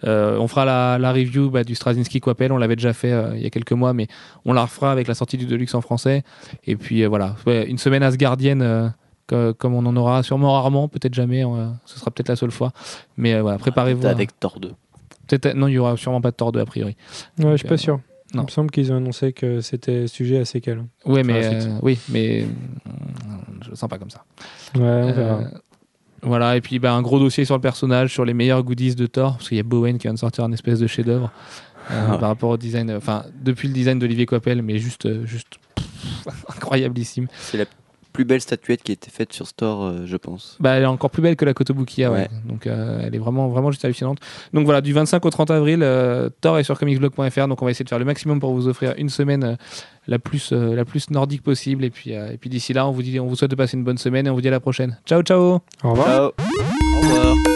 Euh, on fera la, la review bah, du Straczynski Quapel, on l'avait déjà fait euh, il y a quelques mois, mais on la refera avec la sortie du Deluxe en français. Et puis euh, voilà, Ouais, une semaine asgardienne. euh, co- comme on en aura sûrement rarement, peut-être jamais, euh, ce sera peut-être la seule fois. Mais euh, voilà, préparez-vous. Avec Thor 2. Peut-être, non, il y aura sûrement pas de Thor 2 a priori. Ouais, je suis euh, pas sûr. non. Il me semble qu'ils ont annoncé que c'était sujet assez calme. Ouais, Enfin, mais euh, oui, mais euh, je le sens pas comme ça. Ouais, on verra. Euh, voilà, et puis bah, un gros dossier sur le personnage, sur les meilleurs goodies de Thor, parce qu'il y a Bowen qui vient de sortir un espèce de chef-d'œuvre. euh, par rapport au design. Enfin, depuis le design d'Olivier Coppel, mais juste, euh, juste pff, incroyablissime. C'est la plus belle statuette qui a été faite sur Store, euh, je pense. Bah, elle est encore plus belle que la Kotobukiya, ouais. Ouais. Donc, euh, elle est vraiment, vraiment juste hallucinante. Donc voilà, du 25 au 30 avril, euh, Thor est sur comicsblog.fr. Donc on va essayer de faire le maximum pour vous offrir une semaine euh, la plus, euh, la plus nordique possible. Et puis, euh, et puis d'ici là, on vous dit, on vous souhaite de passer une bonne semaine et on vous dit à la prochaine. Ciao, ciao. Au revoir. Ciao. Au revoir.